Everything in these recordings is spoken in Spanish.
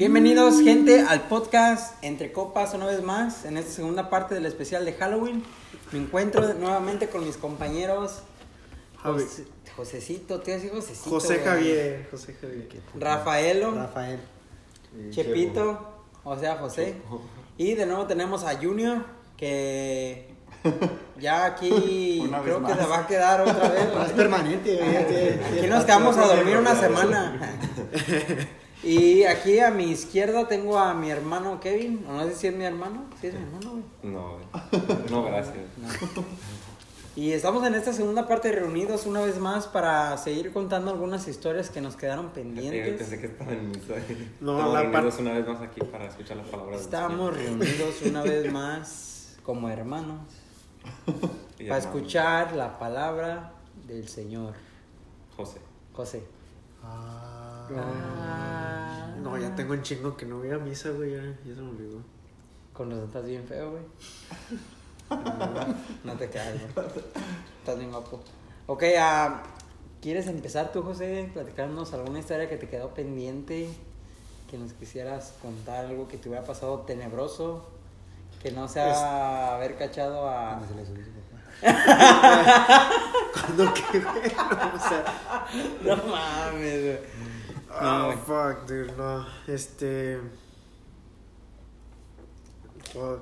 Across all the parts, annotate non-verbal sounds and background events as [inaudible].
Bienvenidos, gente, al podcast Entre Copas una vez más, en esta segunda parte del especial de Halloween. Me encuentro nuevamente con mis compañeros Javi. José, Josecito, te. José güey. Javier. José Javier. Rafaelo, Rafael. Chepito, o sea, José. Y de nuevo tenemos a Junior, que [laughs] ya aquí Una creo que se va a quedar otra vez. No, [laughs] es permanente, güey. Aquí nos quedamos a dormir una semana. [laughs] Y aquí a mi izquierda tengo a mi hermano Kevin. O no sé si es mi hermano. Sí, es mi hermano, güey. No, güey. no, gracias. [laughs] Y estamos en esta segunda parte reunidos una vez más para seguir contando algunas historias que nos quedaron pendientes. Pensé que estaba en. No, Estamos la reunidos una vez más aquí para escuchar las palabras del Estamos reunidos [laughs] una vez más como hermanos. Y para escuchar la palabra del Señor. José. José. Ah. Ah. No, ya tengo un chingo que no voy a misa, güey. Ya, ya se me olvidó. Con los estás bien feo, güey. [laughs] No te caes, güey. Estás bien guapo. Ok, ah, ¿quieres empezar tú, José? Platicarnos alguna historia que te quedó pendiente. Que nos quisieras contar algo que te hubiera pasado tenebroso. Que no sea haber cachado a. Cuando se le subió su papá. [laughs] ¿Cuándo qué, güey? [laughs] No, o sea. No mames, güey. Ah, güey. fuck, dude, no. Este. Fuck.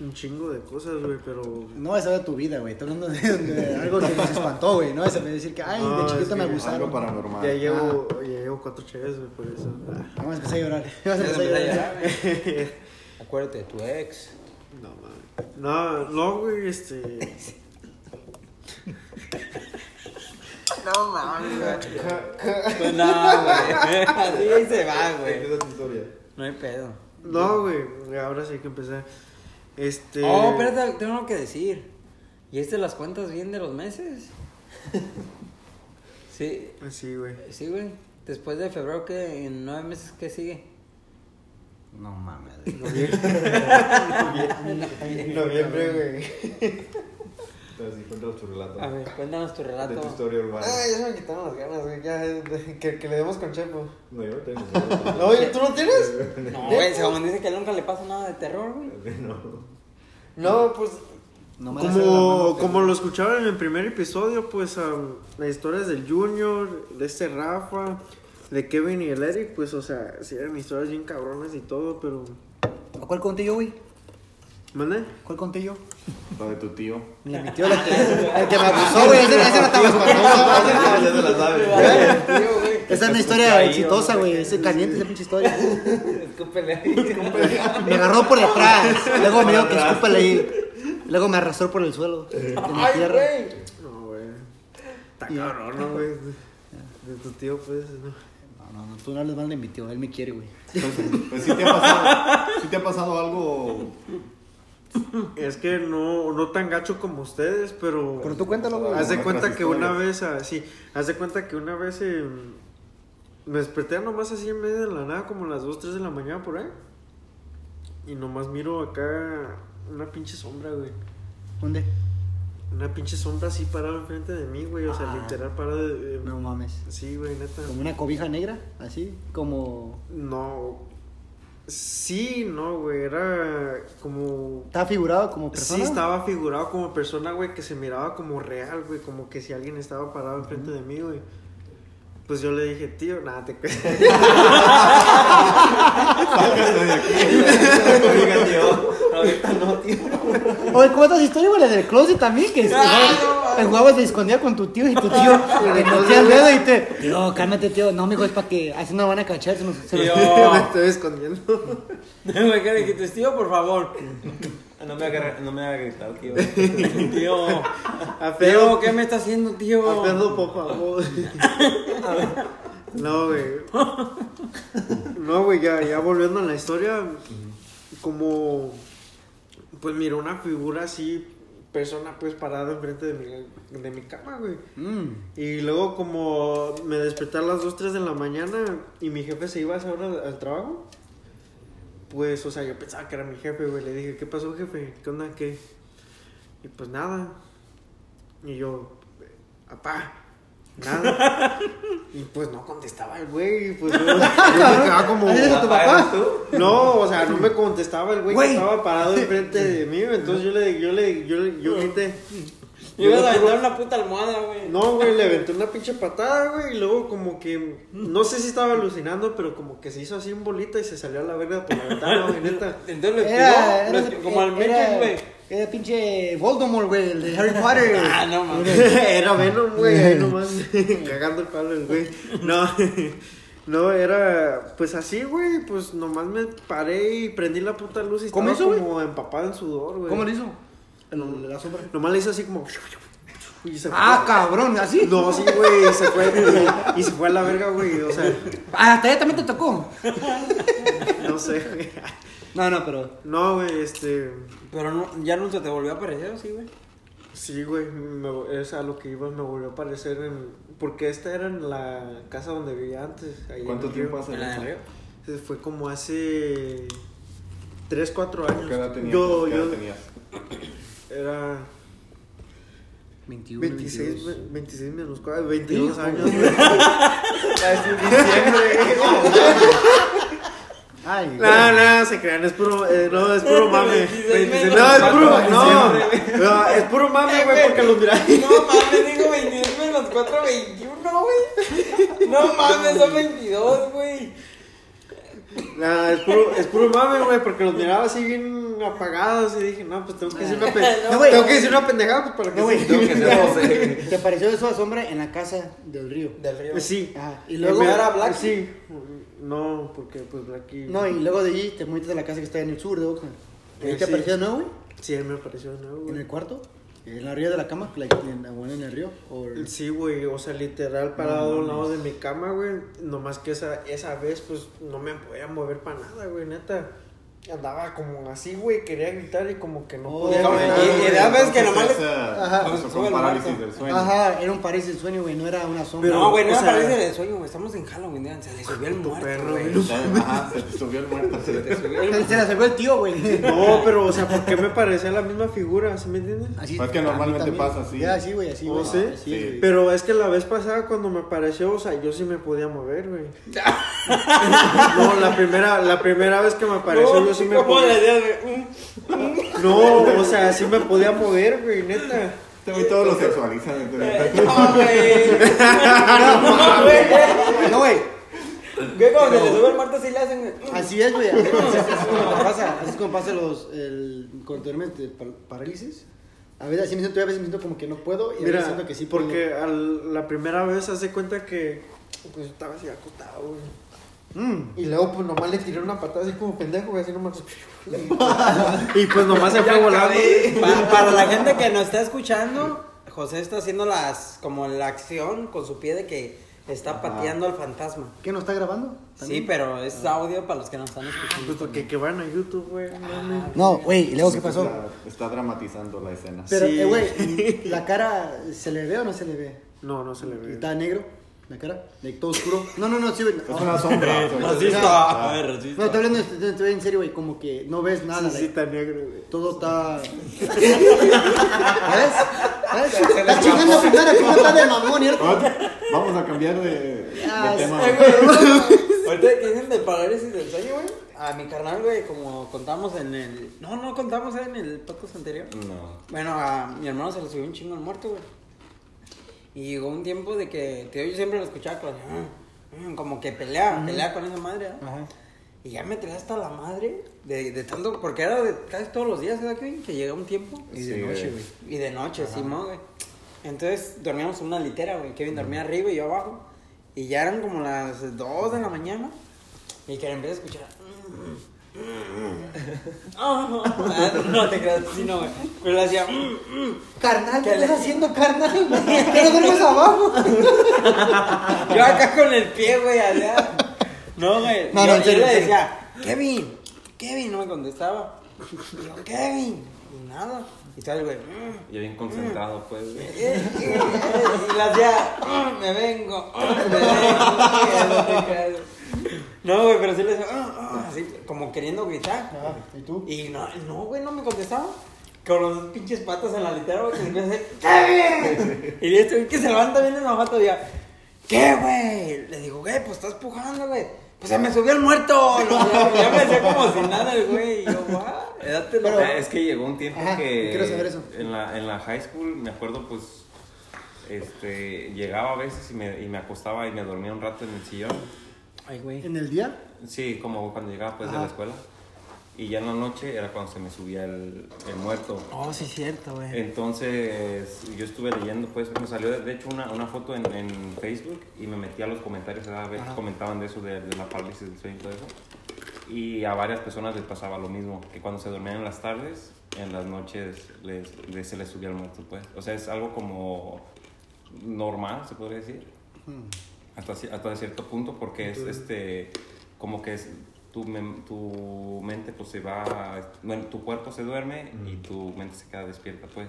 Un chingo de cosas, güey, pero. No esa era tu vida, güey. Estoy hablando de, de algo que nos espantó, güey. No esa me decir que, ay, No, de es chiquito me abusaron. Algo paranormal. Ya llevo, ya llevo cuatro chaves, güey, por eso. Ah, Vamos a empezar a llorar. [laughs] Vamos a Ya empezar a llorar. Acuérdate de tu ex. No, mames. No, no, güey, este. [laughs] No mames, güey. No, güey. Así ahí se va, güey. Empieza tu historia. No hay pedo. No, güey, ahora sí hay que empezar. Este. Oh, espérate, tengo algo que decir. ¿Y este las cuentas bien de los meses? [laughs] Sí, Sí, güey. sí, güey. Después de febrero, ¿qué? ¿En nueve meses qué sigue? No mames. güey. [laughs] Noviembre, güey. Entonces, cuéntanos tu relato. A ver, cuéntanos tu De relato. tu historia urbana. Ay, ya se me quitaron las ganas, güey. Ya, de- que, que le demos con Chepo. No, yo no tengo. No, [laughs] oye, ¿tú no tienes? [laughs] No, güey, según dice que nunca le pasa nada de terror, güey. [laughs] No. No, pues. No me de Como, como lo escucharon en el primer episodio, pues um, las historias del Junior, de este Rafa, de Kevin y el Eric, pues, o sea, sí eran historias bien cabronas y todo, pero. ¿Cuál conté yo, güey? ¿Mande? ¿Cuál conté yo? Lo de tu tío. La mi tío, la que, [laughs] el que me abusó, güey. Ese, ese no estaba Ya espantoso. la. Esa es una historia exitosa, güey. Es caliente esa pinche historia. Escúpele ahí. Me agarró por detrás. Luego me dijo que escúpale ahí. Luego me arrastró por el suelo. En la Ay, tierra. No, güey. Está cabrón, ¿no, güey? De tu tío, pues, no. No, no, tú no hables mal de mi tío. Él me quiere, güey. Pues sí te ha pasado, sí te ha pasado algo. [laughs] Es que no, no tan gacho como ustedes, pero. Pero tú cuéntalo, güey. Haz de cuenta que una vez, ah, sí, haz de cuenta que una vez eh, me desperté nomás así en medio de la nada, como a las 2, 3 de la mañana por ahí. Y nomás miro acá una pinche sombra, güey. ¿Dónde? Una pinche sombra así parada enfrente de mí, güey. O sea, Ah. literal parada de. de- No mames. Sí, güey, neta. Como una cobija negra, así, como... No. Sí, no, güey. Era como. ¿Estaba figurado como persona? Sí, estaba figurado como persona, güey, que se miraba como real, güey, como que si alguien estaba parado enfrente de mí, güey. Pues yo le dije, tío, nada, te Sáquese [laughs] de aquí. [laughs] Oiga, tío. Ahorita no, tío. Oye, ¿cómo estás historia, güey? La del closet también, que Ah, el jugabas de escondida con tu tío y tu tío [laughs] le metía el dedo y te... Tío, cálmate, tío. No, mijo, es para que así no van a cachar. Se nos, se nos- [laughs] Tío. me estoy escondiendo. [laughs] ¿qué le dijiste, tío, por favor? No me haga, no me haga gritar, tío. Tío. A Tío, ¿qué me está haciendo, tío? a pedo, por favor. No, güey. No, güey, ya, ya volviendo a la historia, como, pues miró una figura así, persona pues parada enfrente de mi, de mi cama, güey. Mm. Y luego como me desperté a las 2, 3 de la mañana y mi jefe se iba a esa hora al, al trabajo, pues, o sea, yo pensaba que era mi jefe, güey. Le dije, ¿qué pasó, jefe? ¿Qué onda? ¿Qué? Y pues nada. Y yo, apá. Nada. [laughs] Y pues no contestaba el güey. y Pues yo, yo [laughs] me quedaba como. ¿Así es a tu papá? No, o sea, no me contestaba el güey que estaba parado enfrente de mí. Entonces yo le, yo le, yo le, yo grité. Yo iba a aventar una puta almohada, güey. No, güey, le aventé una pinche patada, güey, y luego como que, no sé si estaba alucinando, pero como que se hizo así en bolita y se salió a la verga por la ventana, güey, neta. Entonces lo estiró, como al Mitchell, güey. Era pinche Voldemort, güey, el de Harry Potter. [laughs] Ah, no mames. [laughs] Era Venom, güey, ahí [laughs] nomás, cagando el palo el güey. No, no, era, pues así, güey, pues nomás me paré y prendí la puta luz y ¿Cómo estaba hizo, como empapado en sudor, güey. ¿Cómo lo hizo? El- la sombra. Nomás le hizo así como... Y se fue. Ah, cabrón, así. No, sí, güey, se fue y, y se fue a la verga, güey, o sea, Ah, hasta allá también te tocó. no sé, güey. No, no, pero. No, güey, este... Pero no, ya no se te volvió a aparecer, ¿sí, güey? Sí, güey, me- es a lo que iba, me volvió a aparecer en... Porque esta era en la casa donde vivía antes. ahí ¿Cuánto tiempo hace En Fue como hace... 3, 4 años. ¿Qué edad tenías? Yo, ¿Qué edad yo tenías? era 21, 26, 22. me- 26 menos 4, 22 Hijo. años, güey. [laughs] Diciembre. [laughs] Ay. No, no, se crean, es puro, eh, no, es puro [laughs] mame. 26 menos No, es puro, no, no, es puro mame, güey, porque los miráis. No mames, digo 22 menos 4, 21, güey. No mames, son 22, güey. Nah, es puro, es puro mame, güey, porque los miraba así bien apagados y dije, no, pues tengo que decir una, pe- No, tengo que decir una pendejada pues, para que se- Tengo que ser José. [laughs] Te apareció eso a sombra en la casa del río. Del río. Sí. Ajá. Y Y luego. ¿No era Blacky? Sí. No, porque pues Blacky. No, y luego de allí te muestras a la casa que está en el sur de Oakland. ¿Ahí Eh, te sí. apareció de nuevo, güey? Sí, él me apareció de nuevo, ¿En el cuarto? ¿En la orilla de la cama? Like, en, en el río? ¿O Sí, güey, o sea, literal parado a un lado de mi cama, güey. Nomás que esa, esa vez, pues, no me podía mover para nada, güey, neta. Andaba como así, güey, quería gritar y como que no Oh, podía no, gritar, y- güey. y de- ¿Sabes que nomás le- esa- Ajá. fue el parálisis muerto. del sueño. Ajá, era un parálisis del sueño, güey, no era una sombra. Pero- No, güey, no o me sea- aparece de sueño, güey. Estamos en Halloween, ya. Se le subió el muerto, perro, güey. güey. Ajá, se te subió el muerto. Se te subió el Se, [laughs] se le acercó el tío, güey. No, pero, o sea, ¿por qué me parecía la misma figura? ¿Sí me entiendes? Así, Pues que normalmente pasa así. Ya, así, güey, así, ¿Oh, güey. sí? Así, Sí. güey. Pero es que la vez pasada cuando me apareció, o sea, yo sí me podía mover, güey. [laughs] No, la primera, la primera vez que me apareció yo sí me ¿Cómo le podía... güey? Mm. No, o sea, sí me podía mover, güey, neta. Este güey todo lo sexualiza. entonces- No, güey. No, güey. No, güey. Güey, cuando se le sube el muerto, sí le hacen. güey. Así es, güey. Así, es como te pasa. Así es como pasa los. El, cuando parálisis. A veces así me siento, a veces me siento como que no puedo. Y a veces siento que sí puedo. porque al- la primera vez hace cuenta que pues estaba así acostado, güey. Mm. Y luego pues nomás le tiré una patada así como pendejo, güey, así nomás. [laughs] y pues nomás se fue volando. Pa- para la gente que nos está escuchando, José está haciendo las como la acción con su pie de que está pateando al fantasma. ¿Qué no está grabando? Sí, pero es audio para los que nos están escuchando. Pues porque que van a YouTube, güey. no mames. No, güey, ¿y luego qué pasó? Está, está dramatizando la escena. Pero, Sí. eh, güey, [laughs] ¿la cara se le ve o no se le ve? No, no se le ve. ¿Está negro? ¿La cara? ¿De todo oscuro? No, no, no, sí, güey. Es una sombra. güey. Racista. Ah. Ay, No, racista. estoy hablando estoy, estoy en serio, güey, como que no ves nada. Sí, está negro, güey. Todo está. ¿Ves? ¿Ves? Está chingando primero, ¿cómo está de mamón? Vamos a cambiar de, de Ah, tema. Eh, güey, Ahorita que dicen del parálisis del sueño, güey. A mi carnal, güey, como contamos en el. No, no contamos en el podcast anterior. No. Bueno, a mi hermano se le subió un chingo el muerto, güey. Y llegó un tiempo de que, tío, yo siempre lo escuchaba con, "Mm, mm", como que pelea, pelea con esa madre, ¿verdad? Ajá. Y ya me traía hasta la madre de, de tanto, porque era de casi todos los días, ¿verdad, Kevin? Que llega un tiempo. Y de Sí, noche, güey. Y de noche, Simón, güey. Entonces dormíamos en una litera, güey. Kevin dormía arriba y yo abajo. Y ya eran como las 2 de la mañana. Y que empieza a escuchar. "Mm, No te creas, sí, no, güey. Pero le hacía. "Mm, Carnal, ¿qué ¿Qué le- estás haciendo, carnal? [laughs] ¿Qué no duermes abajo? [laughs] Yo acá con el pie, güey, allá. No, güey. No, no, yo, en yo serio, le decía, Kevin, Kevin, no me contestaba. Y yo, Kevin. Y nada. Y estaba el güey. "Mm". Ya bien concentrado, pues, güey. Eh, eh, eh, y la hacía, "Ah, me vengo, me vengo. [laughs] no güey, pero sí le decía, "Ah, ah", así como queriendo gritar. Ajá, ¿Y tú? Y no, no, güey, no me contestaba. con los dos pinches patas en la litera, güey, que se empieza a hacer, ¡Kevin! Y este güey que se levanta bien enojado y ya, ¿qué, güey? Le digo, güey, pues estás pujando, güey. Pues se me subió el muerto. No, ya, ya me hacía como si nada el güey. Y yo, guau. Pero- Eh, es que llegó un tiempo Ajá, que quiero saber eso. En, la, en la high school, me acuerdo, pues, este, llegaba a veces y me, y me acostaba y me dormía un rato en el sillón. Ay, güey. ¿En el día? Sí, como cuando llegaba pues de la escuela. Y ya en la noche era cuando se me subía el, el muerto. Oh, sí, cierto, güey. Entonces yo estuve leyendo, pues me salió de, hecho una, una foto en, en Facebook y me metí a los comentarios a ver Ajá. comentaban de eso, de, de la parálisis del sueño y todo eso. Y a varias personas les pasaba lo mismo, que cuando se dormían en las tardes, en las noches les, les- se les subía el muerto, pues. O sea, es algo como normal, se podría decir, hasta, hasta cierto punto, porque es este, como que es, tu, mem- tu mente pues se va, bueno, tu cuerpo se duerme y tu mente se queda despierta, pues.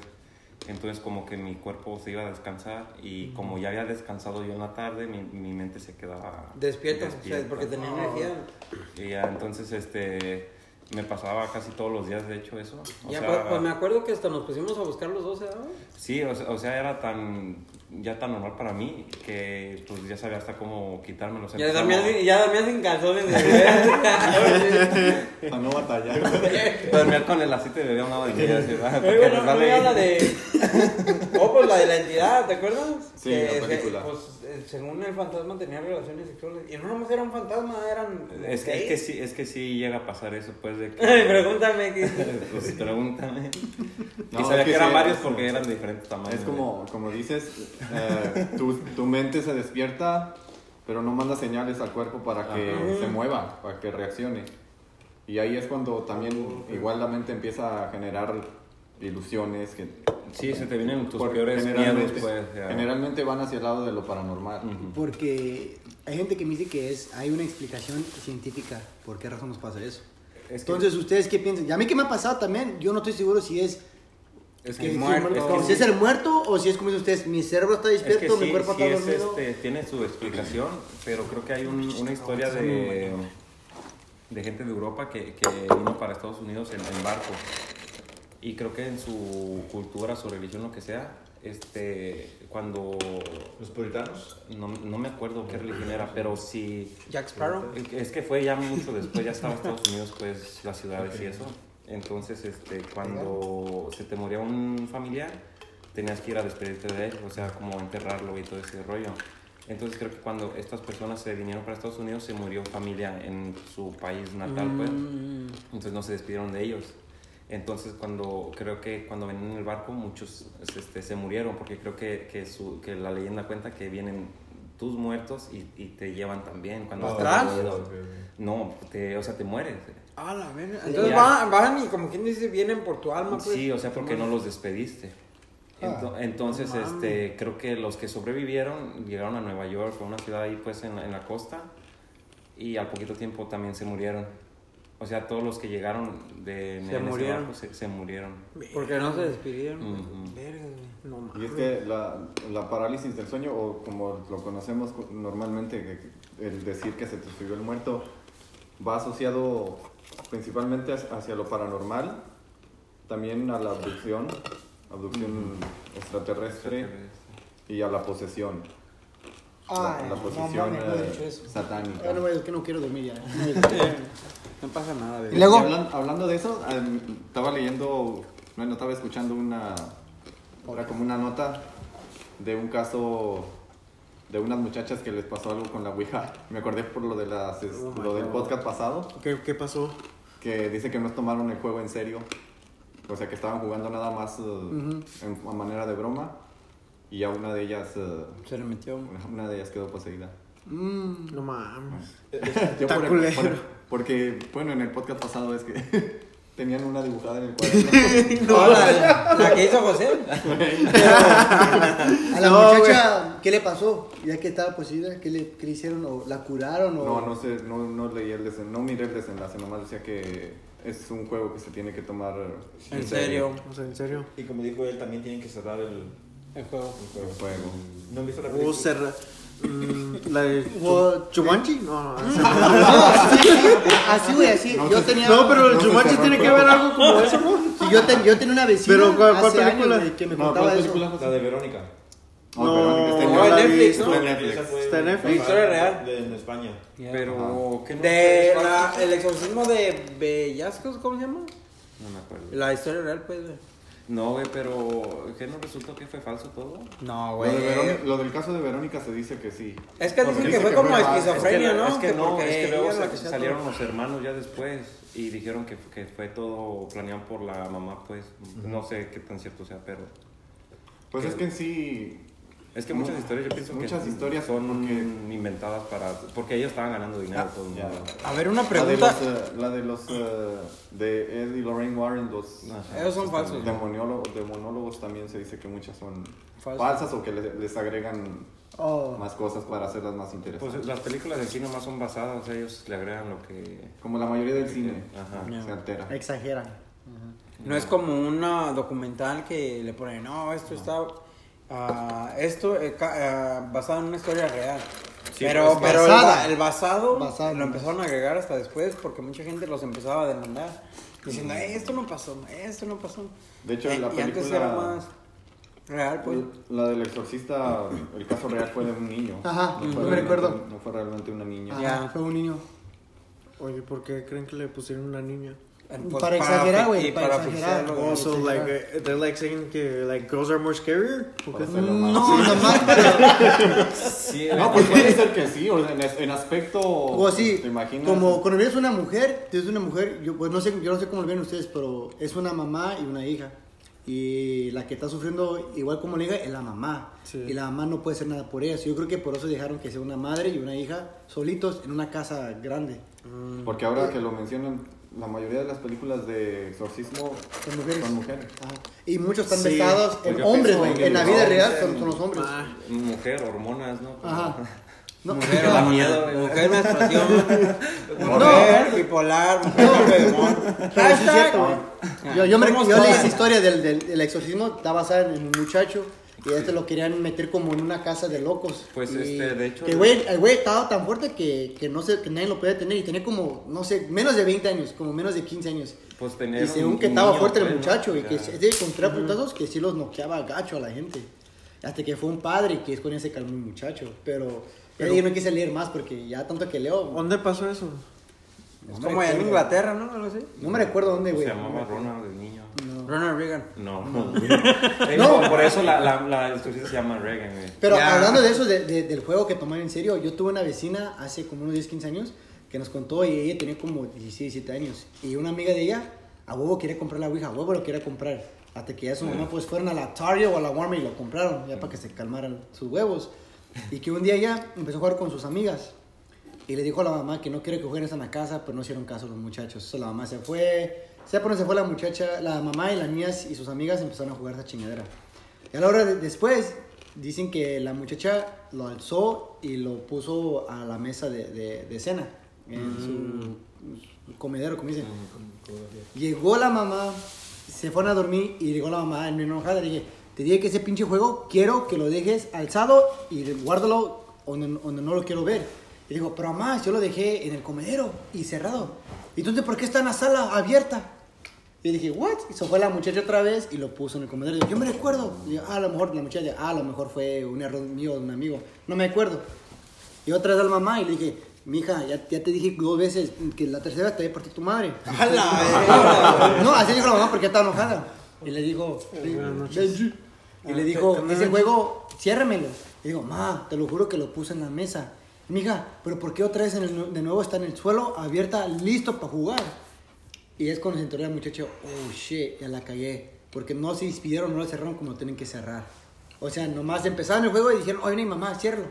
Entonces como que mi cuerpo se iba a descansar y como ya había descansado yo en la tarde, mi, mi mente se quedaba Despierta, o sea, porque tenía energía. Y ya entonces este me pasaba casi todos los días de hecho eso. O Ya, sea, pues, pues me acuerdo que hasta nos pusimos a buscar los dos, ¿eh? Sí, o sea, o sea, era tan ya tan normal para mí que pues ya sabía hasta cómo quitármelo. Ya empezaba- dormías, sin- ya dormías sin calzones. Para [laughs] no batallar. Dormía con el aceite de bebé a un lado de mí, así, ¿verdad? Oye, Porque bueno, no la de. [laughs] Oh, pues la de la entidad, ¿te acuerdas? Sí, Que, la película. pues, eh, según el fantasma tenía relaciones sexuales. Y no nomás era un fantasma, eran. Es que, es que sí, es que sí llega a pasar eso, pues de [laughs] que... Pregúntame. ¿qué? [laughs] Pues pregúntame. No, y sabía es que, que eran sí, varios es- porque eran de diferentes tamaños. Es como, como dices, eh, tu, tu mente se despierta, pero no manda señales al cuerpo para que Ajá. se mueva, para que reaccione. Y ahí es cuando también igual la mente empieza a generar ilusiones que Sí, se te vienen tus peores miedos, generalmente, pues. generalmente van hacia el lado de lo paranormal. Ujú. Porque hay gente que me dice que es, hay una explicación científica por qué razón nos pasa eso. Es que- Entonces, ¿ustedes qué piensan? Y a mí que me ha pasado también, yo no estoy seguro si es, es que- que si, muerto. es, Es que si es sí. el muerto o si es como dicen ustedes, mi cerebro está Es despierto, que mi sí, cuerpo sí está es, dormido. este, tiene su explicación, pero creo que hay un- una historia de, de gente de Europa que, que vino para Estados Unidos en, en barco. Y creo que en su cultura, su religión, lo que sea, este, cuando... ¿Los puritanos? No, no me acuerdo qué religión era, pero sí... Jack Sparrow. Es que fue ya mucho después, ya estaba Estados Unidos, pues, las ciudades y eso. Entonces, este, cuando se te moría un familiar, tenías que ir a despedirte de él, o sea, como enterrarlo y todo ese rollo. Entonces, creo que cuando estas personas se vinieron para Estados Unidos, se murió familia en su país natal, pues. Mm, Entonces, no se despidieron de ellos. Entonces, cuando creo que cuando venían en el barco, muchos este, se murieron, porque creo que, que, su, que la leyenda cuenta que vienen tus muertos y, y te llevan también cuando estás ¿Atrás? No, te, o sea, te mueres. Ah, la verga. Entonces Ya. van, van y como quien dice, vienen por tu alma, pues. Sí, o sea, porque no los despediste. Ento- Entonces, este, creo que los que sobrevivieron llegaron a Nueva York, a una ciudad ahí pues en la, en la costa, y al poquito tiempo también se murieron. O sea, todos los que llegaron de Se murieron. se, se murieron. Porque no se despidieron. Verga. No mames. Y es que la, la parálisis del sueño, o como lo conocemos normalmente, el decir que se te subió el muerto, va asociado principalmente hacia hacia lo paranormal, también a la abducción, abducción extraterrestre y a la posesión. La, Ay, la no posesión mames, no eh, dicho eso. satánica. Ah, no, güey, es que no quiero dormir ya. [laughs] No pasa nada, Y bebé. luego- Y hablan- hablando de eso, em, estaba leyendo, bueno, estaba escuchando una, era como una nota de un caso de unas muchachas que les pasó algo con la Ouija. Me acordé por lo, de las, Oh lo del podcast pasado, ¿Qué, qué pasó? que dice que no tomaron el juego en serio. O sea, que estaban jugando nada más eh, en, a manera de broma. Y a una de ellas, eh, Se le metió. una de ellas quedó poseída. Mm, No mames. Yo Está por- culero. por- porque, bueno, en el podcast pasado es que [laughs] tenían una dibujada en el cuaderno. [laughs] [laughs] No, la, la- que hizo José. a la No, muchacha, ¿qué le pasó? Ya que estaba poseída, ¿qué le, qué le hicieron? ¿O la curaron? O... No, no sé, no, no leí el desenlace, no miré el desenlace, nomás decía que es un juego que se tiene que tomar En serio. O sea, en serio. Y como dijo él, también tienen que cerrar el, El juego. el juego. El juego. ¿No han visto la O película? cerra- mm, la de O- Chumanchi? No, no. No, [laughs] así, güey, así. No yo tenía. No, pero el No Chumanchi tiene que ver algo como eso, ¿no? Sí, yo, ten- yo tenía una vecina Pero, ¿cuál- cuál hace película? años, güey, que me No, contaba ¿cuál eso. película? La de Verónica. No, Verónica, está en no Netflix. ¿no? Está en Netflix. Está en Netflix. Historia real. De, en España. Pero, ¿qué no? De la, el exorcismo de Bellascos, ¿cómo se llama? No me acuerdo. La historia real, pues, güey. No, güey, pero ¿qué no resultó que fue falso todo? No, Lo, güey. de Verónica- lo del caso de Verónica se dice que sí. Es que dicen que dice fue que como esquizofrenia, es que, ¿no? Es que no, es que luego salieron todo. los hermanos ya después y dijeron que, que fue todo planeado por la mamá, pues. No sé qué tan cierto sea, pero. Pues es que en sí. Es que muchas historias yo pienso Muchas que historias son porque- inventadas para. Porque ellos estaban ganando dinero todo el mundo. A ver, una La de pregunta. los, eh, la de los eh, de Ed y Lorraine Warren, los Ajá. Son falsos. demonólogos, demonólogos también se dice que muchas son Falsas. falsas o que le- les agregan Oh. más cosas para hacerlas más interesantes. Pues las películas en sí nomás son basadas, ellos le agregan lo que. Como la mayoría del cine Ajá. se altera. Exageran. No es como una documental que le ponen, no, esto está. Ah, esto eh, ca- ah, basado en una historia real. Sí, pero pues, pero el, ba- el basado lo empezaron a agregar hasta después porque mucha gente los empezaba a demandar. Diciendo, "Eh, esto no pasó, esto no pasó. De hecho, Eh, la y antes película- era más real, pues. La del exorcista, el caso real fue de un niño. Ajá, fue no me recuerdo. No fue realmente una niña. Ajá, Ya. Fue un niño. Oye, ¿por qué creen que le pusieron una niña? Pues, para exagerar, fi- güey, y para fixar exagerar. Also, like, eh, they're like saying que like girls are more scarier. Para más- No, nomás [laughs] para. Sí, No, pues puede ser que sí, o en, en aspecto. O así, ¿Te imaginas? como cuando ves una mujer, tienes una mujer, yo pues no sé, yo no sé cómo lo ven ustedes, pero es una mamá y una hija. Y la que está sufriendo igual como la hija es la mamá. Sí. Y la mamá no puede hacer nada por ella. Yo creo que por eso dejaron que sea una madre y una hija solitos en una casa grande. Porque ahora que lo mencionan, la mayoría de las películas de exorcismo Son mujeres. Son mujeres. Ajá. Y muchos están Sí. besados en Porque hombres, güey. que En la vida real son, en- son los hombres. Mujer, hormonas, ¿no? Ajá. No, Que da miedo, güey. Mujer menstruación, [laughs] No. mujer bipolar, mujer [laughs] cierto, güey. Yo, yo, me, yo leí esa historia del, del, del exorcismo, está basada en un muchacho y a este lo querían meter como en una casa de locos. Pues, Y este, de hecho- Que güey, el güey estaba tan fuerte que, que, no sé, que nadie lo podía tener y tenía como, no sé, menos de 20 años, como menos de 15 años. Pues tener Y según un- que estaba fuerte el pues, ¿no? muchacho y que se puntazos que sí los noqueaba gacho a la gente. Hasta que fue un padre que es con ese calmó el muchacho. Pero, ya yo no quise leer más porque ya tanto que leo, ¿Dónde pasó eso? Es como allá en Inglaterra, ¿no? Algo así. no me recuerdo dónde, Se güey. llamaba Ronald el niño. Ronald Reagan. [laughs] [laughs] No. no. Por eso la, la, la se llama Reagan, güey. Pero Ya. hablando de eso, de- de- del juego que tomaron en serio, yo tuve una vecina hace como unos 10, 15 años que nos contó y ella tenía como 16, 17 años. Y una amiga de ella, a huevo quería comprar la Ouija, a huevo lo quería comprar. Hasta que ya su mamá pues fueron a la Target o a la Walmart y lo compraron, ya para que se calmaran sus huevos. Y que un día ella empezó a jugar con sus amigas. Y le dijo a la mamá que no quiere que jueguen en la casa, pero no hicieron caso los muchachos. Entonces la mamá se fue. Sé por se fue la muchacha, la mamá y las niñas y sus amigas empezaron a jugar esa chingadera. Y a la hora de, después, dicen que la muchacha lo alzó y lo puso a la mesa de, de- de cena, en su, su comedero, como dicen. Llegó la mamá, se fueron a dormir y llegó la mamá en enojada. Le dije, te dije que ese pinche juego quiero que lo dejes alzado y guárdalo donde, donde no lo quiero ver. Y digo, pero mamá, yo lo dejé en el comedero y cerrado. ¿Y entonces por qué está en la sala abierta? Y dije, ¿what? Y se fue la muchacha otra vez y lo puso en el comedero. Y yo, yo me recuerdo. Y yo, ah, a lo mejor la muchacha, ah, a lo mejor fue un error mío de un amigo. No me acuerdo. Y otra vez a la mamá y le dije, mija, ya, ya te dije dos veces que la tercera te voy a partir tu madre. [laughs] No, así dijo la mamá porque estaba enojada. Y le dijo, Benji. Y le dijo, ese juego, ciérramelo. Y digo, ma, te lo juro que lo puse en la mesa. Mija, pero ¿por qué otra vez de nuevo está en el suelo, abierta, listo para jugar? Y es cuando se enteró el muchacho, oh shit, ya la cagué. Porque no se despidieron, no lo cerraron como tienen que cerrar. O sea, nomás empezaron el juego y dijeron, oye, mamá, ciérralo.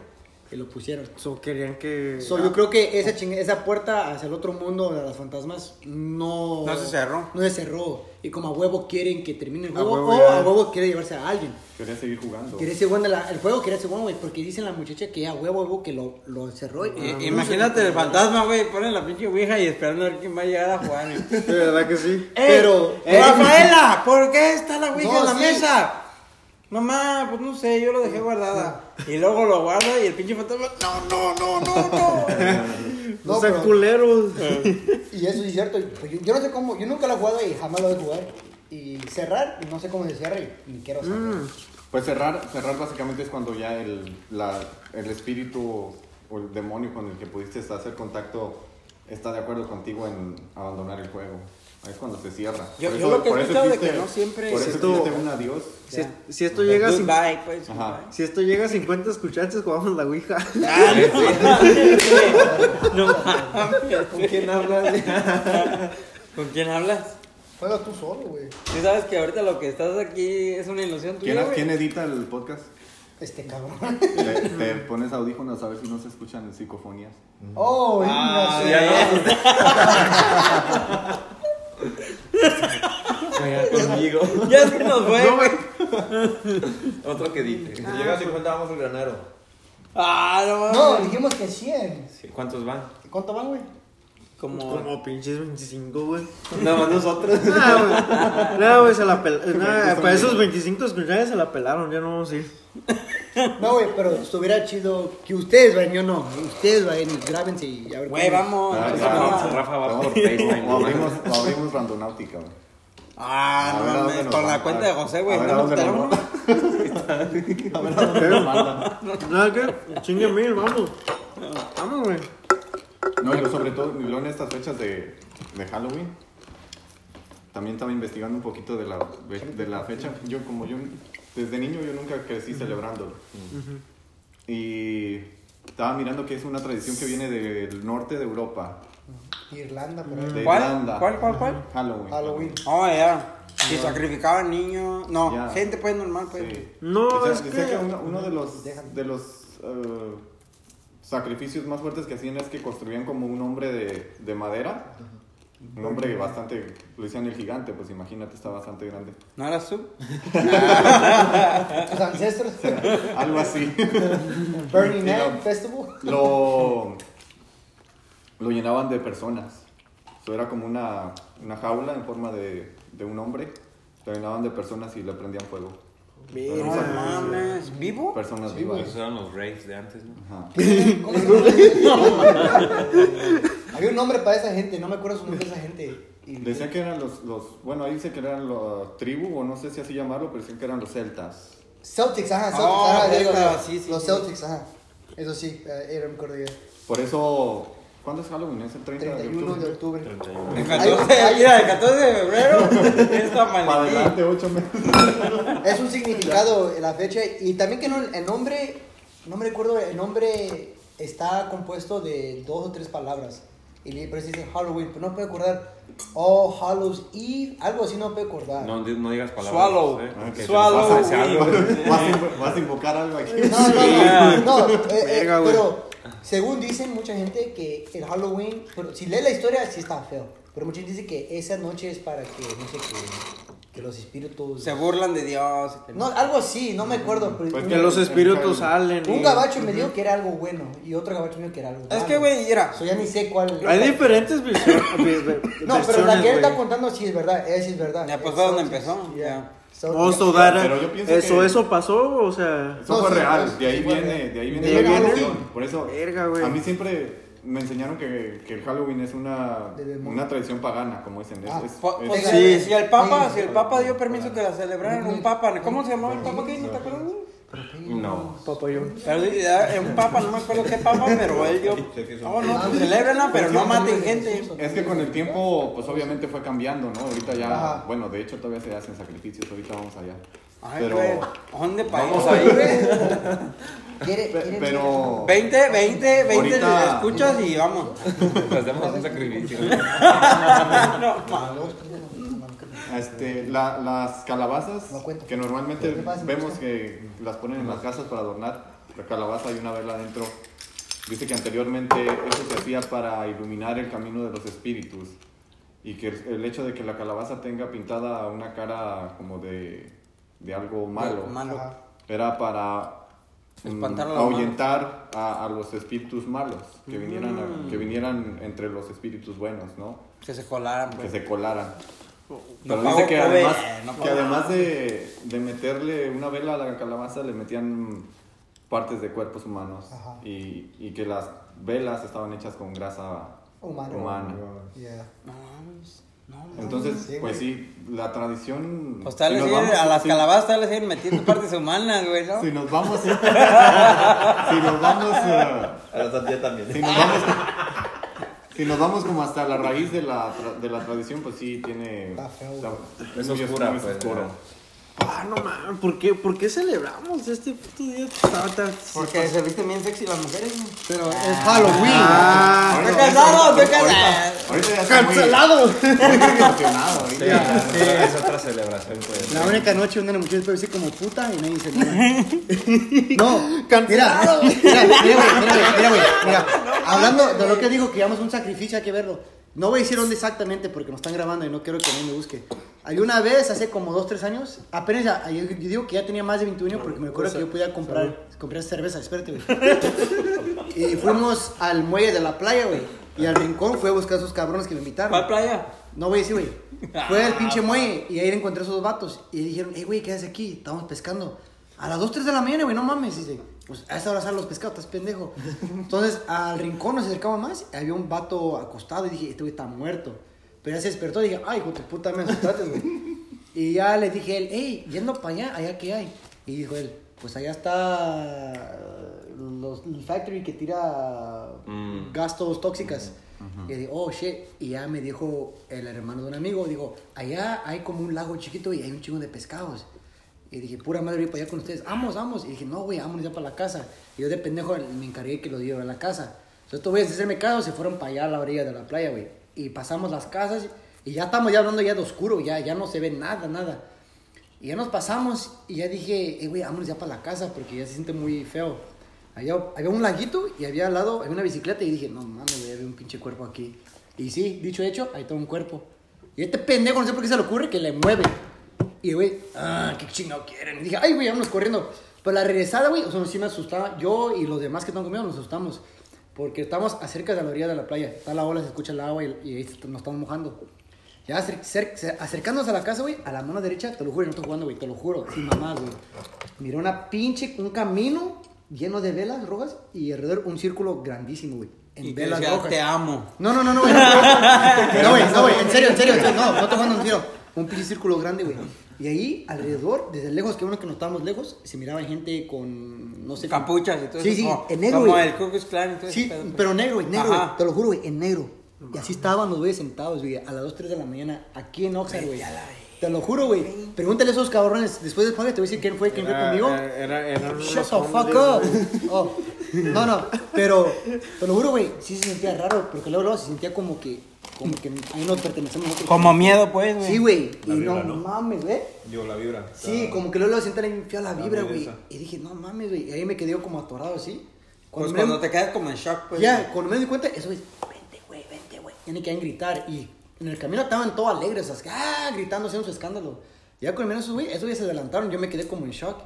Y lo pusieron. So, querían que. So, yo creo que esa, ching- esa puerta hacia el otro mundo de las fantasmas no... No se cerró. No se cerró. Y como a huevo quieren que termine el A juego, huevo o ya. a huevo quiere llevarse a alguien. Quería seguir jugando. Ser bueno la- el juego, ser bueno, güey. Porque dicen la muchacha que a huevo, huevo que lo, lo cerró. Y, I- Imagínate el fantasma, güey, ponen la pinche ouija y esperando a ver quién va a llegar a jugar. [laughs] De verdad que sí. Pero... ¡Eh, Rafaela! ¿Por qué está la ouija No, en la sí. mesa? Mamá, pues no sé, yo lo dejé guardada. Y luego lo guarda y el pinche fantasma. No, no, no, no, no. [laughs] No No, sean pero- culeros. [laughs] Y eso sí es cierto. Pues yo, yo no sé cómo, yo nunca lo he jugado y jamás lo voy a jugar. y cerrar, y no sé cómo se cierra y ni quiero saber. Mm. Pues cerrar, cerrar básicamente es cuando ya el, la, el espíritu o el demonio con el que pudiste hacer contacto está de acuerdo contigo en abandonar el juego. Ahí es cuando se cierra. Yo- Por yo lo que he escuchado de que no siempre Por es eso esto- un adiós. Si, Ya. si esto llega a cin- Goodbye, pues. Si esto llega a 50 escuchantes, jugamos la Ouija. Ah, [laughs] [laughs] no mames. ¿Con quién hablas? [laughs] ¿Con quién hablas? Juega tú solo, güey. Tú sabes que ahorita lo que estás aquí es una ilusión tuya, ¿Quién, edita el podcast? Este cabrón. Te, te pones audífonos a ver si no se escuchan psicofonías. Oh, Ah, no sé. Juega conmigo. Ya se nos fue, güey. Otro que dice. Si llega a 50 vamos al granero. Ah, no mames. No, dijimos que 100. Sí, ¿Cuántos van? ¿Cuánto van, güey? Como. Como pinches 25, güey. Nada más nosotros. [laughs] Ah, güey. No, güey, se la pelaron. para esos 25 escuchantes se la pelaron, ya no vamos a ir. No, güey, pero estuviera chido que ustedes vayan, yo no. Ustedes vayan y grábense y a ver. Güey, vamos. Ah, vamos. ya, Rafa, Rafa va por FaceTime. O abrimos, Randonáutica, güey. Ah, A no ver mames. nos Con la cuenta de José, güey. A ver [laughs] a ver a. Nada que, chingue mil, vamos. Vamos, güey. No, y sobre todo, y luego en estas fechas de, de Halloween, también estaba investigando un poquito de la, de la fecha. Yo, como yo, desde niño yo nunca crecí celebrándolo. Y estaba mirando que es una tradición que viene del norte de Europa, Irlanda, por ahí. de ¿Cuál? Irlanda. ¿Cuál, cuál, cuál? Halloween. Halloween. Oh, ya. Que sacrificaban niños. No, Ya. gente pues normal, pues. Sí. No, Decía- es decía que- uno, uno de los, de los eh, sacrificios más fuertes que hacían es que construían como un hombre de, de madera. Un hombre bastante, lo decían el gigante, pues imagínate, está bastante grande. ¿No eras tú? Tus ancestros. Algo así. Burning Man. Festival. Lo, lo llenaban de personas. Eso era como una, una jaula en forma de, de un hombre. Lo llenaban de personas y le prendían fuego. Un No mames. ¿Vivo? Personas vivas. Esos eran los raves de antes, ¿no? Ajá. ¿Cómo se llama? [laughs] Había un nombre para esa gente, no me acuerdo su nombre de esa gente. Decían que eran los, los, bueno, ahí dice que eran los tribu, o no sé si así llamarlo, pero decían que eran los celtas. Celtics, ajá, Celtics, Oh, ajá, digo, sí, sí, Los sí. Celtics, ajá. Eso sí, eh, era me acuerdo ya. Por eso, ¿cuándo es Halloween? ¿Es el 30 de 31 de octubre? octubre. 31. El 14, mira, el 14 de febrero. [laughs] Esta Para adelante, ocho meses. Es un significado la fecha y también que no, el nombre, no me recuerdo, el nombre está compuesto de dos o tres palabras. Y por eso dice Halloween, pero no puedo acordar. Oh, Hallows Eve, algo así no puedo acordar. No, no digas palabras. Swallow. ¿eh? Ah, te Swallow. vas a. [laughs] Vas a, invo- vas a invocar algo aquí. No, no, no, no, [laughs] eh, eh, pero según dicen mucha gente que el Halloween, pero si lees la historia sí está feo, pero mucha gente dice que esa noche es para que, no sé, que, que los espíritus... Se burlan de Dios. No, algo así, no me acuerdo. Pero Pues un, Que los espíritus salen. un y- gabacho me dijo que era algo bueno y otro gabacho me dijo que era algo malo. Es que, güey, mira. So, ya ni sé cuál... Hay diferentes visiones. No, pero la que él está contando sí es verdad, esa sí es verdad. Ya, pues, Es fue donde empezó, yeah. ya. Celtics. Oh, so that- Pero yo pienso eso, que- eso pasó, o sea. Eso No, fue sí, real, pues, de ahí viene, real. de ahí viene De la ahí viene. tradición. Por eso, Verga, güey. a mí siempre me enseñaron que, que el Halloween es una, una tradición pagana, como dicen. Es, Ah, es- es- pues, Sí. si el Papa, Sí. si el Papa dio permiso que la celebraran, un Papa, ¿cómo se llamaba el Papa que no te acuerdas? No. Papayón. Pero ya, un Papa, no me acuerdo qué Papa, pero él son- Oh, no, pues celebrenla, pero no maten gente. es que con el tiempo, pues obviamente fue cambiando, ¿no? Ahorita ya, Ajá. bueno, de hecho todavía se hacen sacrificios, ahorita vamos allá. Ay, Pero- güey, ¿dónde para Vamos ir? a ir. ¿Quiere, Pe- quiere pero- 20, 20, 20 Ahorita- escuchas y vamos. Hacemos un sacrificio. [laughs] Este, la- las calabazas, No que normalmente vemos que las ponen en las casas para adornar, la calabaza y una vela adentro, dice que anteriormente eso se hacía para iluminar el camino de los espíritus y que el, hecho de que la calabaza tenga pintada una cara como de, de algo malo, Malo. Era para mm, Espantar a ahuyentar a, a los espíritus malos, que vinieran, Mm. a- que vinieran entre los espíritus buenos, ¿no? Que se colaran, que pues. se colaran. Pero dice que además, no que además de, de meterle una vela a la calabaza, le metían partes de cuerpos humanos Ajá. y, y que las velas estaban hechas con grasa Humano. humana. Yeah. No mames. Entonces, pues sí, la tradición... Pues tal vez a las sí, calabazas tal vez siguen metiendo [laughs] partes humanas, güey, ¿no? Si nos vamos... [laughs] si nos vamos... eh, A la sandía también. si nos vamos... Si nos vamos como hasta la raíz de la, tra- de la tradición, pues sí tiene... Está feo, está- Es muy oscura, muy pues, oscuro. Ah, no mames, ¿por qué, ¿por qué celebramos este puto día? Está- Porque se visten bien sexy las mujeres, güey. Pero es Halloween. Ah, Estoy Ahorita- casado, estoy ahorita- casado. Ahorita ya está muy- ¡Cancelado! muy emocionado. ahorita Sí, ya- sí, es otra celebración, pues. La única noche donde la mujer puede decir como puta y nadie dice [laughs] nada. No, mira, mira, mira, güey, mira, güey, mira, güey, mira. Hablando de lo que digo, que llevamos un sacrificio, hay que verlo. No voy a decir dónde exactamente porque nos están grabando y no quiero que nadie me busque. Hay una vez, hace como 2, 3 años, apenas, ya- yo, yo digo que ya tenía más de 21 porque me acuerdo que yo podía comprar, comprar cerveza, espérate, güey. [laughs] Y fuimos al muelle de la playa, güey. Y al rincón fue a buscar a esos cabrones que me invitaron. ¿Cuál playa? No voy a decir, güey. Fue al pinche muelle y ahí encontré a esos vatos. Y dijeron, hey, güey, ¿qué haces aquí? Estamos pescando. A las 2, 3 de la mañana, güey, no mames. Dice, pues a esa hora salen los pescados, estás pendejo. Entonces al rincón nos acercamos más. y Había un vato acostado y dije, este güey está muerto. Pero ya se despertó y dije, ay, hijo de tu puta, me asustaste, güey. [laughs] Y ya le dije a él, hey, yendo para allá, allá qué hay. Y dijo él, pues allá está eh, los, el factory que tira Mm. gastos tóxicas. Y dije, oh shit. Y ya me dijo el hermano de un amigo, digo, allá hay como un lago chiquito y hay un chingo de pescados. Y dije, pura madre, voy para allá con ustedes. Vamos, vamos. Y dije, no, güey, vámonos ya para la casa. Y yo de pendejo me encargué que lo llevara a la casa. Entonces, estos güeyes de hacerme caso se fueron para allá a la orilla de la playa, güey. Y pasamos las casas y ya estamos ya hablando ya de oscuro, ya, ya no se ve nada, nada. Y ya nos pasamos y ya dije, eh, güey, vámonos ya para la casa porque ya se siente muy feo. Había, había un laguito y había al lado, había una bicicleta y dije, no mames, güey, había un pinche cuerpo aquí. Y sí, dicho hecho, ahí está un cuerpo. Y este pendejo, no sé por qué se le ocurre que le mueve. Y güey, ah, qué chingado quieren. Y dije, ay, güey, vámonos corriendo. Pero la regresada, güey, o sea, sí me asustaba. Yo y los demás que están conmigo nos asustamos. Porque estamos acerca de la orilla de la playa. Está la ola, se escucha el agua y, y ahí nos estamos mojando. Ya acer- cer- cer- acercándonos a la casa, güey, a la mano derecha, te lo juro, no estoy jugando, güey, te lo juro, sin mamás, güey. Miré una pinche, un camino lleno de velas rojas y alrededor un círculo grandísimo, güey. En Y velas rojas. te amo. No, no, no, no, güey. No, güey, no, güey, en serio, en serio, en serio, no, no te jugando en serio. Un pinche círculo grande, güey. Y ahí, alrededor, desde lejos, que bueno que no estábamos lejos, se miraba gente con, no sé. Capuchas y todo Sí, eso. sí, como- en negro, Como güey. el Ku Klux Klan y todo Sí, ese pedo, pues. pero negro, güey, negro, Ajá. güey. Te lo juro, güey, en negro. Y así estaban los güeyes sentados, güey, a las 2, 3 de la mañana, aquí en Oxnard, güey. Te lo juro, güey. Pregúntale a esos cabrones, después del podcast te voy a decir quién fue, quién fue Era, conmigo. era, eran Shut the fuck hombres, up. Oh. No, no, pero te lo juro, güey, sí se sentía raro, porque luego, luego se sentía como que, como que ahí no pertenecemos nosotros. Como miedo, pues, güey. Sí, güey, y La vibra, no, ¿no? mames, güey. Digo, la vibra. Sí, como que luego luego sentía la fea la vibra, güey. Y dije, no mames, güey, y ahí me quedé como atorado así. Pues me- cuando te quedas como en shock, pues. ya, cuando me di cuenta, eso es, vente, güey, vente, güey. Ya ni querían gritar. Y en el camino estaban todos alegres, así, ah, gritando, haciendo su escándalo. Ya menos esos güey, esos güeyes se adelantaron, yo me quedé como en shock.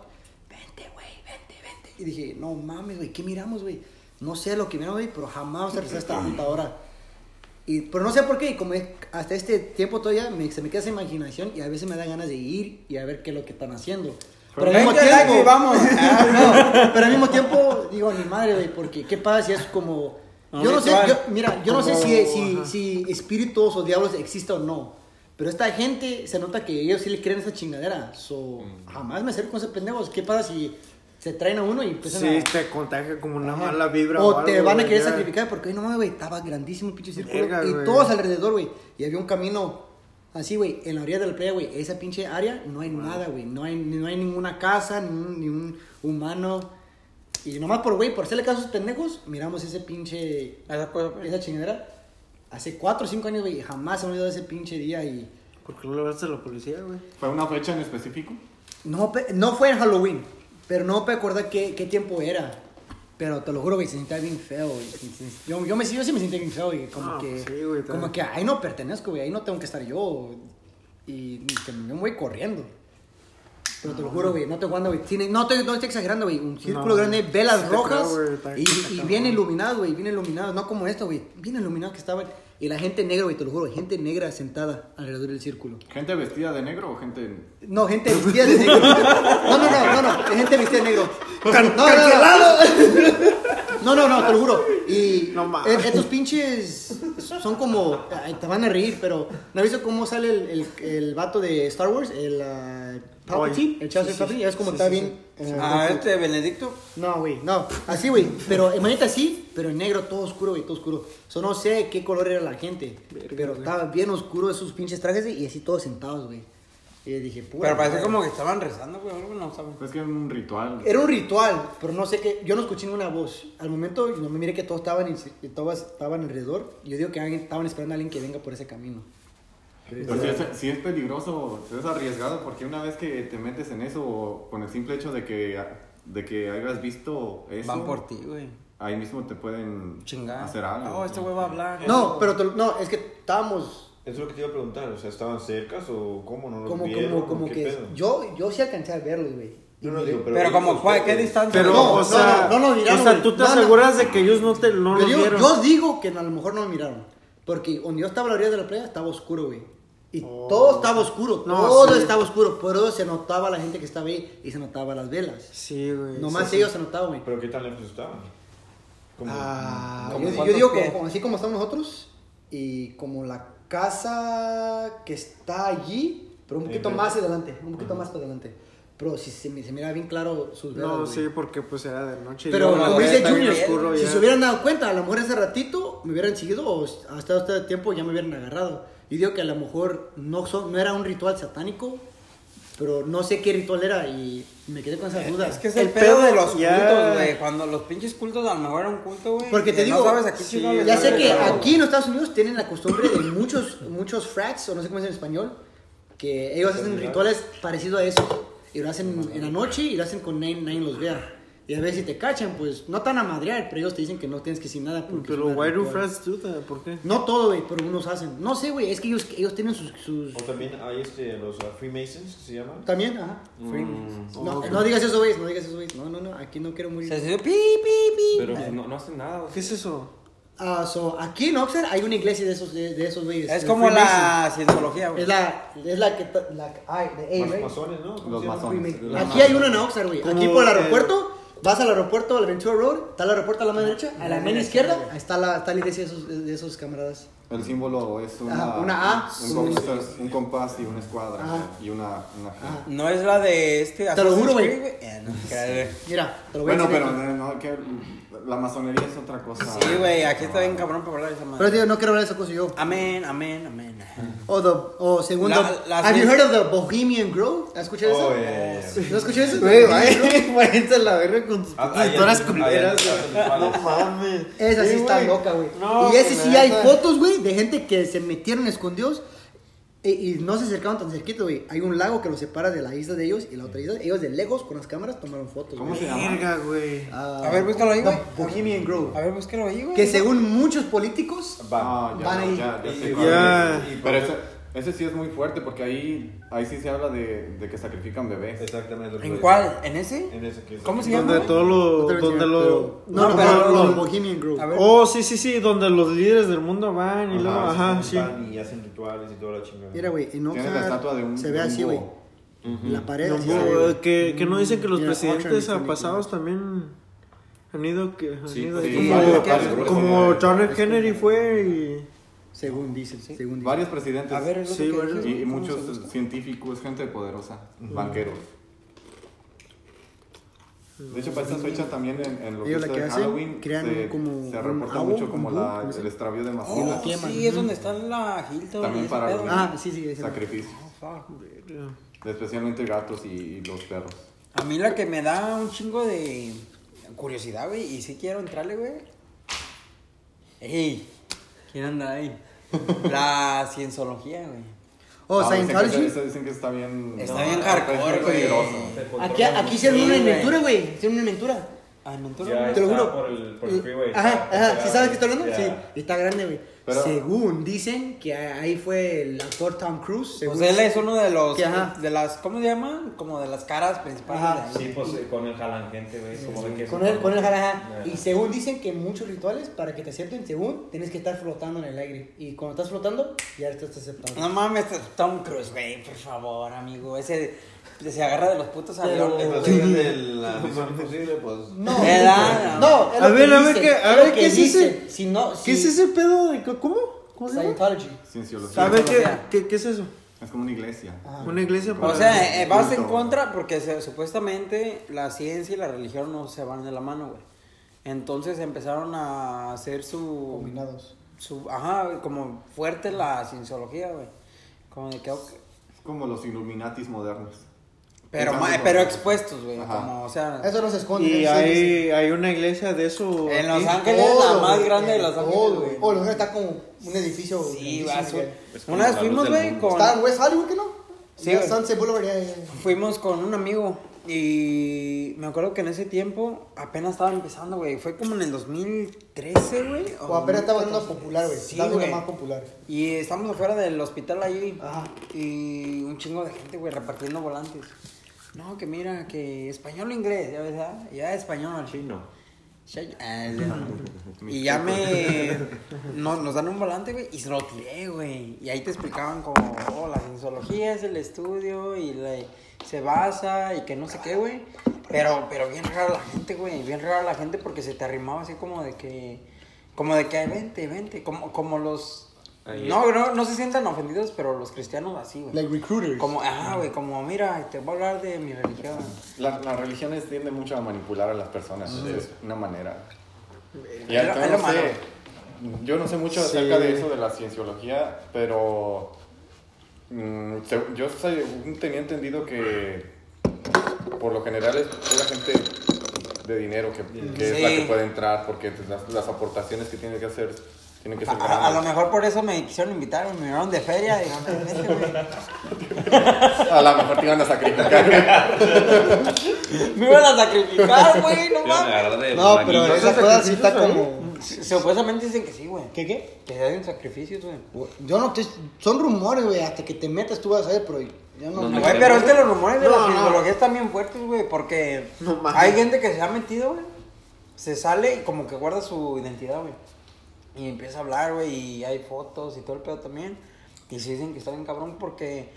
Vente, güey, vente, vente. Y dije, no mames, güey, ¿qué miramos, güey? No sé lo que miramos, güey, pero jamás regresar a esta [clears throat] puta hora. Y, pero no sé por qué, y como es- hasta este tiempo todavía me, se me queda esa imaginación y a veces me da ganas de ir y a ver qué es lo que están haciendo. Pero al mismo tiempo, vamos. [laughs] no, pero al mismo tiempo digo, ni madre, güey, porque qué pasa si es como... Yo no sé, yo- mira, yo no sé si, si, si espíritus o diablos existen o no. Pero esta gente se nota que ellos sí le creen esa chingadera. So, jamás me acerco con esos pendejos. ¿Qué pasa si se traen a uno y empiezan Sí, a... te contagia como una Ajá. mala vibra. O te algo, van a querer ya. sacrificar porque, no mames, güey, estaba grandísimo el pinche círculo. Verga, y güey. todos alrededor, güey. Y había un camino así, güey, en la orilla de la playa, güey. Esa pinche área no hay nada, güey. No hay, no hay ninguna casa, ni un, ni un humano. Y nomás por, güey, por hacerle caso a esos pendejos, miramos ese pinche. Esa cosa. Esa chingadera. Hace 4 o 5 años, güey, jamás se me olvidó ese pinche día y. ¿Por qué no le hablaste a la policía, güey? ¿Fue una fecha en específico? No, no fue en Halloween, pero no me acuerdo qué, qué tiempo era. Pero te lo juro, güey, se sentía bien feo, güey. Yo, yo, me, yo sí me sentía bien feo, güey. Como Ah, que, pues sí, güey, como que ahí no pertenezco, güey. Ahí no tengo que estar yo. Y que me voy corriendo. Pero te lo juro, güey, no te jugando, güey. Tiene- No estoy, no estoy exagerando, güey. Un círculo No, grande, velas sí rojas. creo, güey, está- y, bien iluminados, güey, bien iluminados. No como esto, güey. Bien iluminados que estaban. Y la gente negra, güey, te lo juro, gente negra sentada alrededor del círculo. ¿Gente vestida de negro o gente.? No, gente vestida de negro. [laughs] No, no, no, no, no, gente vestida de negro. No, no, no. No, no, no, te lo juro. Y No mames. e- estos pinches son como. ay, Te van a reír, pero ¿no has visto cómo sale el, el, el vato de Star Wars? El uh, Palpatine, Oye. el Charles Sí, sí, Palpatine. Ya ves cómo sí, está sí, bien. eh, Ah, este Benedicto. No, güey, no. Así, güey. Pero imagínate así, pero en negro, todo oscuro, güey, todo oscuro. So, no sé qué color era la gente. pero estaba bien oscuro esos pinches trajes y así todos sentados, güey. Y dije, pura. Pero parece como que estaban rezando, güey. algo, No saben. Pues que es un ritual. Era un ritual, pero no sé qué. Yo no escuché ninguna voz. Al momento, no me miré que todos estaban, todos estaban alrededor. Yo digo que alguien- estaban esperando a alguien que venga por ese camino. Pues sí, es, sí es peligroso, es arriesgado porque una vez que te metes en eso, con el simple hecho de que, de que hayas visto eso, Van por ti, güey. ahí mismo te pueden Chingar. hacer algo. Oh, este güey va a hablar. No, pero te lo- no, es que estábamos Eso es lo que te iba a preguntar. O sea, ¿estaban cercas o cómo? ¿No los como, vieron? como, como ¿Qué que. pedo? Yo, yo sí alcancé a verlos, güey. No, no, digo, Pero ellos, como, ¿cuál- ¿qué distancia? Pero, No, o no, sea, no, no nos miraron, o sea, tú te No, no. aseguras de que ellos no te no yo, los digo, vieron. yo digo que a lo mejor no me miraron. Porque donde yo estaba a la orilla de la playa estaba oscuro, güey. Y Oh. todo estaba oscuro, No, todo sí. estaba oscuro. Por eso se notaba la gente que estaba ahí y se notaba las velas. Sí, güey. Nomás sí, sí. ellos se notaban, güey. ¿Pero qué tan lejos estaban? ¿Cómo? Ah, ¿Cómo yo, yo digo como, como- así como estamos nosotros y como la casa que está allí, pero un poquito más adelante, un poquito más para adelante. Pero si se, me- se mira bien claro sus velas, No, güey. sí, porque pues era de noche. Pero como dice Junior, oscuro si ya. se hubieran dado cuenta, a lo mejor ese ratito me hubieran seguido o hasta este tiempo ya me hubieran agarrado. Y digo que a lo mejor no, son, no era un ritual satánico, pero no sé qué ritual era y me quedé con esas dudas. Es que es El el, pedo de los ya- cultos, güey. Cuando los pinches cultos a lo mejor era un culto, güey. Porque te digo, No sabes aquí sí, chingados les Ya sé que aquí en Estados Unidos tienen la costumbre de muchos, muchos frats, o no sé cómo es en español, que ellos hacen rituales parecidos a eso. Y lo hacen en la noche y lo hacen con nadie, nadie los vea. Y a veces si te cachan, pues no tan a madrear, pero ellos te dicen que no tienes que decir nada. porque Pero why do frats do that? ¿Por qué? No todo, güey, pero unos hacen. No sé, güey, es que ellos, ellos tienen sus... sus... O también hay este, los uh, Freemasons, ¿se llaman? También, ajá. Mm, No, ok. no digas eso, güey, no digas eso, güey. No, no, no, aquí no quiero morir. Se hace pi, pi, pi. Pero pues, no, no hacen nada. o sea. ¿Qué es eso? Ah, so, aquí en Oxford hay una iglesia de esos, de, de esos güeyes. Es como la cienciología, güey. Es la, es la que... La, ay, de A, right? masones, ¿no? ¿Cómo Los masones. Aquí hay uno en Oxford, güey. Aquí por el aeropuerto, vas al aeropuerto, al Ventura Road, está el aeropuerto a la mano derecha, a la mano izquierda, ahí está la, está la iglesia de esos, de esos camaradas. El símbolo es una, Ajá, una A. un, compás, un compás y una escuadra Ajá. y una, una G. No es la de este. Te lo juro, güey. Eh, no, que- Mira, te lo voy Bueno, a pero enseñar. no, no, que la masonería es otra cosa. Sí, güey, aquí está bien cabrón para hablar de esa Pero madre. tío, no quiero hablar de esa cosa yo. Amén, amén, amén. O, the, o segundo, La- las have you heard of the Bohemian Grove? ¿Has escuchado Oh, eso? yeah, yeah, yeah. ¿No escuché eso? Güey, vaya, [laughs] váyanse a la verga con tus Ah, putas ahí historias culeras. ahí. No mames. Esa sí Sí, está güey. loca, güey. No, y ese pues, sí la hay neta. fotos, güey, de gente que se metieron escondidos y, y no se acercaban tan cerquito, güey. Hay un lago que los separa de la isla de ellos y la otra isla. Ellos de lejos con las cámaras tomaron fotos. ¿Cómo güey. se llama? Güey. Ah, A ver, búscalo ahí, the güey. Bohemian Grove. A ver, búscalo ahí, güey. Que según muchos políticos Ah, ya, Van ahí. ya, ya sé Y- Ya. Pero ese sí es muy fuerte porque ahí, ahí sí se habla de, de que sacrifican bebés. Exactamente. ¿En cuál? ¿En ese? En ese que es- ¿Cómo se llama? Donde todo No lo. a Donde lo. No, No, no, pero pero lo- los Bohemian ver. Oh, sí, sí, sí. Donde los líderes del mundo van y Ajá, luego. Ajá, sí. juntan Y hacen rituales y toda la chingada. Mira, güey, en Tiene la estatua de un se ve así, güey. La pared No, ve, güey. que, que no dicen que los presidentes Oxford, pasados también han ido. Que, han Sí, ido sí, sí, como. John F. Kennedy fue y. Según dicen, según dicen. Varios presidentes. A ver, es Sí, varios. y, y ¿cómo muchos científicos, gente poderosa, banqueros. De hecho, para estas fechas también en, en lo que es que hacen, Halloween crean se, como se reporta abo, mucho como la, búho, ¿cómo se el extravío de Oh, mascotas. queman, sí, es donde está la Hilton. También para los-. Ah, sí, sí. Sacrificios, Oh, especialmente gatos y, y los perros. A mí la que me da un chingo de curiosidad, güey, y sí quiero entrarle, güey. Ey, ¿quién anda ahí? La [laughs] cienciología, güey. Oh, No, dicen, que, Scientology. está- dicen que está bien... Está bien hardcore, güey. Aquí, aquí hicieron Sí, una inventura, güey. Hicieron una inventura. Ya güey. Te lo juro. Por el, por el freeway. Ajá, ajá. ¿Sí sabes qué estoy hablando? Ya. Sí. Y está grande, güey. Pero- Según dicen que ahí fue el actor Tom Cruise. según- Pues él es uno de los, Que, ajá. de las, ¿cómo se llaman? Como de las caras principales Ajá. de ahí. Sí, pues eh, con el jalan gente, güey. Con él, con ajá. Ajá. Y según dicen que muchos rituales, para que te acepten, según, tienes que estar flotando en el aire. Y cuando estás flotando, ya estás aceptado. No mames, Tom Cruise, güey, por favor, amigo. Ese, se agarra de los putos aviones. Pues de la misión imposible, pues. No, no, es A ver, a ver, ¿qué- a ver, ¿qué es ese? Si no, ¿Qué es ese pedo? de ¿Cómo? ¿Cómo se llama? Scientology. Cienciología. A ver, ¿qué, qué, qué es eso? Es como una iglesia. Una iglesia O para... sea, eh, vas en contra porque se- supuestamente la ciencia y la religión no se van de la mano, güey. Entonces empezaron a hacer su... Combinados. su ajá, como fuerte la cienciología, güey. Como de que... Es como los Illuminatis modernos. Pero, ma- pero los- expuestos, güey. Como, o sea... Eso no se esconde. Y sí, hay, hay una iglesia de eso. En. Los Ángeles, Todo, la más grande de Los Ángeles, güey. Oh, Los Ángeles está como un edificio. Sí, güey. Una vez fuimos, güey, con... Está en West Hollywood, ¿qué no? Sí, Ya güey. Sunset Boulevard, ya, ya. Fuimos con un amigo y me acuerdo que en ese tiempo apenas estaba empezando, güey. Fue como en el 2013, güey. O apenas estaba siendo 2014. popular, güey. Sí, güey. más popular. Y estamos afuera del hospital ahí. Ajá. Y un chingo de gente, güey, repartiendo volantes. No, que mira, que español o inglés, ya ves, ¿ah? ya español. Chino. [laughs] Y ya me. [laughs] no- nos dan un volante, güey, y se lo tiré, güey. Y ahí te explicaban como, oh, la cienciología es el estudio y la- se basa y que no sé qué, güey. Pero, pero bien rara la gente, güey. Bien rara la gente porque se te arrimaba así como de que. Como de que vente, vente. Como, como los. Ahí. No, no, no se sientan ofendidos, pero los cristianos así, güey. Like recruiters. Como, ah, güey, como, mira, te voy a hablar de mi religión. La- Las religiones tienden mucho a manipular a las personas. Es una manera. Y yo no sé, yo no sé mucho Sí. acerca de eso de la cienciología, pero mm, yo tenía entendido que por lo general es pura gente de dinero que, que es la que puede entrar porque pues, las, las aportaciones que tiene que hacer tienen que ser A, a- a lo mejor por eso me quisieron invitar, me miraron de feria, dijeron, vente, güey. [laughs] A lo mejor te iban a sacrificar. [laughs] Me iban a sacrificar, güey, no mames. No, pero esa cosa sí está como. Supuestamente dicen que sí, güey. ¿Qué qué? Que se hacen sacrificios, güey. Yo no te. Son rumores, güey. Hasta que te metas tú vas a ver, pero yo no. Güey, pero es que los rumores de No, la no. cienciología están bien fuertes, güey, porque hay gente que se ha metido, güey. Se sale y como que guarda su identidad, güey. Y empieza a hablar, güey, y hay fotos y todo el pedo también. Y se dicen que está bien cabrón porque,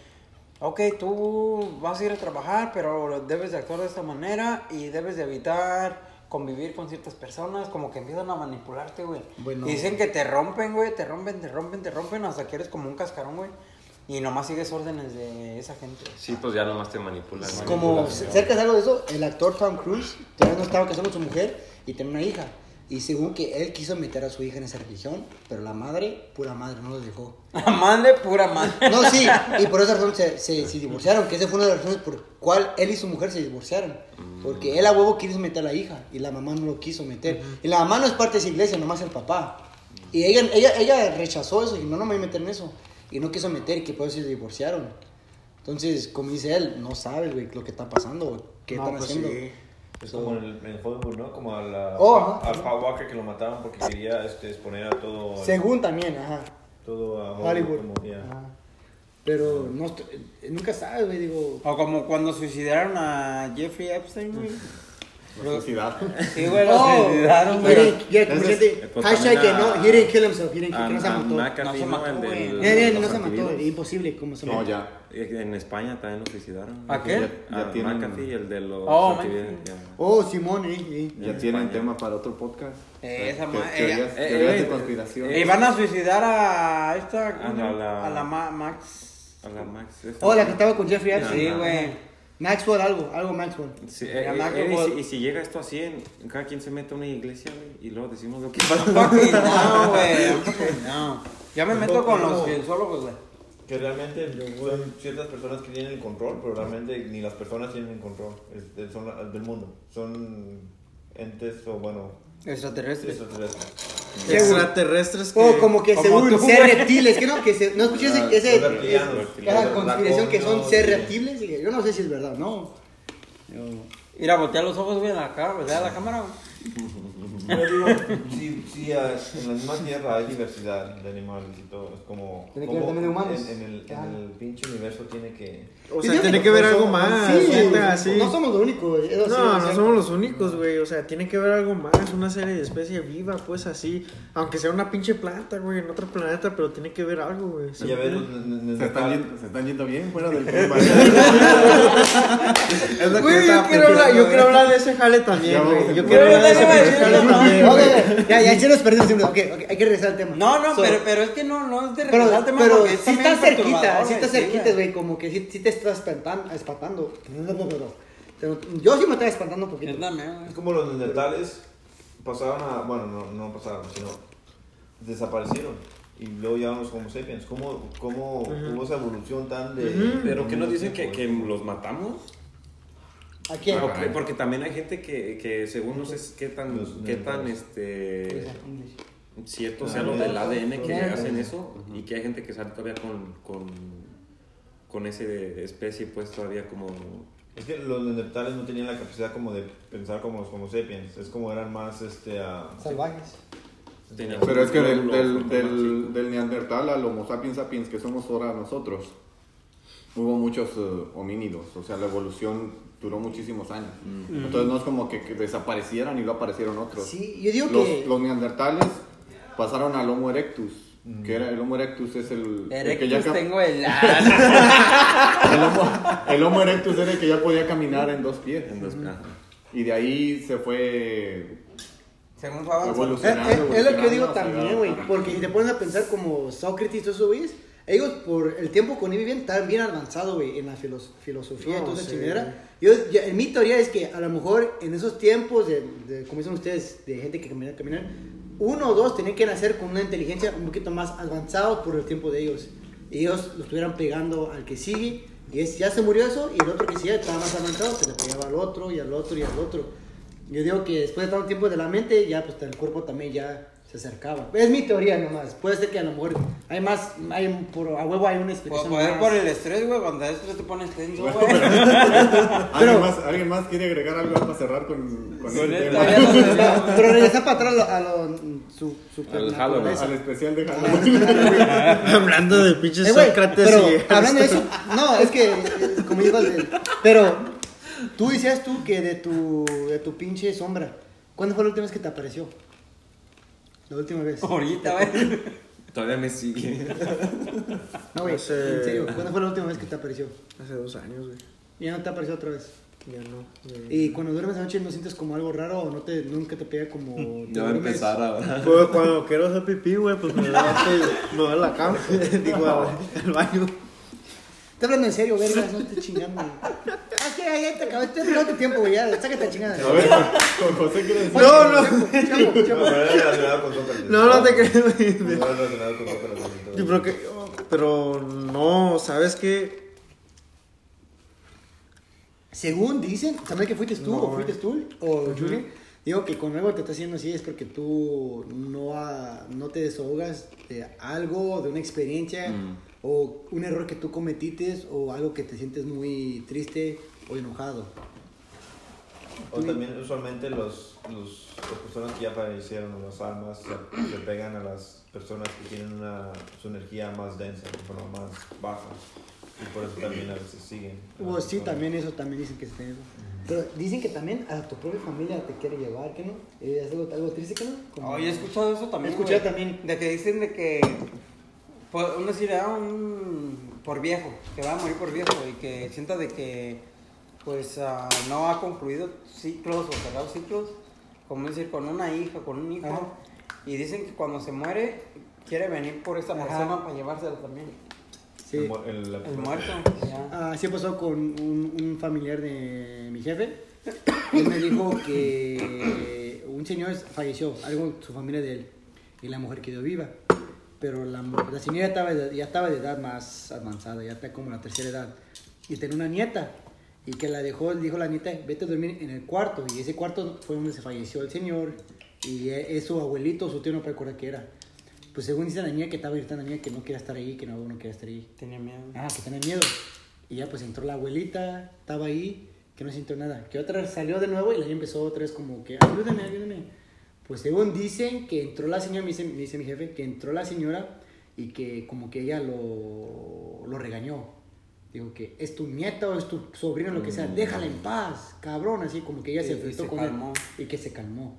ok, tú vas a ir a trabajar, pero debes de actuar de esta manera y debes de evitar convivir con ciertas personas, como que empiezan a manipularte, güey. Bueno. Y dicen que te rompen, güey, te rompen, te rompen, te rompen hasta que eres como un cascarón, güey. Y nomás sigues órdenes de esa gente. Sí, pues ya nomás te manipulan. Es como, cerca de algo de eso, el actor Tom Cruise todavía no estaba casado con su mujer y tenía una hija. Y según que él quiso meter a su hija en esa religión, pero la madre, pura madre, no lo dejó. [laughs] madre, pura madre. [laughs] No, sí, y por esa razón se, se, se divorciaron, que esa fue una de las razones por cual él y su mujer se divorciaron. Porque él a huevo quiso meter a la hija y la mamá no lo quiso meter. Y la mamá no es parte de esa iglesia, nomás el papá. Y ella, ella, ella rechazó eso y no, no me voy a meter en eso. Y no quiso meter y que por eso se divorciaron. Entonces, como dice él, no sabes, güey, lo que está pasando, qué No, están pues haciendo. sí. Es como en, el, en Hollywood, ¿no? Como al, Oh, al Paul Walker que lo mataron porque quería este, exponer a todo, Según también, ajá. todo a Hollywood. Hollywood. como. Ajá. Pero no, nunca sabes, güey, digo. O como cuando suicidaron a Jeffrey Epstein, güey. Sociedad. Sí, güey, lo Oh, suicidaron, güey. como gente, pues, hashtag que no, he didn't kill himself, he didn't kill, no se mató. No se ¿no? mató, El güey. del- Eh, eh, no se mató, imposible, ¿cómo se No, mató? ya. En España también lo suicidaron. ¿A qué? Ya A tienen- el de los Oh, ya. Oh, Simón, eh, eh. Ya En tienen España. tema para otro podcast. Eh, esa teorías, eh, teorías eh, de eh, conspiración. Y van a suicidar a esta. A la- la- a la Ma- Max. A la Max. Oh, la que estaba con Jeffrey Epstein. Sí, güey. Maxwell, algo, algo Maxwell. Sí, Ya, eh, eh, eh, y, si, y si llega esto así, en, cada quien se mete a una iglesia, güey, y luego decimos lo que pasa. Fucking no, [laughs] güey. fucking No. Ya me meto con los cienciólogos, güey. Que realmente son ciertas personas que tienen el control, pero realmente ni las personas tienen el control es son del mundo. Son entes o, bueno, Extraterrestres. extraterrestres. Extraterrestres que... Oh, como que como según tú, ser güey. reptiles, que no, que se, no escuché ese, ese, Los reptilianos. ese- esa Los conspiración que son ser reptiles, y yo no sé si es verdad, no. Ir a voltear los ojos, güey, a la cara, ¿verdad? A la cámara, güey. Yo digo, si, si en la misma tierra hay diversidad de animales y todo, es como. Tiene que haber también de humanos. En, en el, Claro. en el pinche universo tiene que. O sea, tiene que ver algo más, Sí, neta, así. no somos lo único, güey. No, no cierto. somos los únicos, güey. O sea, tiene que ver algo más. Una serie de especie viva, pues así. Aunque sea una pinche planta, güey, en otro planeta, pero tiene que ver algo, güey. Ya ves, los Se están, yendo, se están yendo bien fuera del [laughs] tema. Güey, yo quiero, hablar, yo quiero hablar de ese jale también, güey. Yo quiero hablar de ese jale también, Ok, güey. ok, ya, ya, ya nos perdimos siempre. Ok, ok, hay que regresar al tema. No, no, So, pero, pero es que no, no es de Pero, regresar al tema pero sí está cerquita, sí está cerquita, güey, como que sí, sí te estás espantando, espantando. Pero Yo sí me estaba espantando un poquito. Es como los neandertales pasaron a. Bueno, no, no pasaron, sino desaparecieron. Y luego los Homo sapiens. ¿Cómo, cómo hubo esa evolución tan de. Pero que nos dicen que, que los matamos. ¿A quién? Ah, ok, porque también hay gente que, que según no sé qué tan, Los qué tan neandertales. este cierto Ah, sea lo del ADN que hacen eso y que hay gente que sale todavía con, con, con ese especie pues todavía como Es que los neandertales no tenían la capacidad como de pensar como los Homo sapiens. Es como eran más este. ah, Salvajes. tenían Pero es que del, del, del, del Neandertal al Homo sapiens sapiens que somos ahora nosotros, hubo muchos eh, homínidos. O sea, la evolución duró muchísimos años. Entonces no es como que, que desaparecieran y luego aparecieron otros. Sí, yo digo los, que. los neandertales pasaron al Homo erectus. Que era el Homo erectus es el, el que ya Erectus tengo el... [laughs] el, homo, el Homo erectus era el que ya podía caminar en dos pies. Entonces, ajá. Y de ahí se fue Según fue. Eh, evolucionando. eh, es lo que yo digo también, güey. Porque si te pones a pensar como Sócrates y todos esos ellos por el tiempo con vivían estaban bien avanzados, güey, en la filos- filosofía y No, toda esa sí. chingadera. Yo, en mi teoría es que a lo mejor en esos tiempos, de, de- como dicen ustedes, de gente que camina, caminar, uno o dos tenían que nacer con una inteligencia un poquito más avanzada por el tiempo de ellos. Y ellos lo estuvieran pegando al que sigue. Y es, ya se murió eso, y el otro que sigue estaba más avanzado, se le pegaba al otro, y al otro, y al otro. Yo digo que después de tanto tiempo de la mente, ya pues el cuerpo también ya se acercaba. Es mi teoría nomás. Puede ser que a lo mejor hay más, hay un- por, a huevo hay una explicación por el estrés, güey, cuando el estrés te pones tenso, güey. [laughs] ¿Alguien, más, ¿Alguien más quiere agregar algo para cerrar con, con Con este tema? no. Pero regresar para atrás a lo, a lo- su, su Al Halloween. Al especial de Halloween. Hablando de pinches Eh, Sócrates pero y... hablando de eso, no, es que, como digo, pero tú decías tú que de tu, de tu pinche sombra, ¿cuándo fue la última vez que te apareció? La última vez. Ahorita, güey. [laughs] todavía me sigue [laughs] No, güey, Hace- en serio, ¿cuándo fue la última vez que te apareció? Hace dos años, güey. Ya no te apareció otra vez. Ya no. güey. Y cuando duermes anoche no sientes como algo raro o no te, nunca te pega como... te ya va a duermes? empezar a Pues cuando quiero hacer pipí, güey, pues me levanto y me voy a la cama. [laughs] Digo, al baño. Estoy hablando en serio, verga, no estés chingando. Ah, que ya, te acabó, estoy hablando tu tiempo, güey, ya, sácate la chingada. A ver, con José decir. No, no. No. No, no te crees, güey. No relacionado con Sócrates. Yo creo que... Pero no, ¿sabes qué? Según dicen, ¿sabes que fuiste tú No, o fuiste tú o? Ujú. Digo que con algo te está haciendo así es porque tú no, no te desahogas de algo, de una experiencia Mm. O un error que tú cometiste o algo que te sientes muy triste o enojado. O también usualmente los, los, las personas que ya fallecieron, las almas, se, se pegan a las personas que tienen una, su energía más densa, de forma más baja. Y por eso también a veces siguen. a O las sí, personas. también eso, también dicen que se tiene eso. Pero dicen que también a tu propia familia te quiere llevar, ¿qué no? Eh, ¿Es algo, algo triste, que no? Oye, he escuchado eso también. He escuchado güey. también. De que dicen de que. Pues, uno decir, ah, un. Por viejo, que va a morir por viejo y que sienta de que. Pues ah, no ha concluido ciclos o cerrado ciclos. Como decir, con una hija, con un hijo. Ajá. Y dicen que cuando se muere, quiere venir por esta Ajá. persona para llevársela también. Sí. El, mu- el- El muerto. Así pasó con un, un familiar de mi jefe. Él me dijo que un señor falleció, algo su familia de él, y la mujer quedó viva. Pero la, la señora estaba de- ya estaba de edad más avanzada, ya está como la tercera edad. Y tenía una nieta. Y que la dejó, dijo la nieta, vete a dormir en el cuarto. Y ese cuarto fue donde se falleció el señor. Y e- es su abuelito, su tío, no recuerda qué era. Pues según dice la niña que estaba gritando la niña que no quería estar ahí, que no, no quería estar ahí. Tenía miedo. Ah, que tenía miedo. Y ya pues entró la abuelita, estaba ahí, que no sintió nada. Que otra vez salió de nuevo y la niña empezó otra vez como que, ayúdame, ayúdame. Pues según dicen que entró la señora, me dice, me dice mi jefe, que entró la señora y que como que ella lo, lo regañó. Digo que es tu nieta o es tu sobrina, lo que sea, déjala en paz, cabrón, así como que ella se enfrentó se con calmó. él y que se calmó,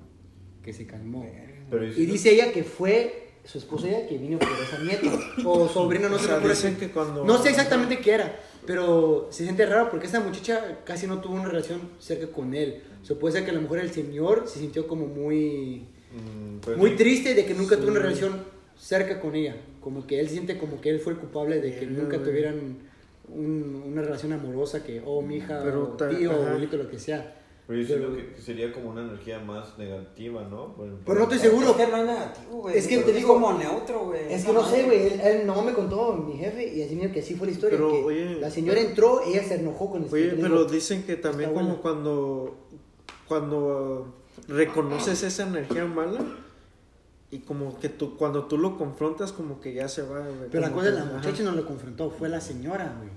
que se calmó. Pero Y dice ella que fue su esposa ella que vino por esa nieta o sobrina, no O sé sea, que cuando- No sé exactamente qué era, pero se siente raro porque esta muchacha casi no tuvo una relación cerca con él. Se puede ser que a lo mejor el señor se sintió como muy Mm, pues muy sí. triste de que nunca tuvo una relación cerca con ella. Como que él siente como que él fue el culpable de que nunca güey. tuvieran un- una relación amorosa que, oh, mi hija, o tío, ajá. o abuelito, lo que sea. Pero yo siento Pero- que, que sería como una energía más negativa, ¿no? Por- Pero no estoy Es seguro. que no es negativo, güey. Es que Es te digo- como neutro, güey. Es que no madre. sé, güey. Él, él no me contó mi jefe y así mismo que así fue la historia. Pero, que oye, la señora entró, ella se enojó con el Oye, señor, pero dicen que también como cuando cuando reconoces esa energía mala y como que tú cuando tú lo confrontas como que ya se va. güey, Pero la cosa es que- la ajá. muchacha no lo confrontó, fue la señora, güey.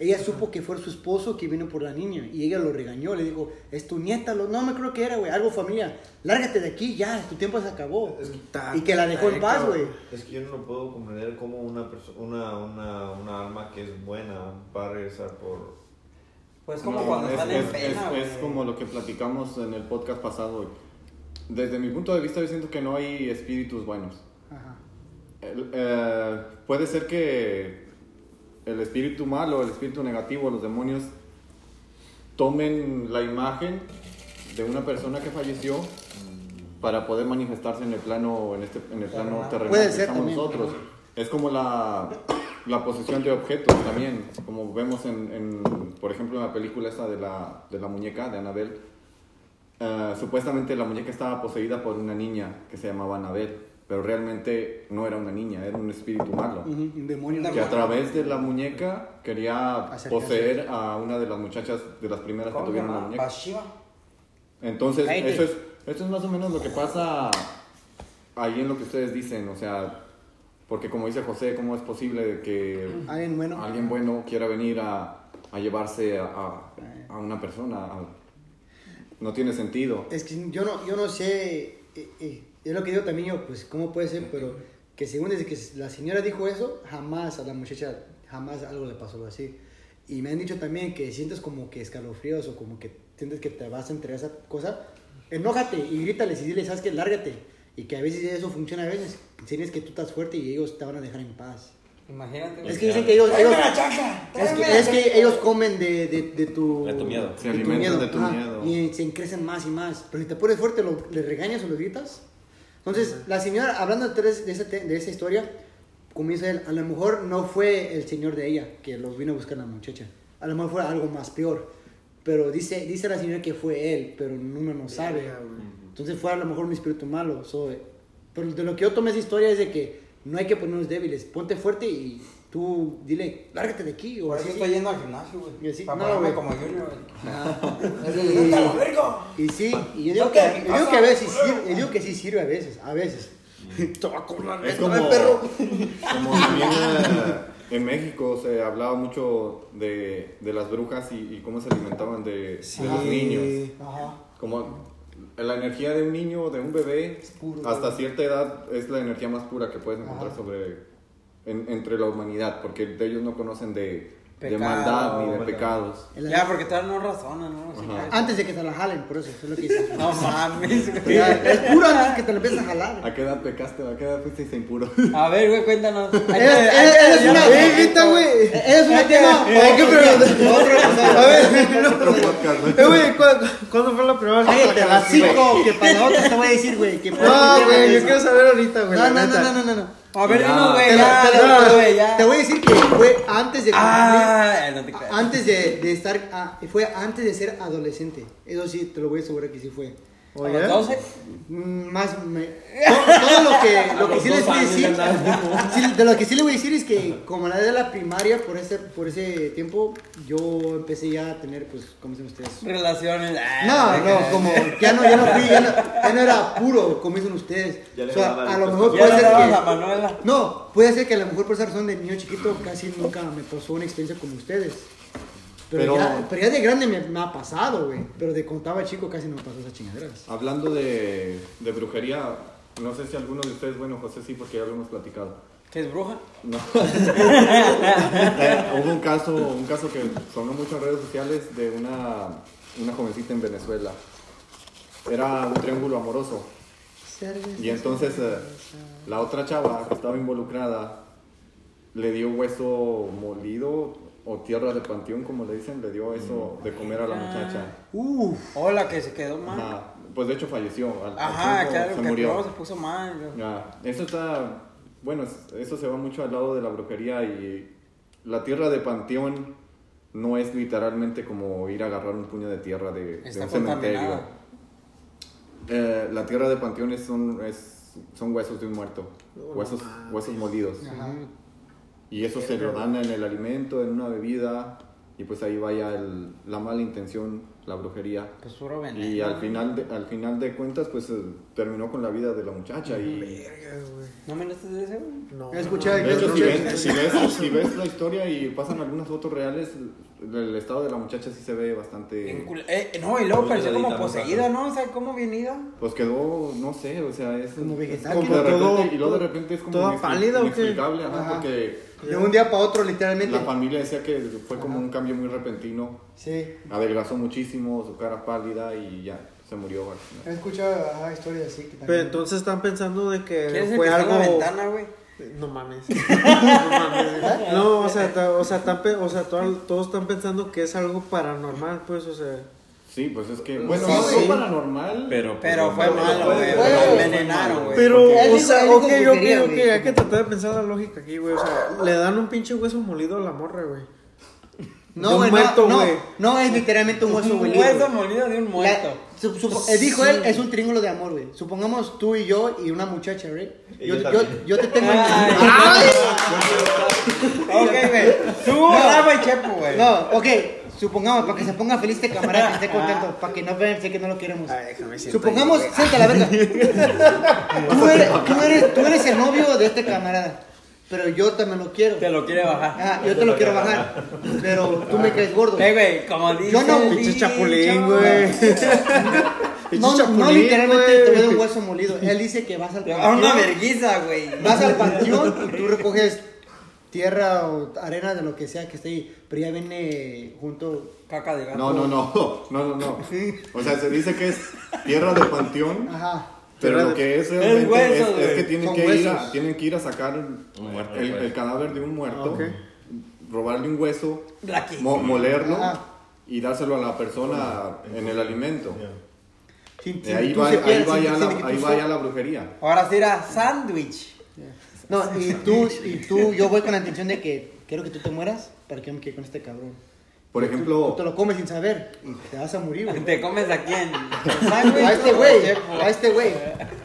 Ella supo que fue su esposo que vino por la niña y ella lo regañó, le dijo, es tu nieta, lo... no me creo que era, güey, algo familia, lárgate de aquí ya, tu tiempo se acabó. Es que- Está- Y que la dejó en paz, güey. Es que yo no puedo comprender cómo una, una, una, una alma que es buena va a regresar por... Pues como No, cuando es, están es- en pena, es- es como lo que platicamos en el podcast pasado. Desde mi punto de vista, yo siento que no hay espíritus buenos. Ajá. El- eh, puede ser que el espíritu malo, el espíritu negativo, los demonios tomen la imagen de una persona que falleció para poder manifestarse en el plano en este en el plano Terrenal. que estamos también. nosotros. Es como la, la posesión de objetos también, como vemos en, en, por ejemplo en la película esta de la, de la muñeca de Annabelle. Eh, supuestamente la muñeca estaba poseída por una niña que se llamaba Annabelle, pero realmente no era una niña, era un espíritu malo. Ujú, Un demonio. Que a través de la muñeca quería Acercarse. poseer a una de las muchachas de las primeras que ¿Cómo se tuvieron la muñeca. Bathsheba. Entonces, eso es, eso es más o menos lo que pasa ahí en lo que ustedes dicen, o sea, porque como dice José, ¿cómo es posible que Alguien bueno. alguien bueno quiera venir a, a llevarse a, a- a una persona? No tiene sentido. Es que yo no, yo no sé, eh, eh, es lo que digo también yo, pues cómo puede ser, pero que según desde que la señora dijo eso, jamás a la muchacha, jamás algo le pasó así. Y me han dicho también que sientes como que escalofríos o como que sientes que te vas a entregar esa cosa, enójate y grítales y dile, ¿sabes qué? Lárgate. Y que a veces eso funciona a veces, enseñas que tú estás fuerte y ellos te van a dejar en paz. Imagínate. Es que dicen que ellos, ellos es que, es que ellos comen de, de, de tu... De tu miedo. Se alimentan de tu ajá, miedo. Y se crecen más y más. Pero si te pones fuerte, lo, le regañas o lo gritas. Entonces, la señora, hablando de, de, esa, de esa historia, dice él, a lo mejor no fue el señor de ella que los vino a buscar a la muchacha. A lo mejor fue algo más peor. Pero dice, dice la señora que fue él, pero uno no sabe. Verga, güey. Entonces fue a lo mejor un espíritu malo. so, pero de lo que yo tomé esa historia es de que no hay que ponernos débiles. Ponte fuerte y tú dile, lárgate de aquí. O Por así. eso estoy yendo al gimnasio, güey. Y así, Para no, ponerme como Junior, güey. Es Y-. Y sí, y yo digo, que, te- yo digo que a veces sirve, yo digo que sí sirve a veces, a veces. [laughs] Te va a cobrar Es esto, como, eh, perro. como también eh, en México se hablaba mucho de, de las brujas y, y cómo se alimentaban de, de los niños. Ajá. Como la energía de un niño, de un bebé, puro, hasta cierta edad es la energía más pura que puedes encontrar Ajá. sobre en- entre la humanidad, porque de ellos no conocen de, de Pecado, maldad ni de maldad. pecados. Ya, porque todavía no razonan, ¿no? Sí. Antes de que te la jalen, por eso, eso es lo que dice. No mames, güey. Ya, Es puro antes de que te la empieces a jalar. ¿A qué edad pecaste? ¿A qué edad fuiste impuro? A ver, güey, cuéntanos. Es, una Ahorita, güey. Es un tema. Hay que preguntar. A ver, Otro podcast, eh, güey, ¿cu- ¿cuándo fue la primera vez que te la cinco, que para la otra te voy a decir, güey. que para No, güey, de yo quiero saber ahorita, güey. No, no, no, no, no. A ver, Ya. dinos, güey, Te, ya, te lo- ya, güey, ya. te voy a decir que fue antes de Ah, no te cumplir- creas. antes de, de estar, ah, fue antes de ser adolescente. Eso sí, te lo voy a asegurar que sí fue. ¿A Oye, los 12? Mm, Más me, todo, todo lo que, [laughs] lo que sí les voy a decir, [laughs] sí, de lo que sí le voy a decir es que como a la edad de la primaria, por ese, por ese tiempo, yo empecé ya a tener, pues, ¿cómo se llama ustedes? Relaciones. ah, No, no, como ya no, ya no fui, ya no, ya no era puro, como dicen ustedes. Ya le O sea, a lo mejor puede ser dabas a que... Manuela. No, puede ser que a lo mejor por esa razón de niño chiquito casi nunca me pasó una experiencia como ustedes. Pero, Pero- ya, pero ya de grande me, me ha pasado, güey. Pero de contaba chico casi no me pasó esas chingaderas. Hablando de, de brujería, no sé si alguno de ustedes, bueno, José sí, porque ya lo hemos platicado. ¿Qué es bruja? No. Eh, [laughs] hubo un caso, un caso que sonó mucho en redes sociales de una, una jovencita en Venezuela. Era un triángulo amoroso. Y entonces eh, la otra chava que estaba involucrada le dio hueso molido o tierra de panteón, como le dicen, le dio eso de comer a la muchacha. Uf. Hola, que se quedó mal. Pues de hecho falleció. al- Ajá, claro, se que murió. se puso mal. eso está, bueno, es- eso se va mucho al lado de la brujería y la tierra de panteón no es literalmente como ir a agarrar un puño de tierra de, de un cementerio. Eh, la tierra de panteón es, son, es- son huesos de un muerto, No, huesos, huesos molidos. Ajá. Y eso se lo dan en el alimento, en una bebida, y pues ahí vaya el- la mala intención, la brujería. Pues puro veneno. Y al final de, al final de cuentas, pues eh, terminó con la vida de la muchacha. Y Verga, güey. ¿No me de ese, güey? No. Que de hecho, si ves, si, ves, si ves la historia y pasan algunas fotos reales, el estado de la muchacha sí se ve bastante. eh, no, y luego Muy parecía como poseída. ¿no? O sea, como venida. Pues quedó, no sé, o sea, es. Como vegetal, que de no- todo- repente, y luego de repente es como. toda inexpli- pálida, ¿o qué? Inexplicable, ajá, Ajá. porque De un día para otro, literalmente. la familia decía que fue como un cambio muy repentino. Sí. Adelgazó muchísimo, su cara pálida y ya se murió. al He escuchado ajá, historias así. Que Pero también- entonces están pensando de que ¿Quieres fue algo. la ventana, güey? No mames. No mames. [laughs] No, o sea, o sea, o sea to- todos están pensando que es algo paranormal, pues, o sea. Sí, pues es que, bueno, Sí, no sí. fue paranormal. Pero, Pero fue no, malo, no, güey. La fue envenenaron, güey. Pero, o sea, ok, ok, brujería, ok, güey. hay que tratar de pensar la lógica aquí, güey. O sea, le dan un pinche hueso molido a la morra, güey. No, un güey, muerto, no, no, güey. no, es literalmente un hueso Un molido. hueso güey. molido de un La- muerto. su- supo- eh, dijo él, es un triángulo de amor, güey. Supongamos tú y yo y una muchacha, ¿right? Y Yo, yo yo, te tengo. Ay. ¡Ay! Ok, güey. Tú, y Chepo, güey. No, ok. Supongamos, para que se ponga feliz este camarada, que esté contento, para que no vean, sé que no lo queremos. déjame Supongamos, siente la verga. [laughs] tú, eres, tú, eres, tú eres el novio de este camarada, pero yo también lo quiero. Te lo quiere bajar. Ah, yo te lo quiero bajar, pero tú me caes gordo. Eh, güey, como dice. Yo no, el Pinche chapulín, güey. No, no, no literalmente te dar un hueso molido. Él dice que vas al dar una panteón, verguiza, güey. vas al panteón y tú recoges tierra o arena de lo que sea que esté ahí, pero ya viene junto. Caca de gato. No, no, no, [laughs] no, no, no. O sea, se dice que es tierra de panteón, Ajá. pero lo que es realmente huesos, es, que tienen que, ir a, tienen que ir a sacar el, el cadáver de un muerto, robarle un hueso, mo- molerlo Ajá. y dárselo a la persona en el alimento. Ya. Sin- Y sin ahí va, ahí pierdes, va sin- ya sin la, ahí la brujería. Ahora sí era sándwich. No, y tú, y tú, yo voy con la intención de que quiero que tú te mueras para que yo me quede con este cabrón. Por Tú ejemplo, te lo comes sin saber y te vas a morir, güey. ¿Te comes a quién? [laughs] ¿Sándwich A este güey, a este güey.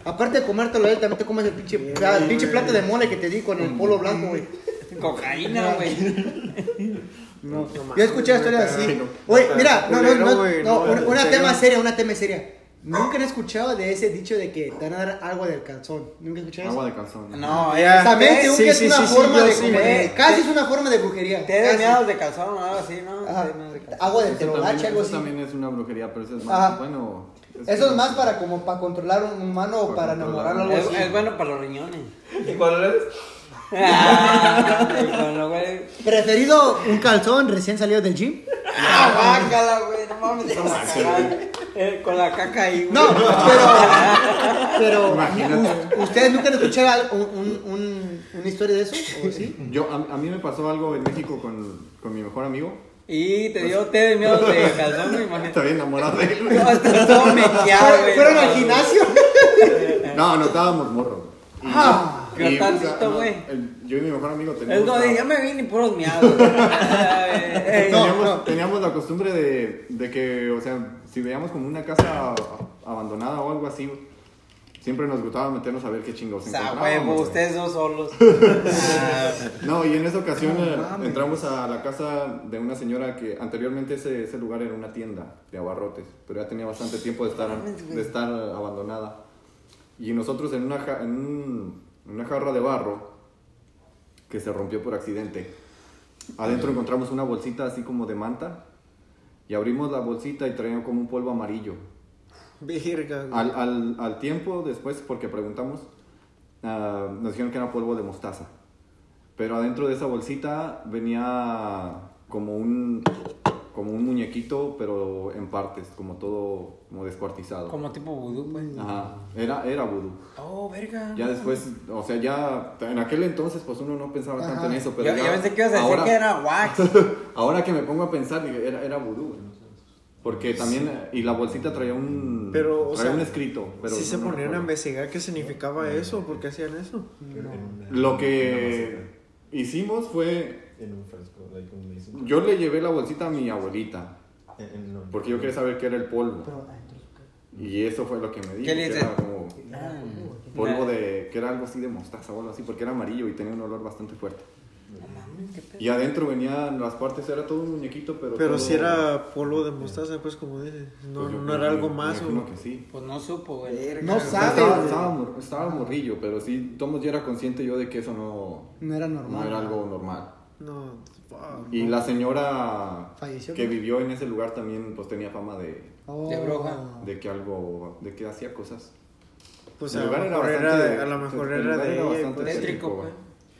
Aparte de comértelo él, también te comes el pinche, el pinche plato de mole que te di con el polo blanco, güey. [laughs] Cocaína, güey. [laughs] No, yo he escuchado historias así. no. Oye, mira, no, no, no, no, no, una, tema seria, una tema seria. Nunca he escuchado de ese dicho de que te van a dar agua del calzón. ¿Nunca he escuchado agua eso? de calzón. No, Ya. es sí, sí, una sí, forma de Casi es una forma de brujería. casi. meados de calzón o algo así, ¿no? Ajá. De calzón. Agua de Eso telobache, también, algo eso así. también es una brujería, pero eso es Ajá. más, bueno... Eso es más para como para controlar a un humano o Para para enamorarlo Es, es bueno para los riñones. ¿Y cuál es? Ah, [laughs] güey. Preferido un calzón recién salido del gym. Ah, bácala, güey, no mames. Eh, Con la caca ahí, güey. No, pero pero Imagínate. ustedes nunca han escuchado un, un, un- una historia de eso o sí? Yo, a, a mí me pasó algo en México con, con mi mejor amigo. Y te dio té de meados de calzón, güey, Estaba enamorado de él. güey. No, está todo mequeado, güey. Fueron al gimnasio. No, no estábamos morros. Y- Ah, qué y, tantito, o sea, no, güey. el- Yo y mi mejor amigo teníamos, la, me vine puros miados. [laughs] teníamos, teníamos la costumbre de, de que, o sea, si veíamos como una casa abandonada o algo así, siempre nos gustaba meternos a ver qué chingados O sea, encontrábamos, huevo, ustedes dos solos. [laughs] Ah, No, y en esa ocasión eh, entramos a la casa de una señora que anteriormente ese, ese lugar era una tienda de abarrotes, pero ya tenía bastante tiempo de estar, de estar abandonada. Y nosotros en una, en un- una jarra de barro que se rompió por accidente, adentro encontramos una bolsita así como de manta Y abrimos la bolsita y traía como un polvo amarillo. Güey. Al, al, al tiempo después, porque preguntamos, ah, nos dijeron que era polvo de mostaza. Pero adentro de esa bolsita venía como un, como un muñequito, pero en partes, como todo como descuartizado. Como tipo vudú, pues. Ajá, era, era vudú. Oh, verga. Ya después, o sea, ya en aquel entonces pues uno no pensaba tanto Ajá. en eso, pero Yo, ya, yo pensé que ibas a decir ahora, que era wax. [laughs] ahora que me pongo a pensar, era, era vudú. güey. Porque también, y la bolsita traía un, Pero, o traía sea, un escrito. Pero si se no ponían a acuerdo. investigar qué significaba eso, ¿por qué hacían eso? Lo que hicimos fue, En un like yo le llevé la bolsita a mi abuelita, En- en un- porque yo quería saber qué era el polvo. Pero adentro. Y eso fue lo que me dijo, ¿Qué le que dice? era como Ah, polvo de, que era algo así de mostaza o algo así, porque era amarillo y tenía un olor bastante fuerte. Y adentro venían las partes, era todo un muñequito, pero... Pero todo- si era polvo de mostaza, pues como dices, no, pues yo no era algo más. o- que sí. Pues no supo, güey. No sabe, Estaba, estaba, mor- estaba morrillo, pero sí, Tomos ya era consciente yo de que eso no, No era normal. no era algo normal. No, fuck. Y la señora Falleció, que ¿no? vivió en ese lugar también pues tenía fama de, Oh. De bruja. de que algo, de que hacía cosas. Pues El a lugar era era, bastante- de- a lo mejor el era de era ella. bastante pues- güey.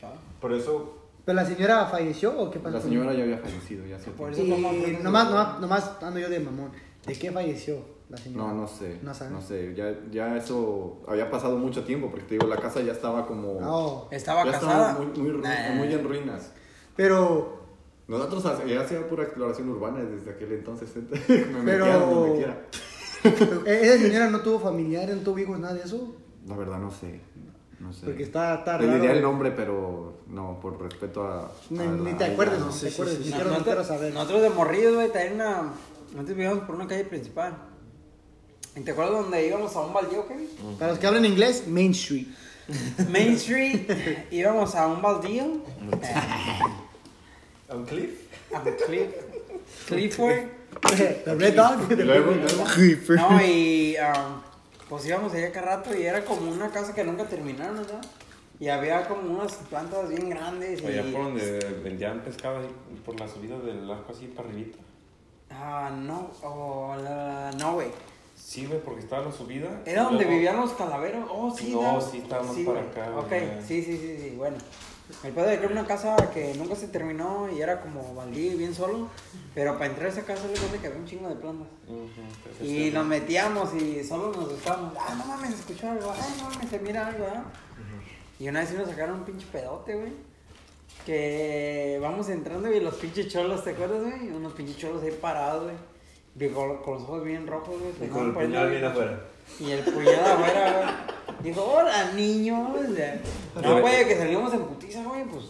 Ah. Por eso, Pero la señora falleció o qué pasó? La señora ya había fallecido, ya Por eso toma Y nomás, nomás, nomás ando yo de mamón. ¿De qué falleció la señora? No, no sé. No No, sé. Ya, ya eso había pasado mucho tiempo, porque te digo, la casa ya estaba como. Oh. Estaba ya casada. estaba muy, muy, Nah. muy en ruinas. Pero, Nosotros ya hacía pura exploración urbana desde aquel entonces. [laughs] me Pero- metía donde me metiera. ¿e- ¿esa señora no tuvo familiares, no tuvo hijos, nada de eso? La verdad no sé. No sé. Porque está, está Te diría el nombre, pero no, por respeto a. Ni, a ni la- te acuerdas, no no, sé. te acuerdas. sí, sí. quiero, saber. Nosotros de morridos, güey, también una... Antes vivíamos por una calle principal. ¿Y ¿Te acuerdas donde íbamos a un baldío, Kevin? Para los que hablan inglés, Main Street. Main Street. íbamos a un baldío. [laughs] ¿a un cliff? A Cliff. Clifford. The Red Dog. Y luego, luego, No, y um, pues íbamos allá cada rato y era como una casa que nunca terminaron, ¿verdad? Y había como unas plantas bien grandes y... Allá por donde vendían pescado, por la subida del arco así para arribita. Ah, no, oh, la- no, güey. Sí, güey, porque estaba la subida. ¿Era y donde luego- vivían los calaveros? Oh, sí. No, da- sí, estaba más para acá, Ok, sí, sí, sí, sí, bueno. El que era una casa que nunca se terminó y era como baldío y bien solo. Pero para entrar a esa casa le que había un chingo de plantas. Y sí. nos metíamos y solo nos estábamos. Ah, no mames, escuchó algo. Ah, no mames, se mira algo, ¿ah? Y una vez sí nos sacaron un pinche pedote, güey. Que vamos entrando y los pinches cholos, ¿te acuerdas, güey? Unos pinches cholos ahí parados, güey. Con, con los ojos bien rojos, güey. Y con el estaban puñal bien afuera. Y el puñal afuera, güey. Dijo, hola, niños. No, güey, que salimos en putiza, güey. Pues,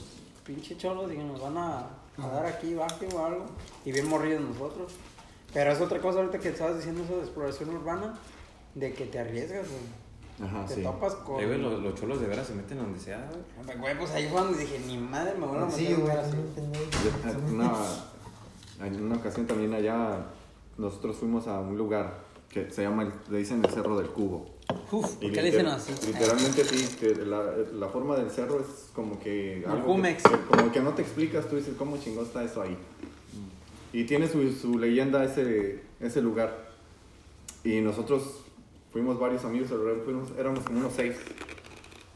pinche cholos, y nos van a, a dar aquí, baje o algo. Y bien morridos nosotros. Pero es otra cosa ahorita que estabas diciendo eso de exploración urbana. De que te arriesgas, güey. Ajá, Te sí. topas con. Güey, los, los cholos de veras se meten donde sea, güey. Güey, pues ahí fue donde dije, ni madre, me voy a meter Sí, güey. lugar así. Yo- en una, en una ocasión también allá nosotros fuimos a un lugar que se llama, el- le dicen el Cerro del Cubo. Uf, ¿por qué le dicen así? Literalmente sí, que la, la forma del cerro es como que algo que, como que no te explicas, tú dices cómo chingón está eso ahí. Y tiene su, su leyenda ese, ese lugar. Y nosotros fuimos varios amigos, fuimos, éramos como unos seis.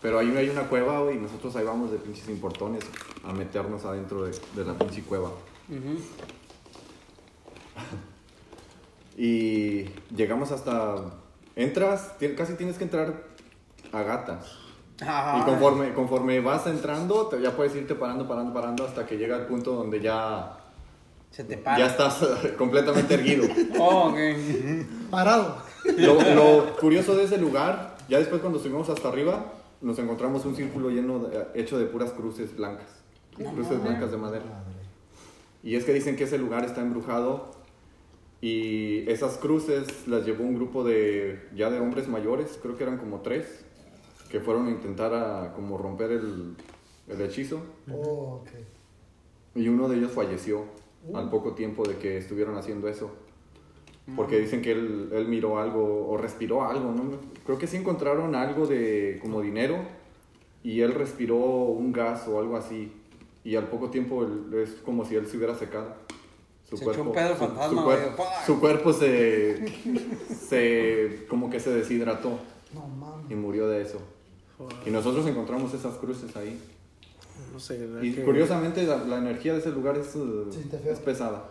Pero ahí hay una cueva y nosotros ahí vamos de pinches importones a meternos adentro de, de la pinche cueva. Ujú. [laughs] Y llegamos hasta... Entras, casi tienes que entrar a gatas. Ajá. Y conforme, conforme vas entrando, te- ya puedes irte parando, parando, parando hasta que llega el punto donde ya, Se te para. ya estás [laughs] completamente erguido. [laughs] Oh, ok. Parado. Lo, lo curioso de ese lugar, ya después cuando subimos hasta arriba, nos encontramos un círculo lleno de- hecho de puras cruces blancas. cruces blancas de madera. Y es que dicen que ese lugar está embrujado y esas cruces las llevó un grupo de ya de hombres mayores, creo que eran como tres, que fueron a intentar a, como romper el, el hechizo. Oh. Y uno de ellos falleció al poco tiempo de que estuvieron haciendo eso. Porque dicen que él, él miró algo o respiró algo, ¿no? Creo que sí encontraron algo de como dinero y él respiró un gas o algo así. Y al poco tiempo él- es como si él se hubiera secado. Su Se echó un pedo su- fantasma, su, güey. cuer- su cuerpo se, se. como que se deshidrató No mames. y murió de eso. Y nosotros encontramos esas cruces ahí. No sé. Y que- curiosamente la, la energía de ese lugar es, uh, feo. es pesada.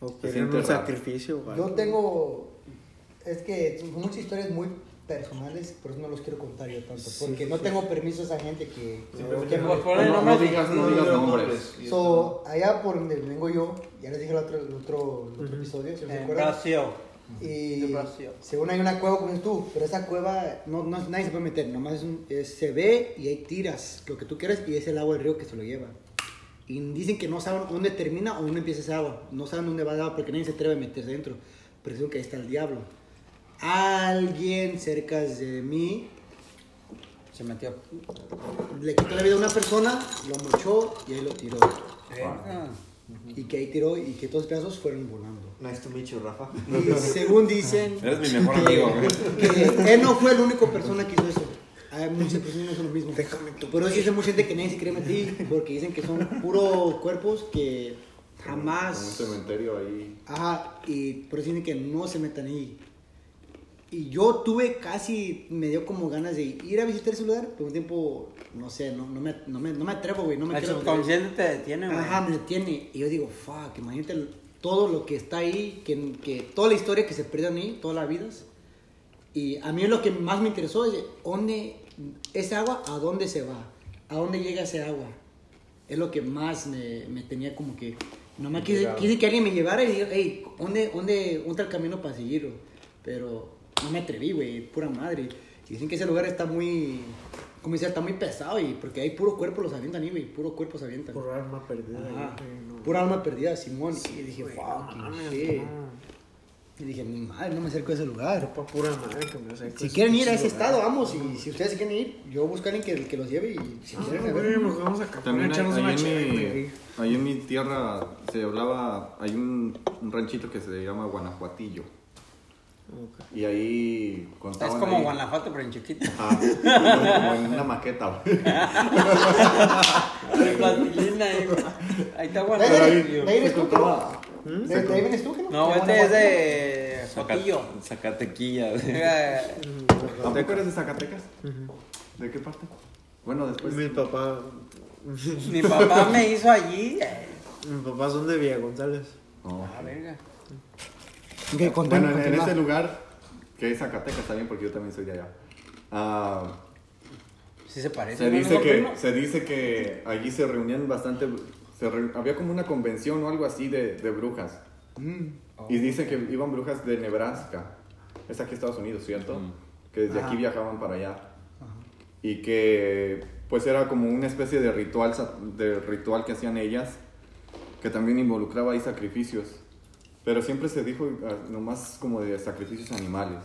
O se un sacrificio. o Yo tengo. Es que son muchas historias muy personales, por eso no los quiero contar yo tanto. Porque no tengo permiso a esa gente que. Simplemente que no- No, no nombres. digas, no digas nombres. y So, allá por donde vengo yo, ya les dije el otro, el otro, el otro episodio, ¿se En acuerdan? Brasil. Y De Brasil. según hay una cueva como dices tú, pero esa cueva No, no, nadie se puede meter, nomás es un- es- se ve y hay tiras, lo que tú quieras, y es el agua del río que se lo lleva. Y dicen que no saben dónde termina o dónde empieza esa agua. No saben dónde va el agua porque nadie se atreve a meterse dentro. Pero dicen que ahí está el diablo. Alguien cerca de mí Se metió. le quitó la vida a una persona, lo mochó y ahí lo tiró. Verga. Y que ahí tiró y que todos los pedazos fueron volando. Nice to meet you, Rafa. Y según dicen [laughs] Eres mi mejor que, amigo, güey. que él no fue la única persona que hizo eso. Hay muchas personas que hacen lo mismo. Pero sí dicen mucha gente que nadie se cree meter [laughs] porque dicen que son puros cuerpos que Como un jamás. cementerio ahí. Ajá, y por eso dicen que no se metan ahí. Y yo tuve casi, me dio como ganas de ir a visitar ese lugar, pero un tiempo, no sé, no, no, me, no, me, no me atrevo, güey. No me El subconsciente te detiene, güey. Ajá, me detiene. Y yo digo, fuck, imagínate todo lo que está ahí, que, que toda la historia que se perdió ahí, todas las vidas. Y a mí lo que más me interesó es dónde, ese agua, a dónde se va, a dónde llega ese agua. Es lo que más me, me tenía como que, nomás quise, Intrigado. quise que alguien me llevara y diga, hey, ¿dónde, dónde, dónde está el camino para seguirlo? Pero no me atreví, güey, pura madre. Y dicen que ese lugar está muy, como dice, está muy pesado y porque hay puro cuerpo los avientan ahí, güey, puro cuerpo se avientan. Por arma perdida. Ajá. güey, no. Pura alma perdida, Simón. y dije, fuck, no no no. Y dije, ni madre, no me acerco a ese lugar. Pura madre que me acerco Si quieren ir a ese estado, vamos. Y si ustedes quieren ir, yo busco a alguien que, que los lleve. Y si Ah, quieren, a güey, ver. nos vamos a acabar. También hay- echarnos ahí, una en mi, ahí en mi tierra se hablaba, hay un, un ranchito que se llama Guanajuatillo. Y ahí Es contaban como ahí- Guanajuato, pero en chiquito. Ah, como, como en una maqueta, güey. [laughs] De plastilina, ahí, güey. Ahí está ¿De Guanajuato. ahí, de ahí eres tú, no? contaba- ¿De, de ahí vienes tú, no? No, ¿De este es de Jotillo. Eh, ¿Tampoco eres de Zacatecas? ¿De qué parte? Bueno, después. Mi papá. Mi papá me hizo allí. eh. Mi papá son de Villa González. No. Ah, verga. Ok, continúa, Bueno, en, en este lugar, que es Zacatecas también, porque yo también soy de allá. ah, Sí se parece. se, dice ¿No, que, se dice que allí se reunían bastante. se re- había como una convención o algo así de, de brujas. Y dice que iban brujas de Nebraska. Es aquí Estados Unidos, ¿cierto? Que desde aquí viajaban para allá. Y que pues era como una especie de ritual, de ritual que hacían ellas, que también involucraba ahí sacrificios. Pero siempre se dijo ah, nomás como de sacrificios animales.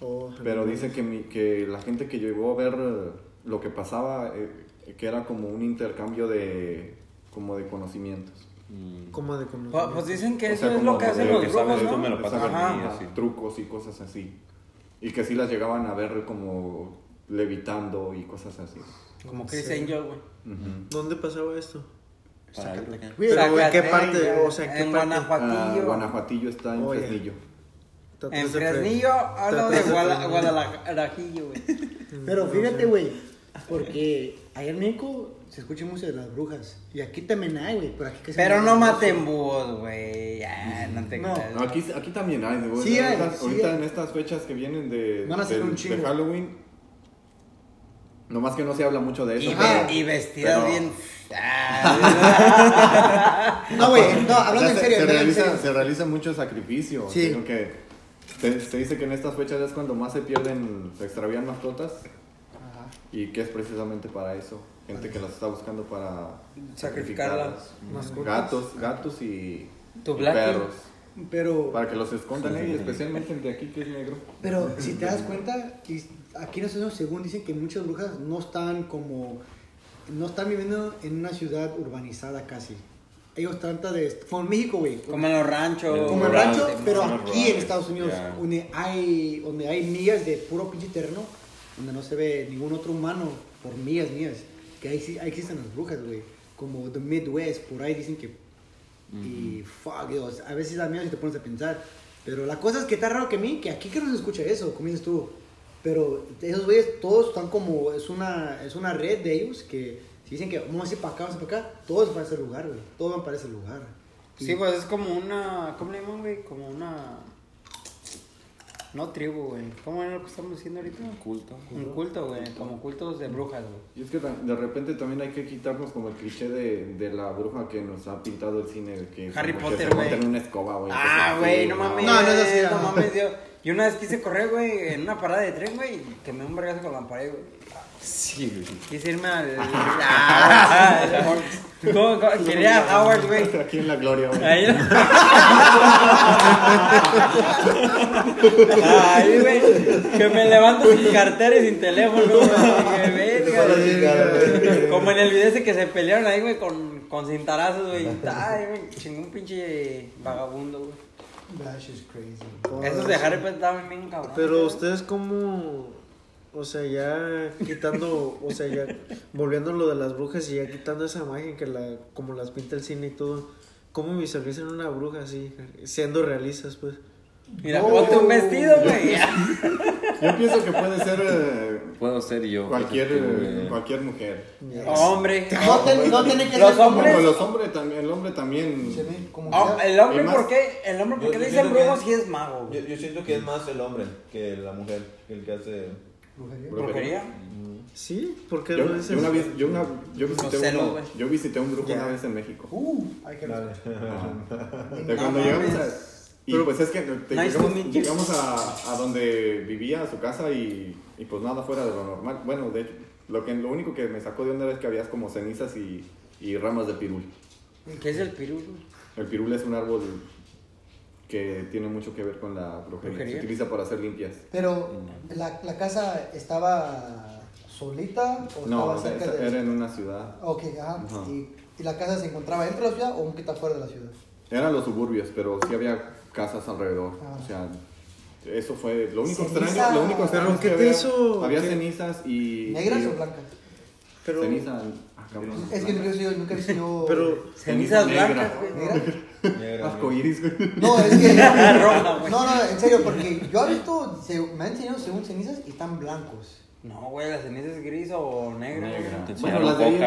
Oh, Pero dice que, mi- que la gente que llegó a ver eh, lo que pasaba, eh, que era como un intercambio de, como de conocimientos. Como de Pues, conocimiento. pues dicen que O eso sea, es lo que hacen los brujos, ¿no? me lo ajá, así. trucos y cosas así. Y que sí las llegaban a ver como levitando y cosas así. Como Chris Angel, güey. Ujú. ¿Dónde pasaba esto? Para- Pero, ¿en qué Zacatecas, parte? O sea, ¿en qué en parte? Guanajuatillo. Ah, Guanajuatillo está en Oye. Fresnillo. En Fresnillo, hablo de. Guadalajarajillo, güey. [laughs] Pero fíjate, güey, porque allá en México se escucha mucho de las brujas. Y aquí también hay, güey, pero aquí casi Pero no maten búhos, güey. Ya, no te No. creas. No, aquí, aquí también hay. güey. Sí hay, ahorita sí ahorita hay. en estas fechas que vienen de, Van a ser del- un chingo. de Halloween, nomás que no se habla mucho de eso. Y, pero- y vestidas pero- bien. [laughs] No, güey, no, O hablando sea, en se- serio, se, en realiza, serio. se realiza mucho sacrificio. Sí. Digo que se, se dice que en estas fechas es cuando más se pierden, se extravían mascotas. Y que es precisamente para eso. Gente que las está buscando para Sacrificarlas. sacrificarlas. Mascotas. Gatos, gatos y, Tu y perros. Pero, Para que los escondan ahí, especialmente el de aquí que es negro. pero [laughs] si te das cuenta, aquí en Estados Unidos, según dicen que muchas brujas no están como. No están viviendo en una ciudad urbanizada casi. Ellos tratan de. Como en México, güey. Como en los ranchos. como en rancho, sí, pero aquí rurales, en Estados Unidos, ya. donde hay donde hay millas de puro pinche terreno, donde no se ve ningún otro humano por millas, millas, que ahí sí ahí existen las brujas, güey. Como the Midwest, por ahí dicen que Y fuck, digo, a veces da miedo si te pones a pensar. Pero la cosa es que está raro que a mí, que aquí que no se escucha eso, dices tú. Pero esos güeyes todos están como, es una, es una red de ellos que si dicen que vamos a ir para acá, vamos a ir para acá, todos van para ese lugar, güey. Todos van para ese lugar. Sí, pues es como una. ¿Cómo le llaman, güey? Como una. No tribu, güey. ¿Cómo era lo que estamos diciendo ahorita? Culto. Un culto, güey. Como cultos de brujas, güey. Y es que de repente también hay que quitarnos como el cliché de, de la bruja que nos ha pintado el cine. Que Harry que Potter, se güey. en una escoba, güey. Ah, que güey, no mames. No, no es así, No no. mames, yo. Yo una vez quise correr, güey, en una parada de tren, güey, y quemé un vergazo con la pared, güey. Sí, güey. Quise irme al. [laughs] Ah, ¿Cómo, cómo? Quería a Howard, güey. Aquí en la gloria, güey. Ahí. Ay, güey. Que me levanto sin cartera y sin teléfono, güey. Que verga, güey. Como en el video ese que se pelearon ahí, güey, con, con cintarazos, güey. Ay, güey. Chingó un pinche vagabundo, güey. That shit's crazy. Esos de Harry Potter estaban bien cabrón. Pero ustedes como, o sea, ya quitando, o sea, ya volviendo a lo de las brujas y ya quitando esa imagen que la, como las pinta el cine y todo, ¿cómo visualizan una bruja así, siendo realistas, pues? Mira, ponte un vestido, güey. Yo pienso que puede ser eh, Puedo ser yo. cualquier, eh, güey. cualquier mujer. Hombre. [laughs] No, te- no tiene que Los ser como- hombres- Bueno, los hombres también, el hombre también. Se ve como Oh, el hombre, Y más- ¿por qué? El hombre, ¿por qué yo le dicen siento que- brujo si es mago? Yo, yo siento que es más el hombre que la mujer, el que hace... Brujería. ¿Brujería? Sí, porque Yo, yo una vez, yo, una, yo visité, celos, uno- yo visité un brujo Ya. una vez en México. Uh, hay que Dale. De cuando No llegamos a... Y pues es que te- Nice llegamos, llegamos a, a donde vivía, a su casa, y, y pues nada fuera de lo normal. Bueno, de hecho, lo, que, lo único que me sacó de onda es que había como cenizas y, y ramas de pirul. ¿Qué es el pirul? El pirul es un árbol que tiene mucho que ver con la brujería. Brujería. Se utiliza para hacer limpias. Pero, ¿la, ¿la casa estaba solita o No, estaba cerca esa- de...? era en una ciudad. Ok, ajá. Ajá. ¿Y, y la casa se encontraba dentro de la ciudad o un poquito afuera de la ciudad? Eran los suburbios, pero sí había casas alrededor. Ah. O sea, eso fue lo único Ceniza. extraño. Lo único extraño ¿Pero es que había, hizo? había ¿Qué? cenizas y. ¿Negras y- o blancas? Pero, Ceniza. ah, cabrón. Es que nunca he visto, nunca he visto pero, blancas, güey. ¿Negra? Negra, Arcoíris, güey. No, es que... [laughs] Roja, güey. No, no, en serio, porque yo he visto, se, me han enseñado según cenizas y están blancos. No, güey, la ceniza es gris o negra. Negra. Te Bueno, las de ahí Sí,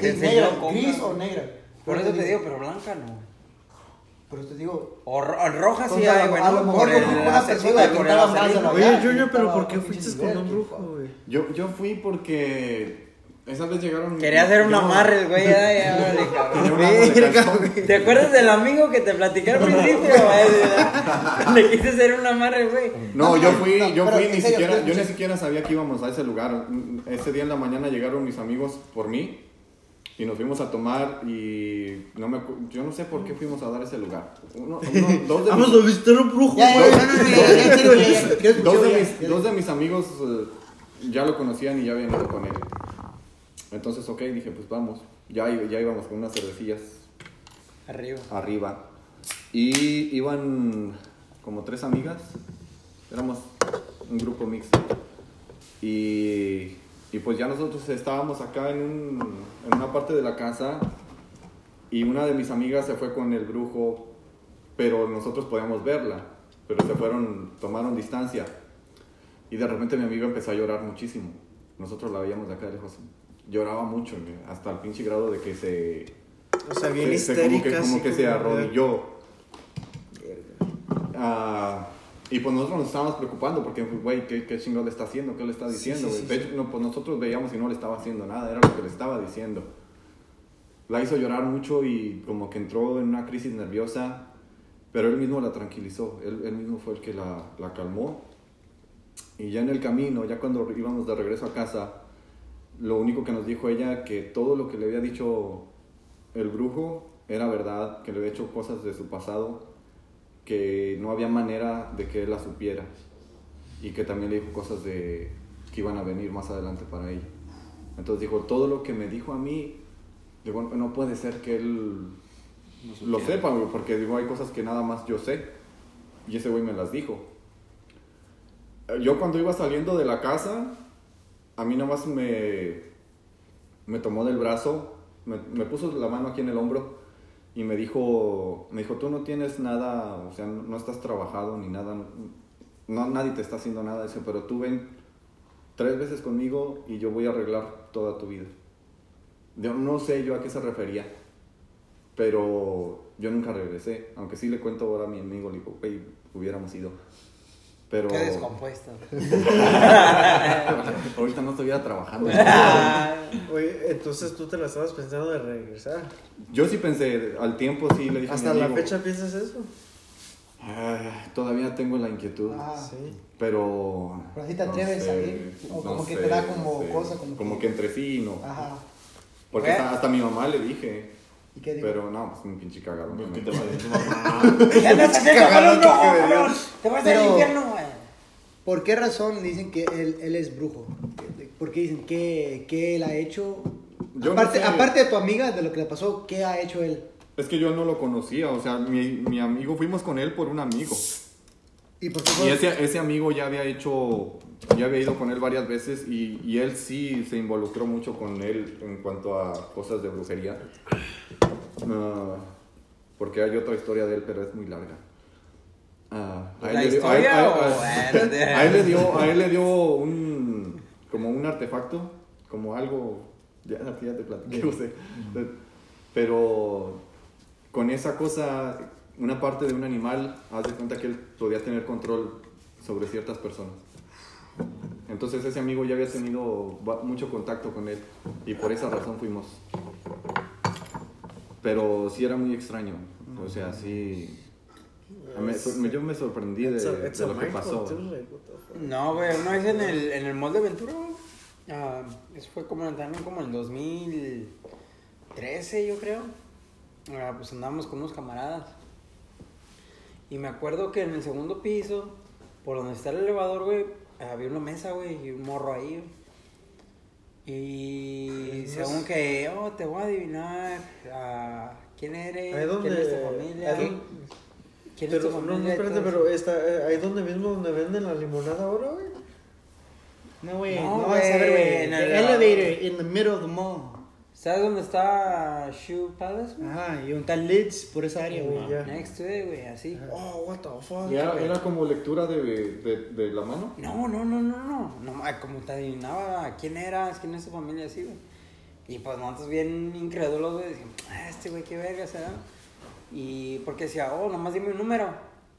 Te negras. negra, coca. gris o negra. Por eso te digo, pero blanca no. Por eso te digo... O ro- roja sí hay, güey. a ¿no? lo mejor Por una persona que la más de la oye, Junior, pero ¿por qué fuiste con un brujo, güey? Yo, yo fui porque. Esa vez llegaron. Quería hacer un amarre, güey. Ay, Tenía cabrón. ¿Te acuerdas del amigo que te platicé al principio? Le quise hacer un amarre, güey. No, yo fui, yo fui ni siquiera, ¿qué yo ni siquiera sabía que íbamos a ese lugar. Ese día en la mañana llegaron mis amigos por mí y nos fuimos a tomar y no me, yo no sé por qué fuimos a dar ese lugar. Uno, uno- dos de Vamos mis, a visitar un brujo, dos de mis, ya. dos de mis amigos eh, ya lo conocían y ya habían ido con él. Entonces, ok, dije, pues vamos. Ya, ya íbamos con unas cervecillas Arriba. arriba. Y iban como tres amigas. Éramos un grupo mixto. Y, y pues ya nosotros estábamos acá en, un- en una parte de la casa. Y una de mis amigas se fue con el brujo, pero nosotros podíamos verla. Pero se fueron, tomaron distancia. Y de repente mi amiga empezó a llorar muchísimo. Nosotros la veíamos de acá de lejos. Lloraba mucho, hasta el pinche grado de que se, O sea, bien se- se- como que, histérica. como que se como- arrodilló. Ah, y pues nosotros nos estábamos preocupando porque, güey, ¿qué, ¿qué chingado le está haciendo? ¿Qué le está diciendo? sí, güey? sí, de sí. hecho, no, pues nosotros veíamos y no le estaba haciendo nada, era lo que le estaba diciendo. La hizo llorar mucho y como que entró en una crisis nerviosa, pero él mismo la tranquilizó, él, él mismo fue el que la, la calmó. Y ya en el camino, ya cuando íbamos de regreso a casa, lo único que nos dijo ella que todo lo que le había dicho el brujo era verdad, que le había hecho cosas de su pasado que no había manera de que él la supiera y que también le dijo cosas de que iban a venir más adelante para ella. Entonces dijo, todo lo que me dijo a mí, digo, no puede ser que él lo sepa, porque digo, hay cosas que nada más yo sé y ese güey me las dijo. Eh, Yo cuando iba saliendo de la casa, a mí nada más me, me tomó del brazo, me, me puso la mano aquí en el hombro y me dijo, me dijo, tú no tienes nada, o sea, no, estás trabajado ni nada, no, nadie te está haciendo nada, dice, pero tú ven tres veces conmigo y yo voy a arreglar toda tu vida. Yo no sé yo a qué se refería, pero yo nunca regresé, aunque sí le cuento ahora a mi amigo, le digo, "Güey, hubiéramos ido. Pero Qué descompuesto. [laughs] ahorita no estuviera trabajando. [laughs] Oye, entonces tú te la estabas pensando de regresar. Yo sí pensé, al tiempo sí le dije a mi ¿Hasta la amigo, fecha piensas eso? "Ah, todavía tengo la inquietud, Ah, Sí. pero... Pero así te atreves a ir, o como que te da como cosa, como como que- que entre sí, no. Ajá. Porque Bueno. hasta, hasta mi mamá le dije, ¿Y qué digo? pero no, pues un pinche cagado. [laughs] ¿Qué te va a decir tu mamá? ¿Qué andas haciendo con un rojo, cabrón? Te vas al infierno, güey. ¿Por qué razón dicen que él, él es brujo? ¿Por qué dicen que, que él ha hecho? Yo no aparte, sé. aparte de tu amiga, de lo que le pasó, ¿qué ha hecho él? Es que yo no lo conocía, o sea, mi, mi amigo, fuimos con él por un amigo. ¿Y por Y ese, ese amigo ya había hecho, ya había ido con él varias veces y, y él sí se involucró mucho con él en cuanto a cosas de brujería. Ah, porque hay otra historia de él, pero es muy larga. Ah, a él ¿La le dio- a él- a- a- le dio, [laughs] a él le dio un, como un artefacto, como algo, ya, ya te platiqué, no sé. pero con esa cosa, una parte de un animal, haz de cuenta que él podía tener control sobre ciertas personas. Entonces ese amigo ya había tenido mucho contacto con él y por esa razón fuimos. Pero sí era muy extraño, o sea, sí... me- me- yo me sorprendí de, a- it's de a lo que pasó. No, güey, una vez en el, en el mall de Ventura, ah, eso fue como también como en 2013, yo creo. Ah, pues andábamos con unos camaradas. Y me acuerdo que en el segundo piso, por donde está el elevador, güey, había una mesa, güey, y un morro ahí, güey. Y según que, oh, te voy a adivinar ah, quién eres, quién es tu familia, ahí donde- quién es tu Pero, no, no, espérate, pero está, eh, ahí donde mismo donde venden la limonada ahora, güey. No, güey, No, no, vas a ver, güey, en The el- elevator in the middle of the mall. ¿Sabes dónde está Shoe Palace, güey? Ajá, y un tal Lids por esa área, güey. Oh, ya. Next to it, güey, así. Oh, what the fuck. ¿Y era, era como lectura de, de, de la mano? No, no, no, no, no. no como te adivinaba quién eras, quién es tu familia, así, güey. Y pues nosotros bien incrédulos, güey, ah, este güey, qué verga será. Y porque decía, oh, nomás dime un número.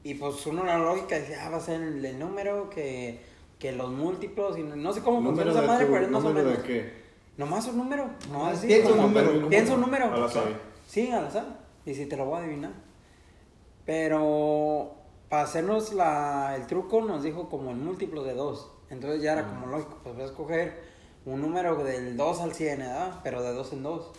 Y pues uno la lógica decía, ah, va a ser el, el número que, que los múltiplos. Y no, no sé cómo funciona esa madre, tu- pero es más o número menos. de qué? Nomás un número. Nomás así, Piensa un número. Piensa un número. Al azar. Sí, al azar. Y si te lo voy a adivinar. Pero para hacernos la, el truco nos dijo como el múltiplo de 2. Entonces ya era como lógico, pues voy a escoger un número del 2 al 100, ¿verdad? Pero de 2 en 2.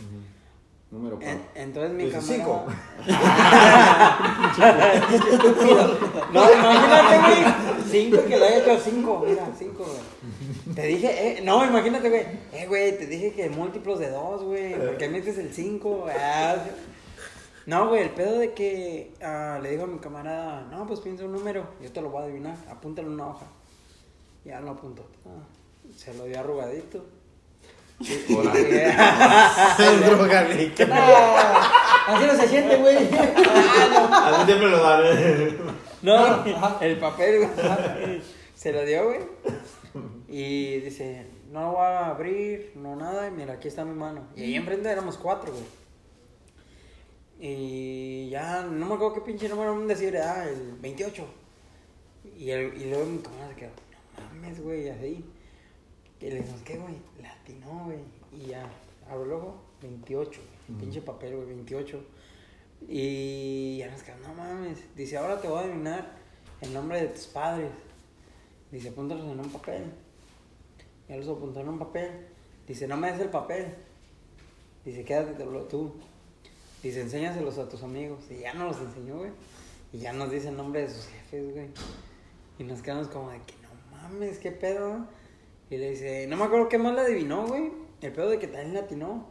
Número En- cuatro. entonces mi camarada... cinco. [laughs] No, imagínate, güey. 5 que lo haya hecho 5. Mira, 5, güey. Te dije, eh, no, imagínate, güey. Eh, güey, te dije que múltiplos de 2, güey. ¿Por qué metes el 5? no, güey, el pedo de que ah, le dijo a mi camarada, no, pues piensa un número, yo te lo voy a adivinar, apúntalo en una hoja. Ya lo apuntó. Ah, se lo dio arrugadito. El drogadicto. [laughs] Así no se siente, güey. A mí siempre lo dan. No, el papel, güey. Se lo dio, güey. Y dice, no lo voy a abrir, no nada. Y mira, aquí está mi mano. Y ahí enfrente éramos cuatro, güey. Y ya, no me acuerdo qué pinche número me decir, ah, el 28. Y, el, y luego mi camarada se quedó, no mames, güey, así. Y le dijimos, ¿qué, güey? Latino, güey. Y ya, abro el ojo, 28. güey. Pinche papel, güey, 28. Y ya nos quedamos, no mames. Dice, ahora te voy a adivinar el nombre de tus padres. Dice, apúntalos en un papel. Ya los apuntó en un papel. Dice, no me des el papel. Dice, quédatelo tú. Dice, enséñaselos a tus amigos. Y ya nos los enseñó, güey. Y ya nos dice el nombre de sus jefes, güey. Y nos quedamos como de que no mames, qué pedo. Y le dice, no me acuerdo qué más le adivinó, güey. El pedo de que también latinó.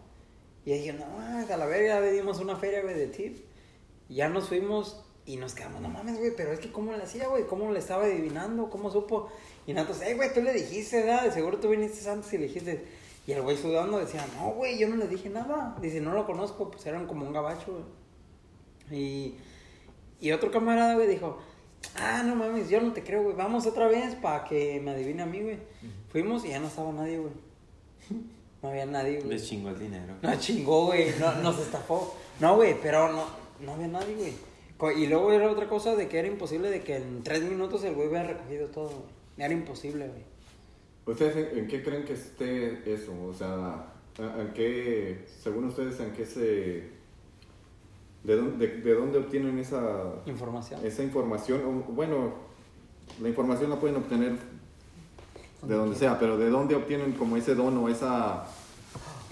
Y dije, no, a la verga, le dimos una feria, güey, de tip. Ya nos fuimos y nos quedamos, no mames, güey, pero es que cómo le hacía, güey, cómo le estaba adivinando, cómo supo. Y nosotros, eh, güey, tú le dijiste, ¿verdad? Seguro tú viniste antes y le dijiste. Y el güey sudando decía, no, güey, yo no le dije nada. Dice, no lo conozco, pues eran como un gabacho, güey. Y, y otro camarada, güey, dijo, ah, no mames, yo no te creo, güey, vamos otra vez para que me adivine a mí, güey. Fuimos y ya no estaba nadie, güey. [laughs] No había nadie, güey. Les chingó el dinero. Nos chingó, güey, no, nos estafó. No, güey, pero no, no había nadie, güey. Y luego era otra cosa de que era imposible de que en tres minutos el güey hubiera recogido todo, güey. Era imposible, güey. ¿Ustedes en, en qué creen que esté eso? O sea, ¿en en qué, según ustedes, en qué se... ¿De dónde, de, de dónde obtienen esa, Información. esa información? O, bueno, la información la pueden obtener de donde sea, pero ¿de dónde obtienen como ese don o esa...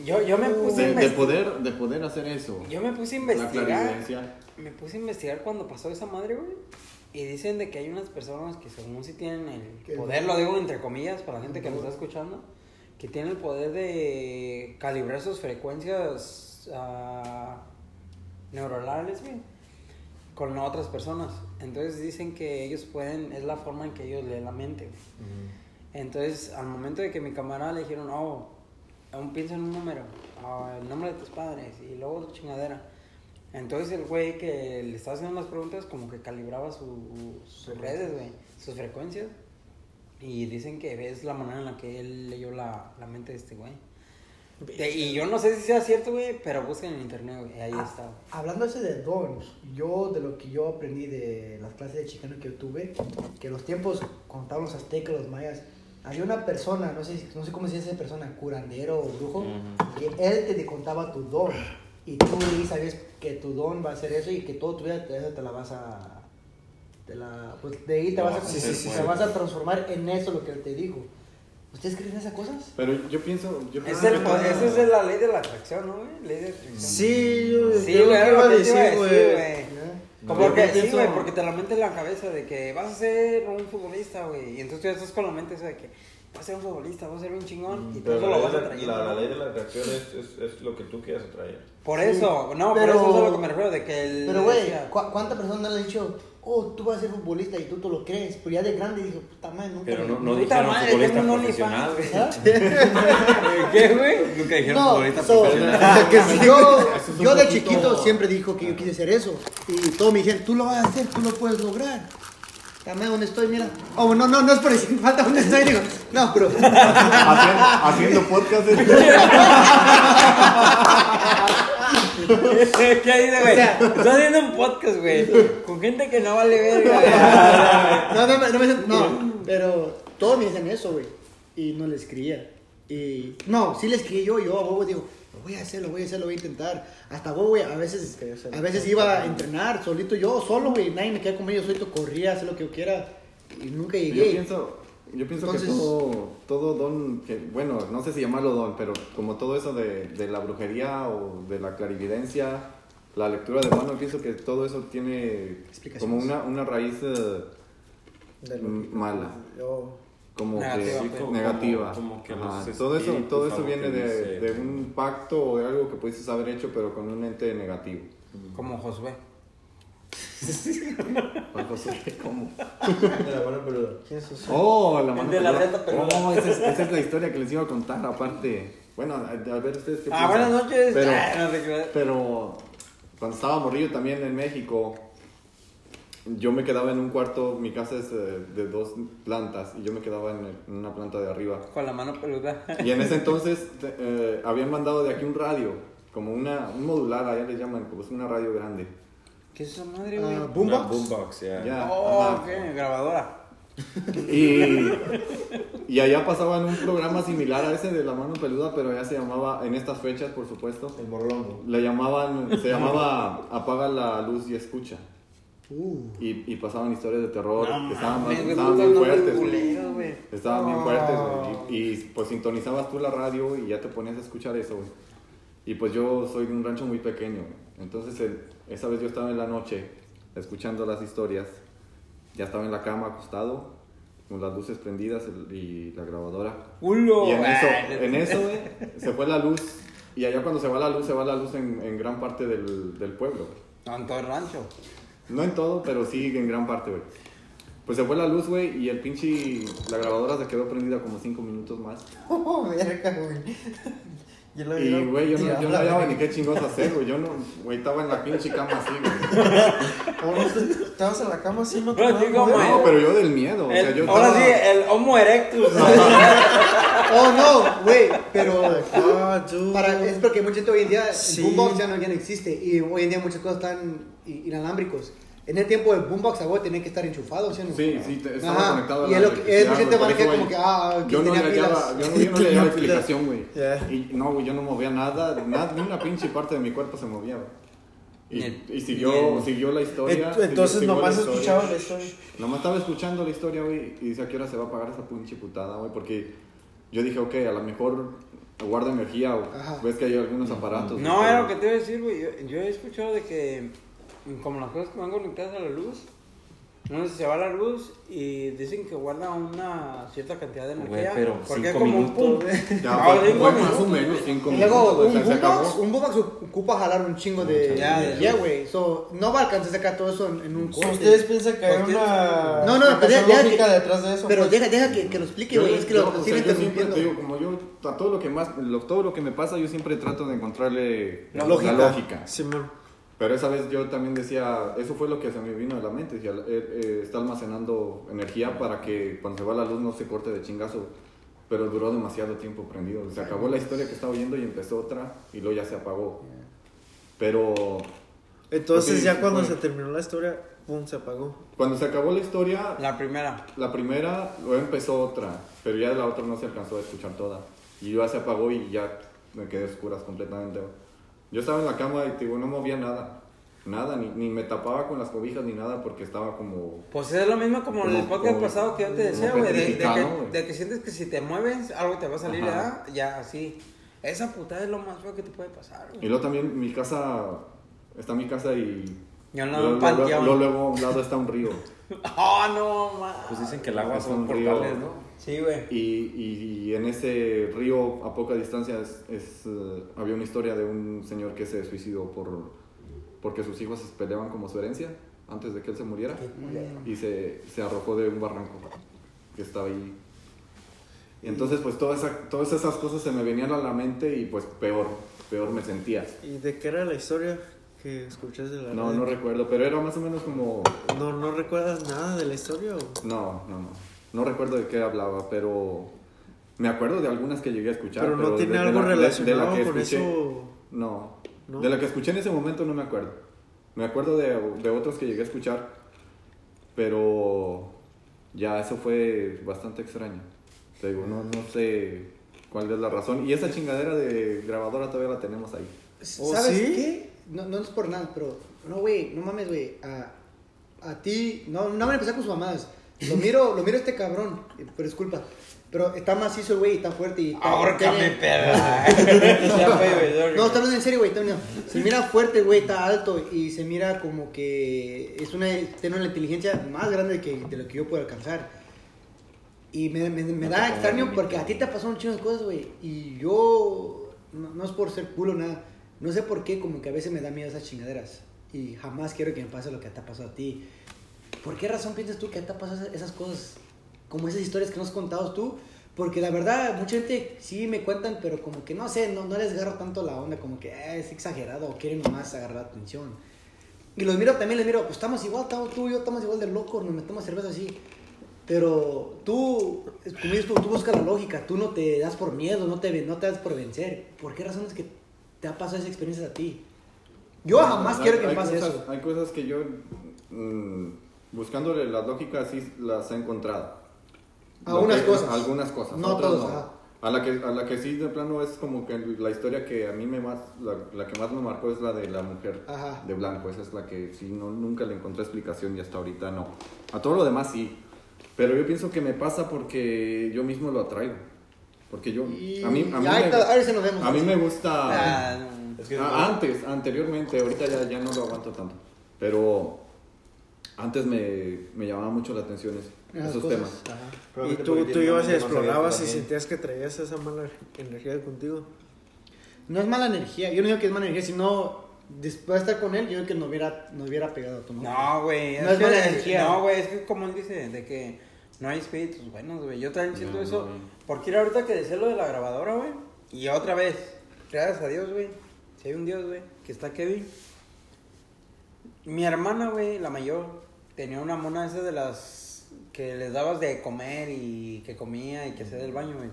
Yo, yo me puse a De, de investi- poder, de poder hacer eso? Yo me puse a La investigar. clarividencia. Me puse a investigar cuando pasó esa madre, güey. Y dicen de que hay unas personas que según si tienen el poder, lo digo entre comillas para la gente que nos está escuchando, que tienen el poder de calibrar sus frecuencias ah, neuronales, güey, con otras personas. Entonces dicen que ellos pueden, es la forma en que ellos leen la mente, güey. Entonces, al momento de que mi camarada le dijeron, oh, aún piensa en un número, ah, el nombre de tus padres, y luego otra chingadera. Entonces, el güey que le estaba haciendo las preguntas, como que calibraba su- sus redes, güey, sus frecuencias. Y dicen que es la manera en la que él leyó la, la mente de este güey. De- y yo no sé si sea cierto, güey, pero busquen en internet, güey, ahí Ah, está. Hablando ese de dons, yo de lo que yo aprendí de las clases de chicano que yo tuve, que los tiempos cuando estaban los aztecas, los mayas, había una persona, no sé, no sé cómo se dice esa persona, curandero o brujo, Ujú. que él te contaba tu don y tú ahí sabías que tu don va a ser eso y que todo tu vida te, te la vas a te la, pues de ahí te Lo vas a, vas a hacer te fuerte. vas a transformar en eso lo que él te dijo. ¿Ustedes creen esas cosas? Pero yo pienso... Yo Es pienso el que po- todo- esa es la ley de la atracción, ¿no, güey? Ley de atracción. Sí, yo, Sí, yo lo que iba a lo que te iba a decir, decir, güey. Porque, sí, güey, porque te la mente en la cabeza de que vas a ser un futbolista, güey. Y entonces tú ya estás con la mente esa de que vas a ser un futbolista, vas a ser bien chingón. Y todo eso lo vas la, atrayendo. la- la ley de la atracción es, es, es lo que tú quieras atraer. Por Sí, eso, no, pero- por eso es a lo que me refiero, de que el. Pero, güey, decía- ¿cu- ¿cuántas personas le han dicho, oh, tú vas a ser futbolista y tú te lo crees? Pero ya de grande dijo, puta madre, nunca Pero no, no Puta dijeron madre, futbolista profesional. ¿Ah? [laughs] [laughs] ¿Qué, güey? Nunca dijeron No, futbolista so, profesional. [laughs] que si yo, yo de chiquito siempre dijo que yo quise hacer eso. Y todos me dijeron, tú lo vas a hacer, tú lo puedes lograr. Dame donde estoy, mira. Oh, no, no, no es por decir [laughs] falta donde estoy, digo. No, pero. [laughs] haciendo, haciendo podcast. [laughs] ¿Qué dice, güey? O sea- Estás haciendo un podcast, güey. Con gente que no vale verga. No, no, no, me dicen- no, pero todos me dicen eso, güey. Y no les creía. Y no, sí les creí yo, yo a Bobo digo, voy a hacer, lo voy a hacer, lo voy a intentar. Hasta Bobo, güey, a veces, a veces iba a entrenar solito yo, solo, güey, nadie me quedaba conmigo, yo solito corría, hacía lo que yo quiera. Y nunca Yo llegué. pienso, yo pienso Entonces- que todo, todo don, que, bueno, no sé si llamarlo don, pero como todo eso de, de la brujería o de la clarividencia, la lectura de mano, pienso que todo eso tiene como una, una raíz eh, De mala, Yo, como Negativa, que sí, como- negativa. como que Ajá, los todo eso, todo eso viene que de, de un pacto o de algo que pudieses haber hecho, pero con un ente negativo. Como [laughs] Josué. ¿cómo? De la mano peluda. ¿Quién es eso? Oh, la mano de la peluda. reta peluda. Oh, esa es, esa es la historia que les iba a contar, aparte. Bueno, a, a ver ustedes qué Ah, piensan. buenas noches. Pero, Ah, pero cuando estaba morrillo también en México, yo me quedaba en un cuarto, mi casa es eh, de dos plantas, y yo me quedaba en, el- en una planta de arriba. Con la mano peluda. Y en ese [laughs] entonces te- eh, habían mandado de aquí un radio, como una, un modular, allá le llaman, como es una radio grande. ¿Qué es esa madre, güey? ah, Una Boombox. boombox, ya. Ya. oh, ajá. ok, grabadora. Y, y allá pasaban un programa similar a ese de la mano peluda, pero ya se llamaba, en estas fechas por supuesto, El morlongo. le llamaban, se llamaba [laughs] Apaga la luz y escucha. Uh, Y, y pasaban historias de terror No que estaban, güey, estaban bien fuertes. güey. Estaban bien Oh. fuertes, güey. Y, y, pues sintonizabas tú la radio y ya te ponías a escuchar eso, güey. Y pues yo soy de un rancho muy pequeño, güey. Entonces el- esa vez yo estaba en la noche escuchando las historias. Ya estaba en la cama acostado, con las luces prendidas el- y la grabadora. Culo. Y en eso, en eso, güey, se fue la luz. Y allá cuando se va la luz, se va la luz en, en gran parte del, del pueblo, güey. En todo el rancho. No en todo, pero sí en gran parte, güey. Pues se fue la luz, güey, y el pinche... La grabadora se quedó prendida como cinco minutos más. [laughs] oh, verga, güey. [laughs] Yo lo Y, güey, yo no, yo no hallaba ni qué chingos hacer, güey. Yo no, güey, estaba en la pinche cama así, güey. [laughs] Estabas en la cama así, no te Pero digo, güey, No, pero yo del miedo, o sea, El- yo ahora estaba... sí, el Homo erectus. Oh, no, güey, pero... Ah. Para, es porque mucha gente hoy en día, Sí. el boombox ya no, ya no existe y hoy en día muchas cosas están inalámbricos. En el tiempo del boombox, a vos tenía que estar enchufado, ¿sí o no? Sí, sí, te- estaba Ajá, conectado a y la es lo que- es güey, maneja por eso, como que, ah, que yo no tenía le hallaba, pilas. yo no, yo no le hallaba [laughs] explicación, güey. Ya. Y no, güey, yo no movía nada, nada, ni una pinche parte de mi cuerpo se movía, güey. Y, y siguió, el- siguió la historia. Entonces siguió nomás la historia. escuchaba la historia. Nomás estaba escuchando la historia, güey, y dice a qué hora se va a pagar esa pinche putada, güey, porque yo dije, ok, a lo mejor guarda energía, o ves que hay algunos aparatos. No, era lo que te iba a decir, güey. Yo, yo he escuchado de que, como las cosas que van conectadas a la luz, no sé si se va la luz y dicen que guarda una cierta cantidad de Güey, energía. pero porque es cinco como un minutos. pum. Ya, [laughs] Ah, fue, cinco fue más o menos cinco Y luego, güey, un o sea, boombox, un boombox ocupa jalar un chingo de energía, güey. So, no va a alcanzar a sacar todo eso en, en un corte. ¿Ustedes piensan que hay una No, no, pero deja lógica que- detrás de eso? Pero pues? deja, deja que, que lo explique, güey. Es que yo, lo, o sea, sigue yo siempre te digo, como yo, a todo lo que más, lo- todo lo que me pasa, yo siempre trato de encontrarle la Lógica. lógica. Simón. Pero esa vez yo también decía, eso fue lo que se me vino a la mente, decía, eh, eh, está almacenando energía para que cuando se va la luz no se corte de chingazo. Pero duró demasiado tiempo prendido. Se acabó la historia que estaba oyendo y empezó otra y luego ya se apagó. Pero Entonces ya cuando se terminó la historia, pum, se apagó. cuando se acabó la historia, La primera. La primera, luego empezó otra, pero ya la otra no se alcanzó a escuchar toda. Y ya se apagó y ya me quedé a oscuras completamente. Yo estaba en la cama y digo, no movía nada. Nada, ni, ni me tapaba con las cobijas ni nada porque estaba como... Pues es lo mismo como, en el podcast como- pasado que yo te decía, güey. De, que, güey. de que sientes que si te mueves, algo te va a salir. ¿verdad? Ya, así. Esa putada es lo más feo que te puede pasar, Y güey. luego también mi casa, está mi casa y... Y al lado luego- luego- luego- luego a un lado está un río. ¡Oh, [laughs] no, man! Pues dicen que el agua son río. portales, ¿no? Sí, güey. Y, y- y en ese río a poca distancia es, es, eh, había una historia de un señor que se suicidó por, porque sus hijos peleaban como su herencia antes de que él se muriera y se, se arrojó de un barranco que estaba ahí. Y entonces pues toda esa- todas esas cosas se me venían a la mente y pues peor, peor me sentía. ¿Y de qué era la historia que escuchaste de la No, no recuerdo, pero era más o menos como... ¿No, ¿No recuerdas nada de la historia? O? No, no, no. No recuerdo de qué hablaba, pero me acuerdo de algunas que llegué a escuchar. Pero no tiene de- de algo la- de- de la relacionado que con escuché. eso. No. ¿No? De la que escuché en ese momento no me acuerdo. Me acuerdo de, de otros que llegué a escuchar, pero ya eso fue bastante extraño. Te digo, no, no sé cuál es la razón. Y esa chingadera de grabadora todavía la tenemos ahí. ¿Oh, ¿Sabes sí? qué? No, no es por nada, pero no, güey, no mames, güey. A, a ti, no, no van a empezar con sus mamadas. Lo miro, lo miro a este cabrón, pero disculpa. Pero está macizo, el güey, y está fuerte y está- Ahórcame, perra. [laughs] [laughs] No, está hablando en serio, güey. Se mira fuerte, güey, está alto y se mira como que es una, tiene una inteligencia más grande que, de lo que yo puedo alcanzar. Y me, me, me da extraño porque a ti te pasaron un chingo de cosas, güey. Y yo, no, no es por ser culo nada, no sé por qué, como que a veces me da miedo esas chingaderas. Y jamás quiero que me pase lo que te ha pasado a ti. ¿Por qué razón piensas tú que te ha pasado esas- cosas? Como esas historias que nos has contado tú. Porque la verdad, mucha gente sí me cuentan, pero como que no sé, no, no les agarro tanto la onda, como que eh, es exagerado o quieren nomás agarrar la atención. Y los miro también, les miro, pues estamos igual, estamos, tú y yo estamos igual de locos, nos metemos cerveza así. Pero tú, como dices tú, tú buscas la lógica, tú no te das por miedo, no te, no te das por vencer. ¿Por qué razones que te ha pasado esa experiencia a ti? Yo jamás Hay- quiero que me pase cosas- eso. Hay cosas que yo, mm, buscándole la lógica, sí las he encontrado. Algunas que- cosas. Algunas cosas. No otras todas, no. A la, que, a la que sí, de plano, es como que la historia que a mí me más, la, la que más me marcó es la de la mujer Ajá. de blanco. Esa es la que sí, no, nunca le encontré explicación y hasta ahorita no. A todo lo demás sí. Pero yo pienso que me pasa porque yo mismo lo atraigo. Porque yo, Y a mí, a mí, me, está, ahora sí nos vemos. a mí me gusta... Ah, no. Es que Ah, antes, anteriormente, ahorita ya, ya no lo aguanto tanto. Pero antes me, me llamaba mucho la atención eso- Esas esos cosas. temas. Ajá. Y tú, tú ibas y explorabas y sentías que traías esa mala energía contigo. No es mala energía, yo no digo que es mala energía, sino después de estar con él, yo digo que no hubiera, no hubiera pegado a tu madre. No, güey. No es que- mala energía. No, güey, es que como él dice, de que no hay espíritus buenos, güey. Yo también siento No, eso. no. Porque era ahorita que decía lo de la grabadora, güey. Y otra vez, gracias a Dios, güey. Si hay un Dios, güey, que está Kevin. Mi hermana, güey, la mayor, tenía una mona esa de las que les dabas de comer y que comía y que hacía del baño, güey.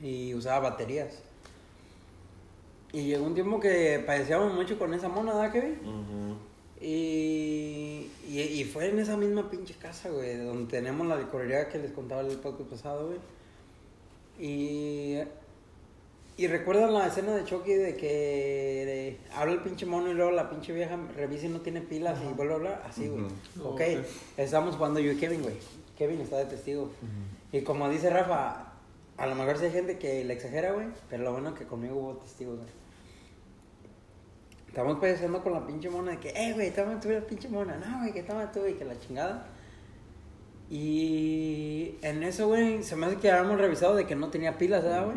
Y usaba baterías. Y llegó un tiempo que padecíamos mucho con esa mona, ¿verdad, Kevin? Ujú. Y, y, y fue en esa misma pinche casa, güey, donde tenemos la licorería que les contaba el podcast pasado, güey. Y, y recuerdan la escena de Chucky de que de- habla el pinche mono y luego la pinche vieja revisa y no tiene pilas y vuelve a hablar, así, güey. Ujú. Ok, estamos jugando yo y Kevin, güey. Kevin está de testigo. Y como dice Rafa, a lo mejor sí hay gente que le exagera, güey, pero lo bueno es que conmigo hubo testigos, güey. Estamos pensando con la pinche mona de que, eh, güey, toma tú la pinche mona. No, güey, que toma tú y que la chingada. Y en eso, güey, se me hace que habíamos revisado de que no tenía pilas, ¿verdad, güey?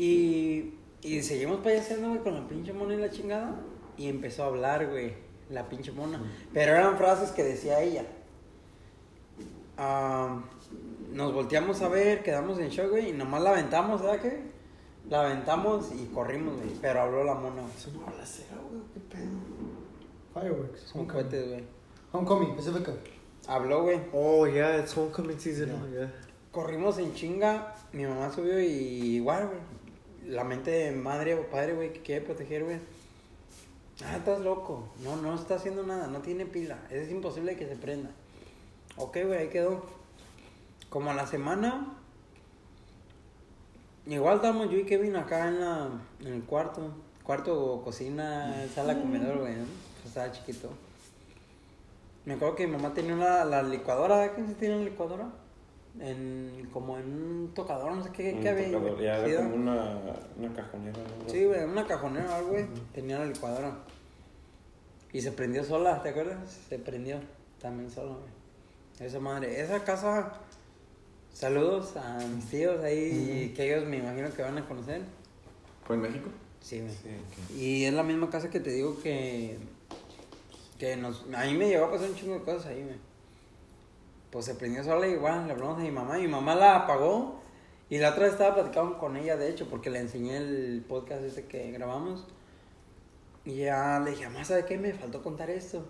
Y, y seguimos payaseando, güey, con la pinche mona y la chingada. Y empezó a hablar, güey, la pinche mona. Pero eran frases que decía ella. Ah, nos volteamos a ver, quedamos en shock, güey, y nomás la aventamos, ¿verdad que? La aventamos y corrimos, güey. Pero habló la mona, güey. Es una balacera, güey, qué pedo. Fireworks. Son cohetes, güey. Homecoming, Pacifica. Habló, güey. Oh, yeah, it's homecoming season, oh, yeah. Corrimos en chinga. Mi mamá subió y igual, güey. La mente de madre o padre, güey, que quiere proteger, güey. Ah, estás loco. No, no está haciendo nada. No tiene pila. Es imposible que se prenda. Ok, güey, ahí quedó. Como a la semana. Igual estábamos yo y Kevin acá en, la, en el cuarto. Cuarto, cocina, sala, comedor, güey. ¿no? Pues estaba chiquito. Me acuerdo que mi mamá tenía una, la licuadora, ¿verdad que se tiene una licuadora? En, como en un tocador, no sé qué, qué había. tocador, güey. Ya era como una, una cajonera. ¿no? Sí, güey, una cajonera o algo, güey. Tenía la licuadora. Y se prendió sola, ¿te acuerdas? Se prendió también sola, güey. Esa madre. Esa casa. Saludos a mis tíos ahí, que ellos me imagino que van a conocer. ¿Fue en México? Sí, güey. Sí, Y es la misma casa que te digo que. Que nos. A mí me llegó a pasar un chingo de cosas ahí, güey. Pues se prendió sola igual, le hablamos a mi mamá. Mi mamá la apagó. Y la otra vez estaba platicando con ella, de hecho, porque le enseñé el podcast ese que grabamos. Y ya le dije, mamá, ¿sabe qué? Me faltó contar esto.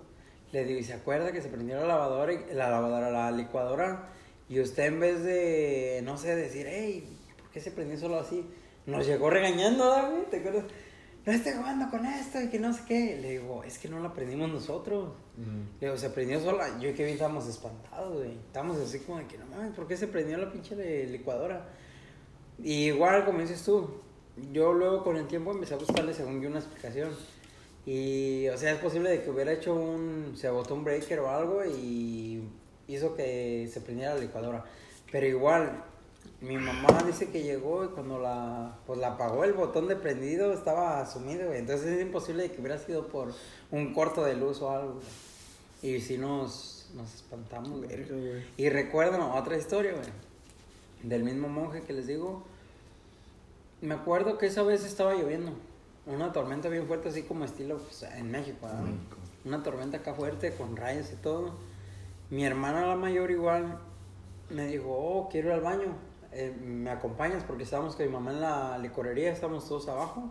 Le digo, ¿y se acuerda que se prendió la lavadora, y- la lavadora, la licuadora? Y usted en vez de, no sé, decir, hey, ¿por qué se prendió solo así? Nos llegó regañando, ¿verdad, güey? ¿Te acuerdas? No esté jugando con esto y que no sé qué. Le digo, es que no la prendimos nosotros. Le digo, se prendió sola. Yo y Kevin estábamos espantados, güey. Estábamos así como de que no mames, ¿por qué se prendió la pinche de licuadora? Y igual, como dices tú, yo luego con el tiempo empecé a buscarle según yo una explicación. Y, o sea, es posible de que hubiera hecho un, se botó un breaker o algo y hizo que se prendiera la licuadora. Pero igual, mi mamá dice que llegó y cuando la, pues la apagó el botón de prendido estaba sumido, güey. Entonces es imposible que hubiera sido por un corto de luz o algo. güey. Y si nos, nos espantamos, güey. Verga, güey. Y recuerdan otra historia, güey. Del mismo monje que les digo. Me acuerdo que esa vez estaba lloviendo. Una tormenta bien fuerte, así como estilo pues, en México. Una tormenta acá fuerte, con rayos y todo. Mi hermana, la mayor, igual, me dijo: Oh, quiero ir al baño. Eh, ¿Me acompañas? Porque estábamos con mi mamá en la licorería, estábamos todos abajo.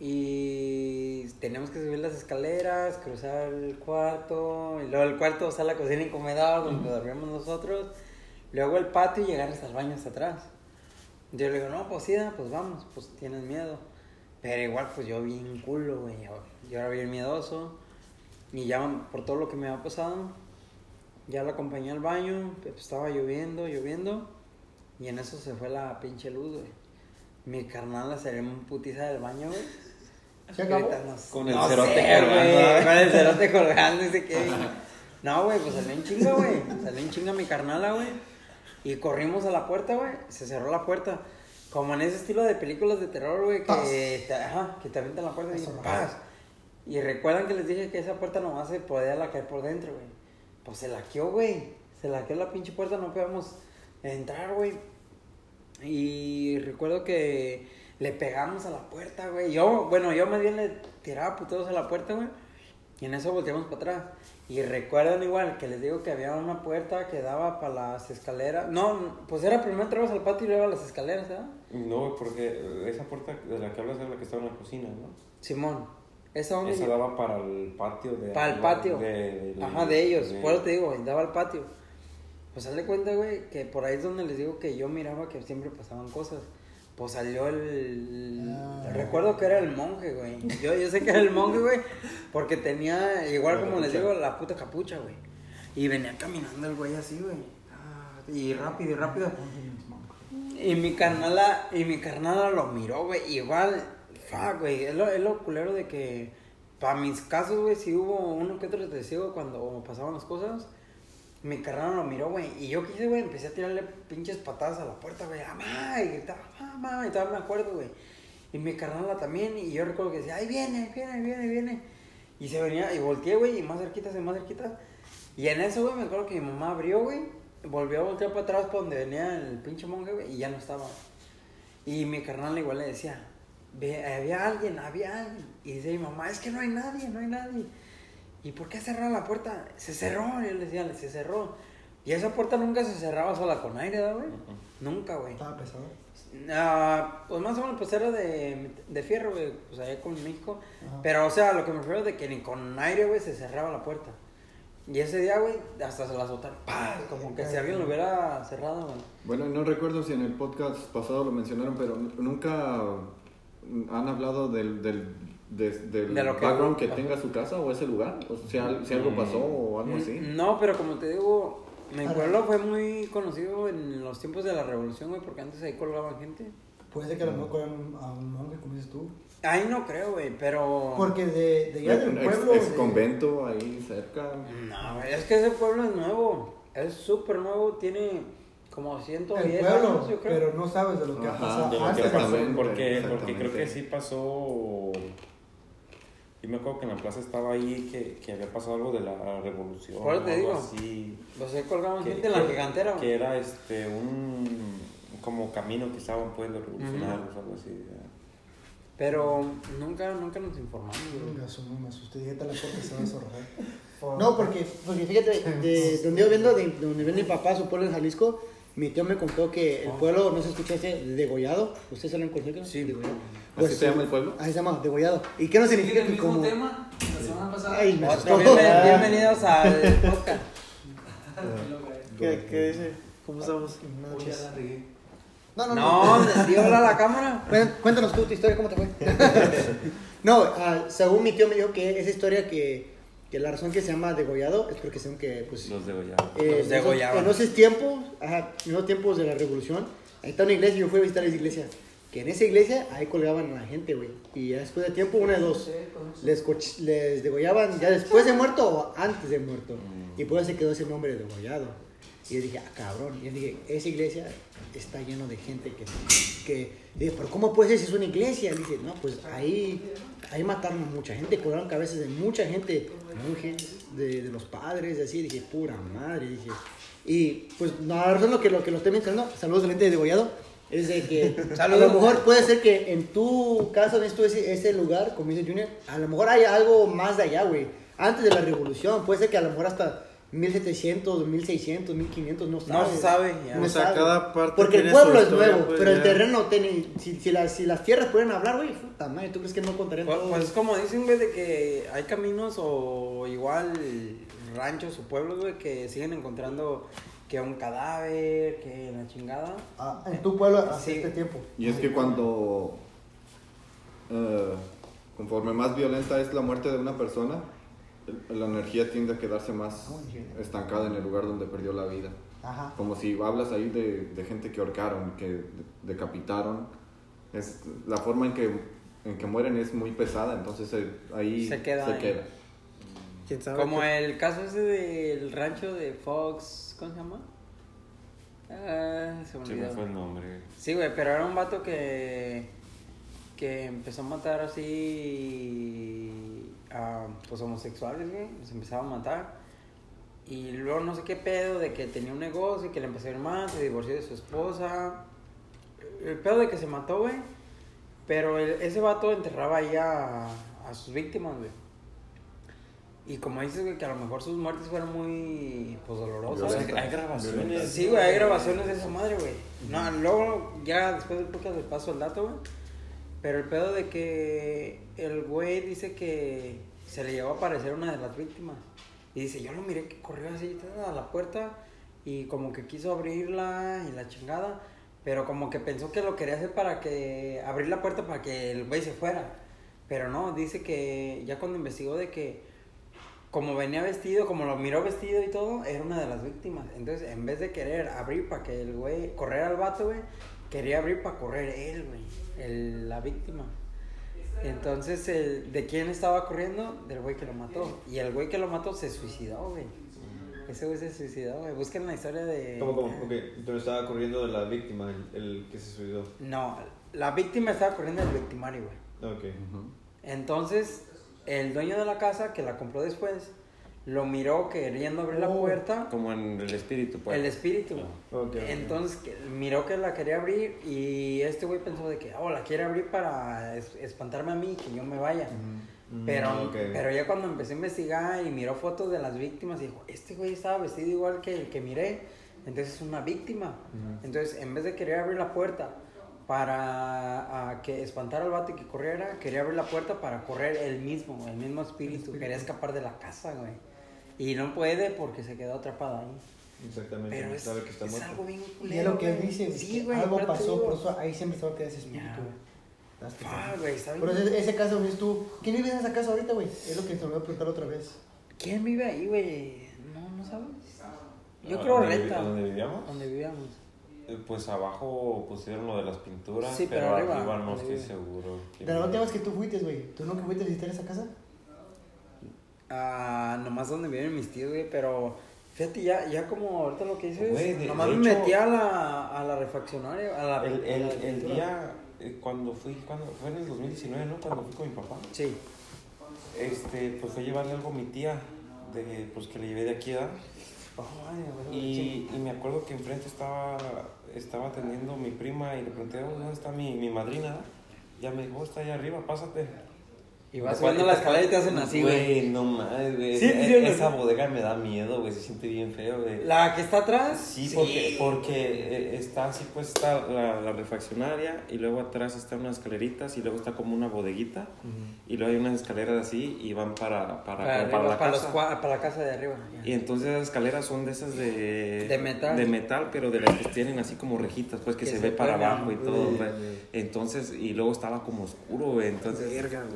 Y tenemos que subir las escaleras, cruzar el cuarto, y luego el cuarto, sala, cocina y comedor, donde dormíamos nosotros. Luego el patio y llegar hasta el baño hasta atrás. Yo le digo, no, pues sí, pues vamos, pues tienes miedo. Pero igual, pues yo bien culo, güey. Yo, yo era bien miedoso. Y ya por todo lo que me había pasado, ya la acompañé al baño. pues, estaba lloviendo, lloviendo. Y en eso se fue la pinche luz, güey. Mi carnal la salió en putiza del baño, güey. ¿Se acabó? Con el "No cerote sé, colgando. Con el cerote colgando, dice que. No, güey, pues salió en chinga, güey. Salió en chinga mi carnala, güey. Y corrimos a la puerta, güey. Se cerró la puerta. Como en ese estilo de películas de terror, güey, que te, ajá, que te avientan la puerta y paz. Y recuerdan que les dije que esa puerta nomás se podía la caer por dentro, güey. Pues se laqueó, güey. Se laqueó la pinche puerta, no podíamos entrar, güey. Y recuerdo que le pegamos a la puerta, güey. Yo, bueno, yo más bien le tiraba puteos a la puerta, güey. Y en eso volteamos para atrás. Y recuerdan igual que les digo que había una puerta que daba para las escaleras. No, pues era primero entrabas al patio y luego a las escaleras, ¿verdad? No, porque esa puerta de la que hablas era la que estaba en la cocina, ¿no? Simón. Esa donde Esa daba para el patio de... Para el patio. de- de- Ajá, de ellos. Por eso te digo, daba al patio. Pues haz de cuenta, güey, que por ahí es donde les digo que yo miraba que siempre pasaban cosas. Pues salió el... Ah. Recuerdo que era el monje, güey. Yo, yo sé que era el monje, güey, porque tenía, igual como les digo, la puta capucha, güey. Y venía caminando el güey así, güey. Ah, Y rápido, y rápido. Y mi carnala, y mi carnala lo miró, güey. Igual, fuck, güey. Es lo, es lo culero de que, para mis casos, güey, si hubo uno que otro testigo cuando pasaban las cosas. Mi carnala lo miró, güey. Y yo quise, güey, empecé a tirarle pinches patadas a la puerta, güey. ¡Mamá! Y gritaba, ¡mamá! Y todavía me acuerdo, güey. Y mi carnala también. Y yo recuerdo que decía, ¡ay, viene, ahí viene, ahí viene, ahí viene! Y se venía, y volteé, güey, y más cerquitas y más cerquitas. Y en eso, güey, me acuerdo que mi mamá abrió, güey. Volvió a voltear para atrás para donde venía el pinche monje, güey, y ya no estaba. Y mi carnal igual le decía, "Ve, había alguien, había alguien. Y dice mi mamá, es que no hay nadie, no hay nadie. ¿Y por qué cerrar la puerta? Se cerró, yo le decía, se cerró. Y esa puerta nunca se cerraba sola con aire, ¿verdad, güey? Nunca, güey. Estaba pesado. Ah, pues más o menos pues era de, de fierro, güey, pues allá con México. Ajá. Pero, o sea, lo que me refiero es de que ni con aire, güey, se cerraba la puerta. Y ese día, güey, hasta se la azotaron. ¡pah! Como que si alguien lo hubiera cerrado, güey. Bueno, no recuerdo si en el podcast pasado lo mencionaron, pero nunca han hablado del, del, de- del De lo que- background que Ajá. tenga su casa o ese lugar. O si, al- si algo pasó o algo así. No, pero como te digo, mi pueblo fue muy conocido en los tiempos de la revolución, güey, porque antes ahí colgaban gente. Puede ser que a lo mejor a un monje, como dices tú. Ahí no creo, güey, pero... Porque de, de allá del Ex- pueblo. ex de- convento ahí cerca. No, güey, es que ese pueblo es nuevo. Es súper nuevo, tiene como 110 el pueblo, años, yo creo. pero no sabes de lo que ha Ajá, pasado de lo que antes. ha pasado. pasó. Porque, porque creo que sí pasó. Yo me acuerdo que en la plaza estaba ahí que, que había pasado algo de la revolución. Por eso te o algo digo. Así, Pues ahí colgaban que, en la que- gigantera, que era este un como camino que estaban pues los revolucionarios o algo así. ya. Pero nunca, nunca nos informamos. Me asusté, me asusté, dije, "Tal la puerta se va a zorrar". [laughs] No, porque, porque fíjate, de donde yo vengo, de, de donde viene mi papá, su pueblo en Jalisco, mi tío me contó que el pueblo, no se escucha ese, degollado. ¿Ustedes saben cuál es? Sí. degollado. ¿Así Pues, se llama el pueblo? Ahí se llama, degollado. ¿Y qué no significa el que mismo como... tema la semana pasada. Ay, me asustó. bienven- [laughs] bienvenidos al [laughs] podcast. ¿Qué, ¿Qué dice? ¿Cómo estamos? No, no, no, no. No, dio hola a la cámara. Cuéntanos tú tu historia, ¿cómo te fue? [laughs] no, ah, según mi tío me dijo que esa historia que, que la razón que se llama degollado es porque según que, pues, Los degollados. eh, Los degollaban. en esos tiempos, ajá, en esos tiempos de la revolución, ahí está una iglesia, yo fui a visitar esa iglesia, que en esa iglesia ahí colgaban a la gente, güey, y ya después de tiempo, una de dos, les, coch- les degollaban ya después de muerto o antes de muerto, y por eso se quedó ese nombre de degollado. Y yo dije, ah, cabrón, y yo dije, esa iglesia está lleno de gente que, que, y dije, pero ¿cómo puede ser si es una iglesia? Y dije, no, pues ahí, ahí mataron a mucha gente, colgaron cabezas de mucha gente, monjes, de, de los padres, así, dije, pura madre, dije. Y pues la razón lo que lo que lo estoy mencionando, saludos del ente de degollado, es de que [laughs] a lo mejor puede ser que en tu caso, en ese, ese lugar, como dice Junior, a lo mejor hay algo más de allá, güey. Antes de la revolución, puede ser que a lo mejor hasta 1700, 1600, 1500, no sabes. No se sabe, ya. No O sea, sabe. cada parte Porque el pueblo es nuevo, pues, pero el terreno tiene. Si, si, las, si las tierras pueden hablar, güey, puta madre, ¿tú crees que no contarían Pues, todo? pues es como dicen, güey, de que hay caminos o igual ranchos o pueblos, güey, que siguen encontrando que un cadáver, que la chingada. Ah, en tu pueblo hace Sí. este tiempo. Y es que cuando, eh, conforme más violenta es la muerte de una persona, la energía tiende a quedarse más estancada en el lugar donde perdió la vida. Ajá. Como si hablas ahí de, de gente que ahorcaron, que de- decapitaron. Es, la forma en que, en que mueren es muy pesada, entonces eh, ahí Se queda ahí. ¿Quién sabe? Como qué- el caso ese del rancho de Fox, ¿cómo se llama? Ah, se me Se me olvidó. fue el nombre. Sí, güey, pero era un vato que que empezó a matar así a pues homosexuales, güey, los empezaba a matar. Y luego no sé qué pedo de que tenía un negocio y que le empezó a ir mal, se divorció de su esposa. El pedo de que se mató, güey. Pero el- ese vato enterraba ahí a, a sus víctimas, güey. Y como dices, güey, que a lo mejor sus muertes fueron muy, pues, dolorosas. Hay grabaciones. Sí, güey, hay grabaciones de esa madre, güey. No, luego, ya después del podcast le paso el dato, güey. Pero el pedo de que el güey dice que se le llegó a aparecer una de las víctimas. Y dice, yo lo miré que corrió así a la puerta y como que quiso abrirla y la chingada. Pero como que pensó que lo quería hacer para que, abrir la puerta para que el güey se fuera. Pero no, dice que ya cuando investigó de que como venía vestido, como lo miró vestido y todo, era una de las víctimas. Entonces, en vez de querer abrir para que el güey, correr al vato, güey, quería abrir para correr él, güey, el- la víctima. Entonces, el, ¿de quién estaba corriendo? Del güey que lo mató. Y el güey que lo mató se suicidó, güey. Ese güey se suicidó, güey. Busquen la historia de... ¿Cómo, cómo? Ok, entonces estaba corriendo de la víctima, el, el que se suicidó. No, la víctima estaba corriendo del victimario, güey. Ok. Entonces, el dueño de la casa, que la compró después, lo miró queriendo abrir la Oh. puerta. Como en el espíritu, pues. El espíritu. Ok, ok. Entonces que- miró que la quería abrir y este güey pensó de que, oh, la quiere abrir para es- espantarme a mí, que yo me vaya. Mm, Pero, pero ya cuando empecé a investigar y miró fotos de las víctimas, dijo, este güey estaba vestido igual que el que miré, entonces es una víctima. Entonces, en vez de querer abrir la puerta para a que espantara al vato y que corriera, quería abrir la puerta para correr él mismo, el mismo espíritu. Quería escapar de la casa, güey. Y no puede porque se quedó atrapado ahí. Exactamente. Pero es, sabe que está es muerto. algo bien Y culero. es lo que él güey. dice, Sí, güey. algo pero te pasó, digo, por eso ahí siempre se va a quedar ese espíritu, que Ah, güey, está bien. Pero ese, ese caso, ves tú, ¿quién vive en esa casa ahorita, güey? Es lo que te voy a preguntar otra vez. ¿Quién vive ahí, güey? No, no sabes. Yo ¿A creo dónde renta. vivi- a dónde vivíamos? Donde vivíamos. Eh, Pues abajo pusieron lo de las pinturas, Sí, pero, pero arriba, arriba, no estoy seguro. quién De la vive. última vez que tú fuiste, güey, ¿tú nunca fuiste a visitar esa casa? Ah, nomás donde viven mis tíos, güey, pero fíjate, ya, ya como ahorita lo que dices, Güey, de- nomás de me hecho- metí a la, a la refaccionaria, a la El, a el, de el pintura. día eh, cuando fui, cuando fue en el 2019, ¿no? Cuando fui con mi papá. Sí. Este, pues fue a llevarle algo a mi tía, de, pues que le llevé de aquí, ¿verdad? Y, y me acuerdo que enfrente estaba, estaba atendiendo mi prima y le pregunté, "Oh, ¿dónde está mi, mi madrina? Ya me dijo, "Oh, está allá arriba, pásate. Y vas subiendo la escalera y te hacen así, güey. Güey, no mames, güey. Sí, E- sí, sí, Esa sí. bodega me da miedo, güey. Se siente bien feo, güey. La que está atrás. Sí, porque, porque eh, está así, pues está la, la refaccionaria y luego atrás están unas escaleritas y luego está como una bodeguita y luego hay unas escaleras así y van para, para, Para, como para arriba, la para, los casa. cua- para la casa de arriba. ya. Y entonces esas escaleras son de esas de... De metal. De metal, pero de las que tienen así como rejitas, pues que, Que se, se ve para abajo y todo, Sí, güey. sí. Entonces, y luego estaba como oscuro, güey. Entonces,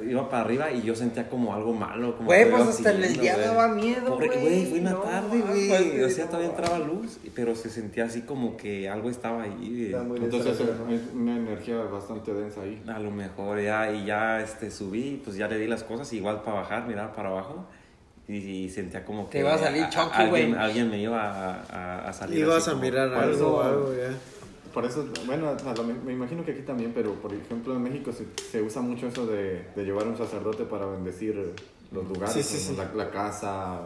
iba para arriba y yo sentía como algo malo. Como Güey, pues hasta en el día daba miedo, Pobre- güey. Güey, fue en la No, tarde, güey. O sea, todavía entraba luz, pero se sentía así como que algo estaba ahí, Entonces es una energía bastante densa ahí. A lo mejor ya, y ya este, subí, pues ya le di las cosas, igual para bajar, mirar para abajo. Y, y sentía como que. Te iba a salir alguien, güey. alguien me iba a, a, a salir. Ibas así a mirar algo algo, ya. Por eso, bueno, a lo me, imagino que aquí también, pero por ejemplo en México se, se usa mucho eso de, de llevar un sacerdote para bendecir los lugares, Sí, sí, como sí. La, la casa.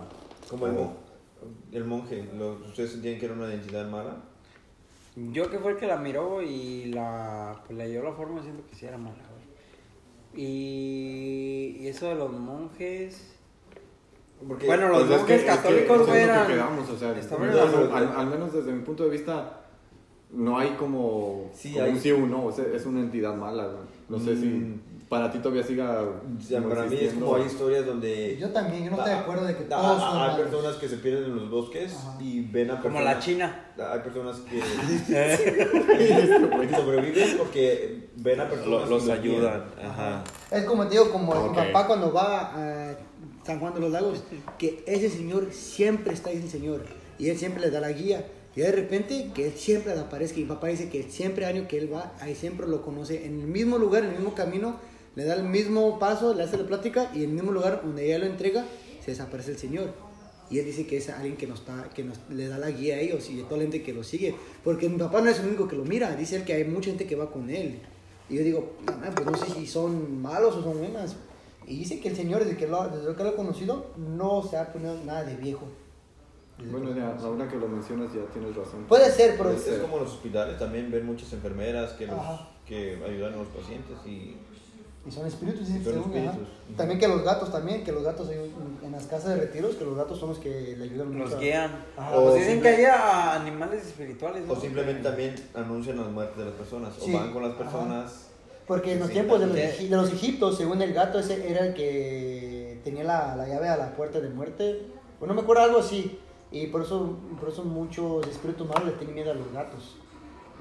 Como el, el monje, ¿ustedes sentían que era una identidad mala? Yo que fue el que la miró y la, pues, le dio la forma, siento que sí era mala, güey. Y, y eso de los monjes... Porque Bueno, los Pues es monjes que- es que católicos, güey, es que eran... quedamos, o sea, estaban no, en la- no, al, al menos desde mi punto de vista, no hay como, Sí, como hay- un sí o un no, o sea, es una entidad mala. No sé Mm. si para ti todavía siga. como para mí es como hay historias donde... Yo también, yo no estoy de acuerdo de que Ah, todos ah, son Hay malos. personas que se pierden en los bosques Ajá. y ven a Como personas... la China. Hay personas que [laughs] sobreviven porque ven a personas Lo- los los ayudan. Ajá. Es como te digo, como Ok. mi papá cuando va a San Juan de los Lagos, que ese señor siempre está ahí el señor y él siempre le da la guía. Y de repente que él siempre aparezca y papá dice que siempre año que él va, ahí siempre lo conoce en el mismo lugar, en el mismo camino, le da el mismo paso, le hace la plática y en el mismo lugar donde ella lo entrega, se desaparece el señor. Y él dice que es alguien que, nos está, que nos, le da la guía a ellos y a toda la gente que lo sigue. Porque mi papá no es el único que lo mira, dice él que hay mucha gente que va con él. Y yo digo, "No, man, pues no sé si son malos o son buenas. Y dice que el señor, desde que lo, desde que lo ha conocido, no se ha ponido nada de viejo. Bueno, ya, ahora que lo mencionas, ya tienes razón. Puede ser, pero... Es, es como en los hospitales, también ven muchas enfermeras que, los- que ayudan a los pacientes y Y son espíritus, Son según, espíritus. También que los gatos también, que los gatos en, en las casas de retiros, que los gatos son los que le ayudan mucho. Los a- guían. Ajá. O Pues dicen que hay a- animales espirituales, ¿no? O simplemente también anuncian las muertes de las personas. Sí. O van con las Ajá. personas. Porque en los Sí, tiempos de los, de los egiptos, según el gato, ese era el que tenía la, la llave a la puerta de muerte. Bueno, no me acuerdo algo así. Y por eso, por eso muchos espíritus malos le tienen miedo a los gatos.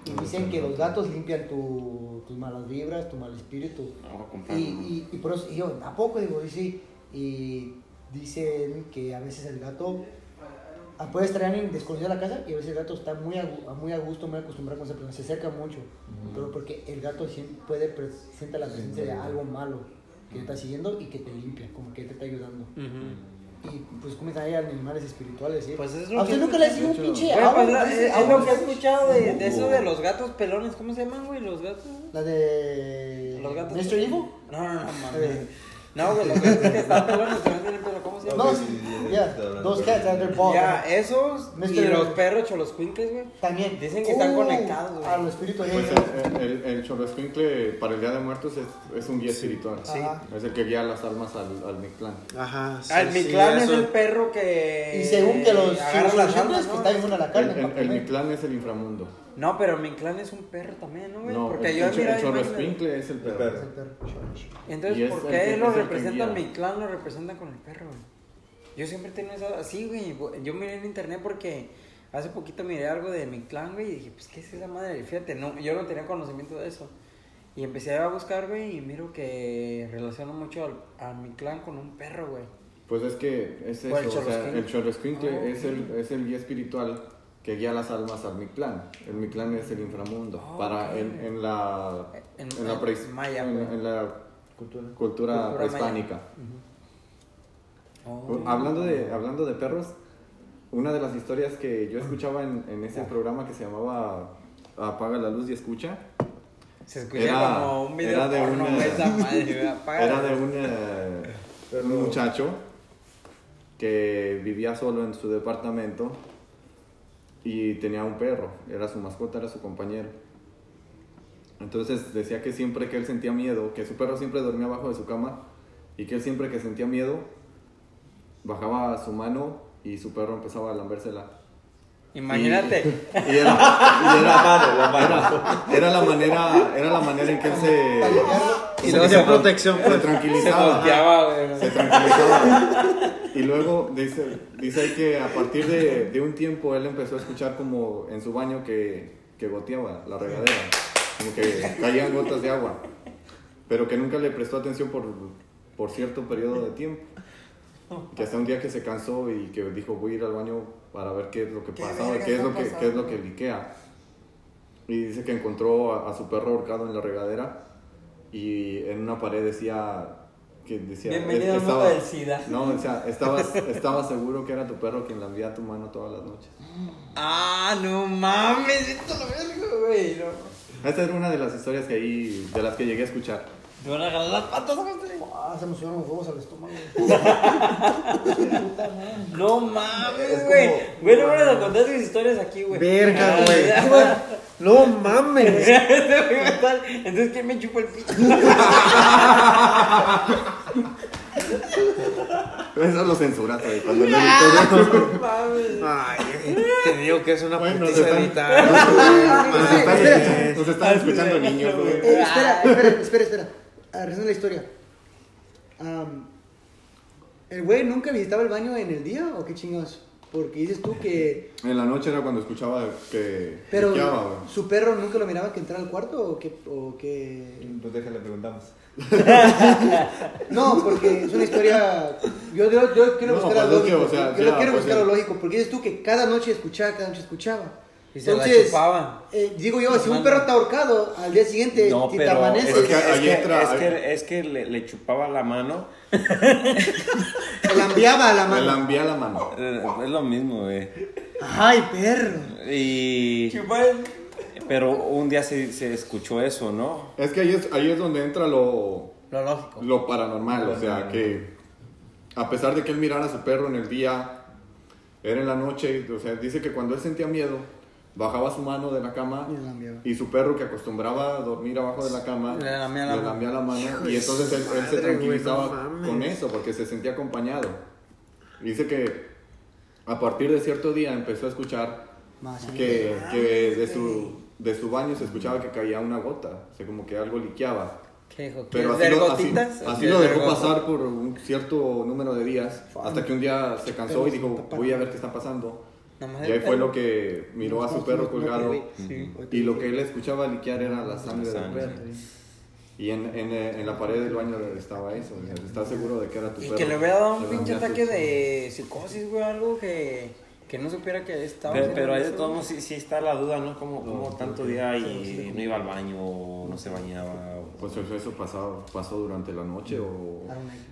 Y dicen que los gatos limpian tu, tus malas vibras, tu mal espíritu. Vamos a Y, y, y por eso, y yo, ¿a poco? Digo, y sí. Y dicen que a veces el gato ah, puede estar alguien desconocido a la casa y a veces el gato está muy a, muy a gusto, muy acostumbrado con esa persona, se acerca mucho. Pero porque el gato siempre puede presentar la presencia de algo malo que te está siguiendo y que te limpia, como que te está ayudando. Y pues comienzan ahí animales espirituales, ¿sí? Pues es ¿A lo usted que nunca le ha sido un pinche agua? pues, la- es, es lo que he escuchado de, de eso de los gatos pelones. ¿Cómo se llaman, güey? Los gatos. La de... Los gatos. ¿Mr. Evil? No, no, no, mames. No, güey, los gatos que están pelones, que no tienen pelo. ¿Cómo se No, llaman? Ok, sí, está de- cats and their balls. Ya, esos y los perros cholos-cuincles, güey. También. Dicen que están Uh, conectados, güey. A los espíritus. Pues el, el, para el Día de Muertos es, es un guía espiritual. Sí. Es el que guía las almas al, al Mictlán. Ajá. sí, el sí, Mictlán es eso- el perro que. Y según que los agarra las almas, que ¿no? a la El, carne. el. Mictlán es el inframundo. No, pero Mictlán es un perro también, ¿no, güey? No, Porque el, yo el, mira el Chorroscuincle es el perro. perro. Es el perro. Entonces, ¿por el qué lo el representan mi clan? Lo representan con el perro, güey. Yo siempre tengo esa. Sí, güey. Yo miré en internet porque hace poquito miré algo de mi clan, güey. Y dije, pues, ¿qué es esa madre? Fíjate, no, yo no tenía conocimiento de eso. Y empecé a buscar, güey. Y miro que relaciono mucho al, a mi clan con un perro, güey. Pues es que es O el eso, o sea, Chorroscuincle. el Ah, es, el, es el guía espiritual que guía las almas al Mictlán. El Mictlán es el inframundo. Ah, para en, en la En- en, la preis- maya, en, la Cultura. cultura, Cultura prehispánica. Oh. Hablando de hablando de perros, una de las historias que yo escuchaba en, en ese programa que se llamaba Apaga la luz y escucha, Se escucha Era- como un video era de porno, una- esa madre, [laughs] era de un, eh, un muchacho que vivía solo en su departamento y tenía un perro, era su mascota, era su compañero. Entonces decía que siempre que él sentía miedo, que su perro siempre dormía abajo de su cama y que él siempre que sentía miedo bajaba su mano y su perro empezaba a lambérsela. Imagínate. Y, y era, y era- era- era la manera, era la manera en que él se, Y le hacía protección. se pues. Se tranquilizaba. volteaba, güey. Se tranquilizaba. Y luego dice, dice ahí que a partir de, de un tiempo él empezó a escuchar como en su baño que, que goteaba la regadera, como que caían gotas de agua, pero que nunca le prestó atención por, por cierto periodo de tiempo. Que hasta un día que se cansó y que dijo voy a ir al baño para ver qué es lo que ¿Qué pasa, verga qué es lo que, qué es lo que liquea. Y dice que encontró a, a su perro ahorcado en la regadera y en una pared decía que decía Bienvenido al mundo del SIDA. no, o sea, estabas, [laughs] estaba seguro que era tu perro quien lambía tu mano todas las noches. Ah, no mames, esto lo vergo, güey. No. Esta era una de las historias que ahí, de las que llegué a escuchar. Te van a agarrar las patas. Ah, se me subieron los huevos al estómago. [laughs] No mames, Es güey. Güey, no me a contar tus historias aquí, güey. Verga, Ah, güey. No mames. [laughs] Entonces, ¿quién me chupa el pito? [laughs] Eso lo censuras, güey, cuando lo mames. Ay, te digo que es una Bueno, putiza se están- editar. Nos están, escuchando niños, güey. Eh, espera, espera, espera, espera. Ah, la historia. Am, ¿El güey nunca visitaba el baño en el día o qué chingados? Porque dices tú que... En la noche era cuando escuchaba que Pero su perro nunca lo miraba que entrara al cuarto o que... O que... Pues déjale, preguntamos. [laughs] No, porque es una historia... Yo, yo, yo quiero No, buscar algo que, lógico. o sea, yo ya, quiero pues, buscar lo lógico. Porque dices tú que cada noche escuchaba, cada noche escuchaba. Y se la chupaban. eh, digo yo, si un perro está ahorcado, al día siguiente, No, te pero amaneces... es que, Es que es que- entra- es que- es que le, le chupaba la mano. [laughs] Se la enviaba a la mano. lambía la mano. Eh, Es lo mismo, güey. Ay, perro. Y... Pero un día se, se escuchó eso, ¿no? Es que ahí es, ahí es donde entra lo, Lo lógico. lo paranormal, o sea, que a pesar de que él mirara a su perro en el día, era en la noche, o sea, dice que cuando él sentía miedo, bajaba su mano de la cama Y y su perro que acostumbraba a dormir abajo de la cama Le lamía la le mano. lamía la mano Hijo y entonces él, él se güey, tranquilizaba no con eso porque se sentía acompañado. Dice que a partir de cierto día empezó a escuchar Más que, que de, su, de su baño se escuchaba que caía una gota, o sea, como que algo liqueaba. ¿Qué dijo? Pero ¿Quieres así lo, así, así ¿Quieres lo dejó pasar por un cierto número de días, hasta que un día se cansó y dijo, voy a ver qué está pasando. Nomás Y ahí fue lo que miró a su perro colgado Sí. y lo que él escuchaba liquear era la sangre del perro. Y en, en, en la pared del baño estaba eso, ¿estás seguro de que era tu Y perro? que le hubiera dado un pinche ataque de psicosis, güey, algo que, que no supiera que estaba. Pero, pero ahí de todos modos sí, sí está la duda, ¿no? Como, como tanto día y no iba al baño, o no se bañaba. o- Pues eso, eso pasó, pasó durante la noche o...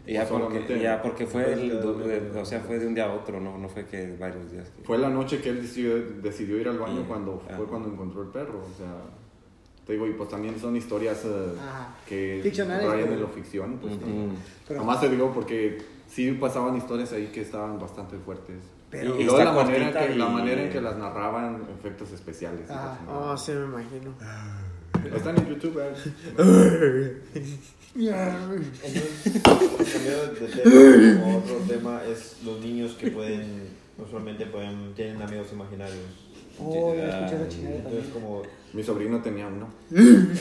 Ya o porque, ya porque fue, el, de- o sea, fue de un día a otro, no, no fue que varios días. que- Fue la noche que él decidió, decidió ir al baño Y- cuando ah. fue cuando encontró el perro, o sea... Te digo, y pues también son historias Ajá. que Ficcionales, rayan en lo ficción, pues Ujú. Pero- Nomás te digo porque sí pasaban historias ahí que estaban bastante fuertes. Pero- y luego la manera, que, la y- manera en que las narraban, efectos especiales. Ah. la. Oh, sí, me imagino. Están en YouTube, eh. [laughs] Entonces, cambiando de tema, otro tema es los niños que pueden, usualmente pueden, tienen amigos imaginarios. Oh, yo escuché esa chingada Entonces, como Mi sobrino tenía uno.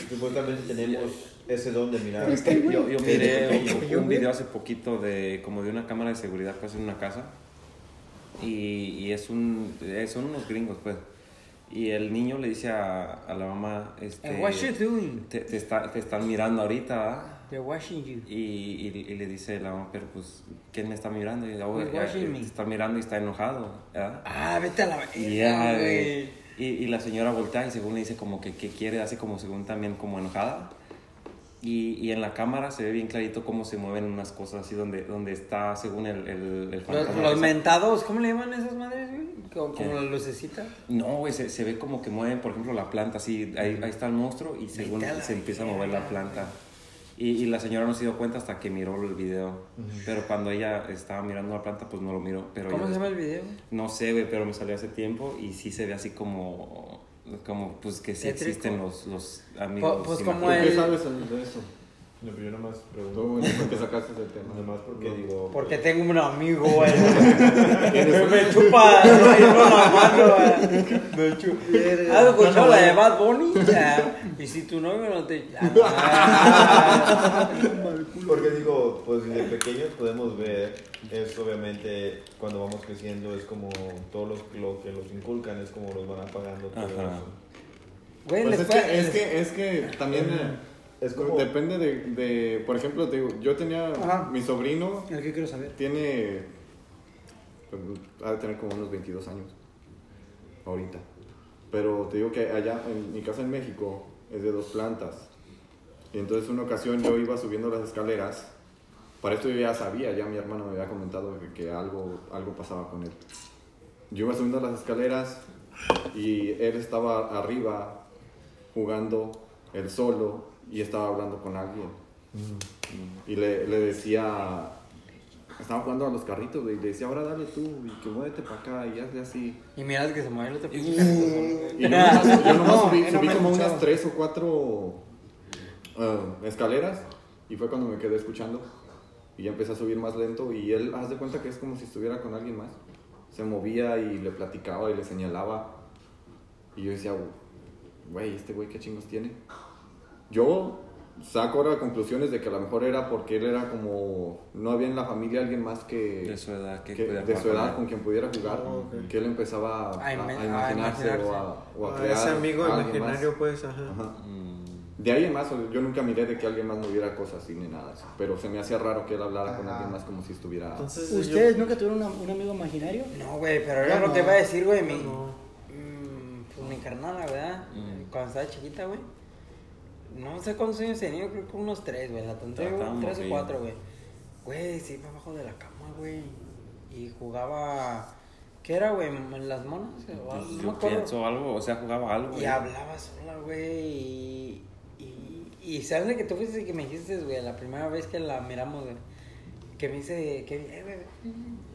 supuestamente tenemos ese don de mirar. Yo, yo miré un, un video hace poquito de como de una cámara de seguridad pues en una casa y, y es un eh, son unos gringos pues y el niño le dice a, a la mamá este And what you doing? te, te, está- te están mirando ahorita. They're watching you. y, y, y le dice la mamá pero pues quién me está mirando y "Oh, ya, te me?" está mirando y está enojado ¿verdad? Ah, vete a la verga, Y ya, güey. güey. Y, y la señora voltea y según le dice como que, que quiere, hace como según también como enojada. Y, y en la cámara se ve bien clarito cómo se mueven unas cosas así donde, donde está según el, el, el Los, fantasma los ese. mentados, ¿cómo le llaman esas madres, güey? Como, la lucecita. No, güey, se, se ve como que mueven, por ejemplo, la planta, así, ahí, ahí está el monstruo y según se empieza a mover la planta. Y, y la señora no se dio cuenta hasta que miró el video. Pero cuando ella estaba mirando la planta, pues no lo miró. Pero ¿Cómo se llama el video? No sé, güey, pero me salió hace tiempo y sí se ve así como, como pues que sí existen los, los amigos. pues, como ¿Tú acuerdo. el- qué sabes de eso? No, pero yo nomás pregunto. Tú, ¿por qué sacaste ese tema? Nomás porque digo. Porque tengo un amigo, güey. [laughs] me chupa me lleva la mano, güey. Me chupa. ¿Has escuchado la de Bad Bunny? Ya. Y si tu novio no te. Ah. [laughs] Porque digo, pues desde pequeños podemos ver, es obviamente cuando vamos creciendo, es como todo lo, lo que los inculcan, es como los van apagando todo Ajá. eso. Güey, Pues es, que, es, que, es que también Es como- depende de, de, por ejemplo, te digo, yo tenía, Ajá. mi sobrino El que quiero saber. tiene, pues, ha de tener como unos 22 años, ahorita. Pero te digo que allá, en mi casa en México, es de dos plantas. Y entonces una ocasión yo iba subiendo las escaleras, para esto yo ya sabía, ya mi hermano me había comentado que, que algo, algo pasaba con él. Yo iba subiendo las escaleras y él estaba arriba jugando él solo y estaba hablando con alguien. Y le, le decía, estaba jugando a los carritos güey, y le decía, ahora dale tú y que muévete para acá y hazle así. Y miras que se mueve el otro pinche. Y yo nomás, yo [laughs] nomás No, subí, no subí como unas tres o cuatro ah, escaleras y fue cuando me quedé escuchando. Y ya empecé a subir más lento y él, haz de cuenta que es como si estuviera con alguien más. Se movía y le platicaba y le señalaba. Y yo decía, güey, este güey qué chingos tiene. Yo saco ahora conclusiones de que a lo mejor era porque él era como, no había en la familia alguien más que, De su edad, que que- de su jugar con edad con quien pudiera jugar, Oh, ok. que él empezaba a, A a- ima- a a imaginarse o a, o a Ah, crear ese amigo imaginario, más. pues, ajá. Ajá. Mm. De alguien más, o- yo nunca miré de que alguien más no hubiera cosas así ni nada, pero se me hacía raro que él hablara con alguien más como si estuviera... Entonces, ¿Ustedes nunca tuvieron una- un amigo imaginario? No, güey, pero era lo no. que iba a decir, güey. Mi, No. mm, pues mi ¿verdad? Mm. Cuando estaba chiquita, güey. No sé cuántos años tenía, creo que unos tres, güey. La güey, tres o cuatro, güey. Güey, se iba abajo de la cama, güey. Y jugaba. ¿Qué era, güey? ¿En las monas? O algo, no yo acuerdo. pienso algo, o sea, jugaba algo. Y güey. hablaba sola, güey. Y, y, y sabes de que tú fuiste el que me dijiste, güey, la primera vez que la miramos, güey. Que me dice, que, eh, güey,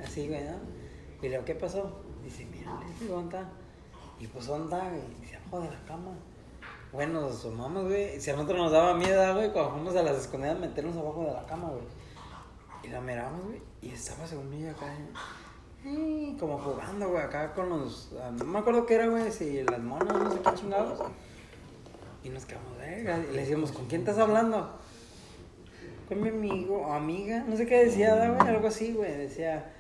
así, güey, ¿no? Y le digo, ¿qué pasó? Dice, mira, se levanta. Y pues, ¿dónde está, güey? Dice, abajo de la cama. Bueno, nos asomamos, güey. Si a nosotros nos daba miedo, güey, cuando fuimos a las escondidas, meternos abajo de la cama, güey. Y la miramos, güey, y estaba según ella acá, eh, como jugando, güey, acá con los. ah, No me acuerdo qué era, güey, si las monas, no sé qué chingados. Y nos quedamos, eh, y le decíamos, ¿con quién estás hablando? Con mi amigo o amiga, no sé qué decía, ¿da, güey, algo así, güey, decía.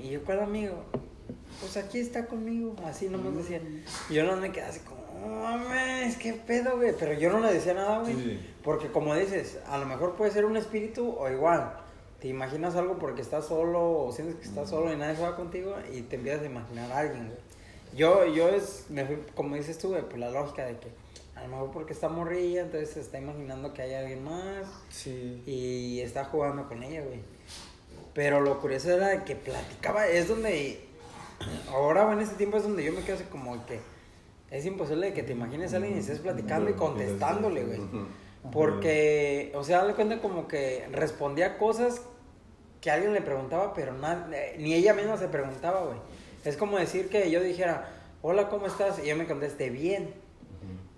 Y yo, ¿cuál amigo? Pues aquí está conmigo, así nomás decía. Y yo no me quedé así como, no mames, qué pedo, güey. Pero yo no le decía nada, güey. Sí. Porque como dices, a lo mejor puede ser un espíritu o igual. Te imaginas algo porque estás solo o sientes que estás solo y nadie va contigo y te empiezas a imaginar a alguien, güey. Yo, yo es, me fui, como dices tú, güey, por la lógica de que a lo mejor porque está morrilla, entonces se está imaginando que hay alguien más Sí. y está jugando con ella, güey. Pero lo curioso era que platicaba, es donde, ahora en este tiempo es donde yo me quedo así como que es imposible de que te imagines a alguien y estés platicando y contestándole, güey. Porque, o sea, dale cuenta como que respondía cosas que alguien le preguntaba, pero na- eh, ni ella misma se preguntaba, güey. Es como decir que yo dijera, hola, ¿cómo estás? Y yo me contesté bien.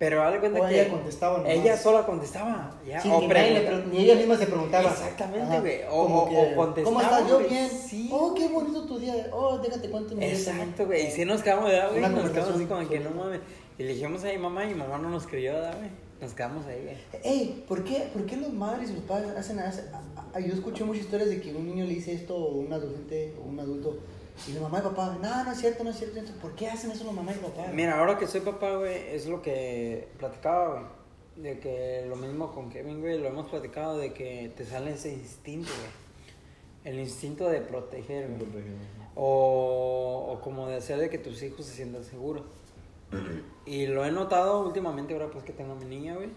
Pero dale cuenta O que ella contestaba nomás. ella sola contestaba. Ya, Sí, o ni, pre- ni ella misma se preguntaba. Exactamente, güey. O- o- o contestaba, ¿Cómo estás? Yo bien. Sí. Oh, qué bonito tu día. Oh, déjate cuánto me Exacto, güey. Y si nos quedamos, ¿verdad, güey? Nos quedamos así como que no mames. Y le dijimos a mi mamá y mi mamá no nos creyó, ¿verdad, güey? Nos quedamos ahí, güey. Ey, ¿por qué, ¿por qué los madres y los padres hacen, hacen- a- a- Yo escuché muchas historias de que un niño le dice esto a un adolescente o un adulto y la mamá y papá, no, no es cierto, no es cierto. Entonces, ¿Por qué hacen eso los mamás y papá? Mira, ahora que soy papá, güey, es lo que platicaba, güey. De que lo mismo con Kevin, güey, lo hemos platicado de que te sale ese instinto, güey. El instinto de proteger, güey. O, o como de hacer de que tus hijos se sientan seguros. [clears throat] Y lo he notado últimamente, ahora pues que tengo a mi niña, güey.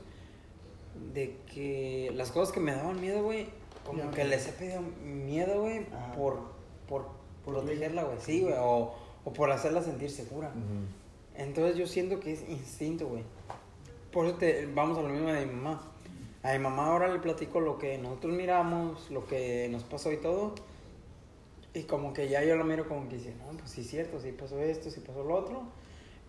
De que las cosas que me daban miedo, güey, como Ya, que les he pedido miedo, güey, por, por Por protegerla, güey. Sí, güey. O, o por hacerla sentir segura. Entonces yo siento que es instinto, güey. Por eso te, vamos a lo mismo de mi mamá. A mi mamá ahora le platico lo que nosotros miramos, lo que nos pasó y todo. Y como que ya yo lo miro como que dice, no, pues sí es cierto, sí pasó esto, sí pasó lo otro.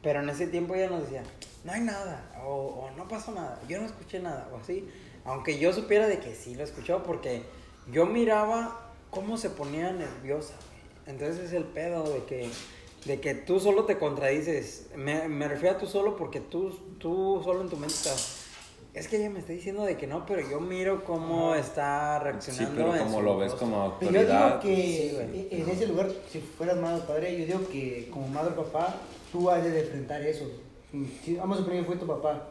Pero en ese tiempo ella nos decía, no hay nada, o, o no pasó nada, yo no escuché nada, o así. Aunque yo supiera de que sí lo escuchó, porque yo miraba cómo se ponía nerviosa. Entonces es el pedo de que, de que tú solo te contradices. Me, me refiero a tú solo porque tú, tú solo en tu mente estás. Es que ella me está diciendo de que no, pero yo miro cómo está Sí, reaccionando. pero en como su lo ves rostro. como Pero yo digo autoridad. que sí, güey. en ese lugar, si fueras madre o padre, yo digo que como madre o papá, tú has de enfrentar eso. Si, vamos a suponer que fue tu papá.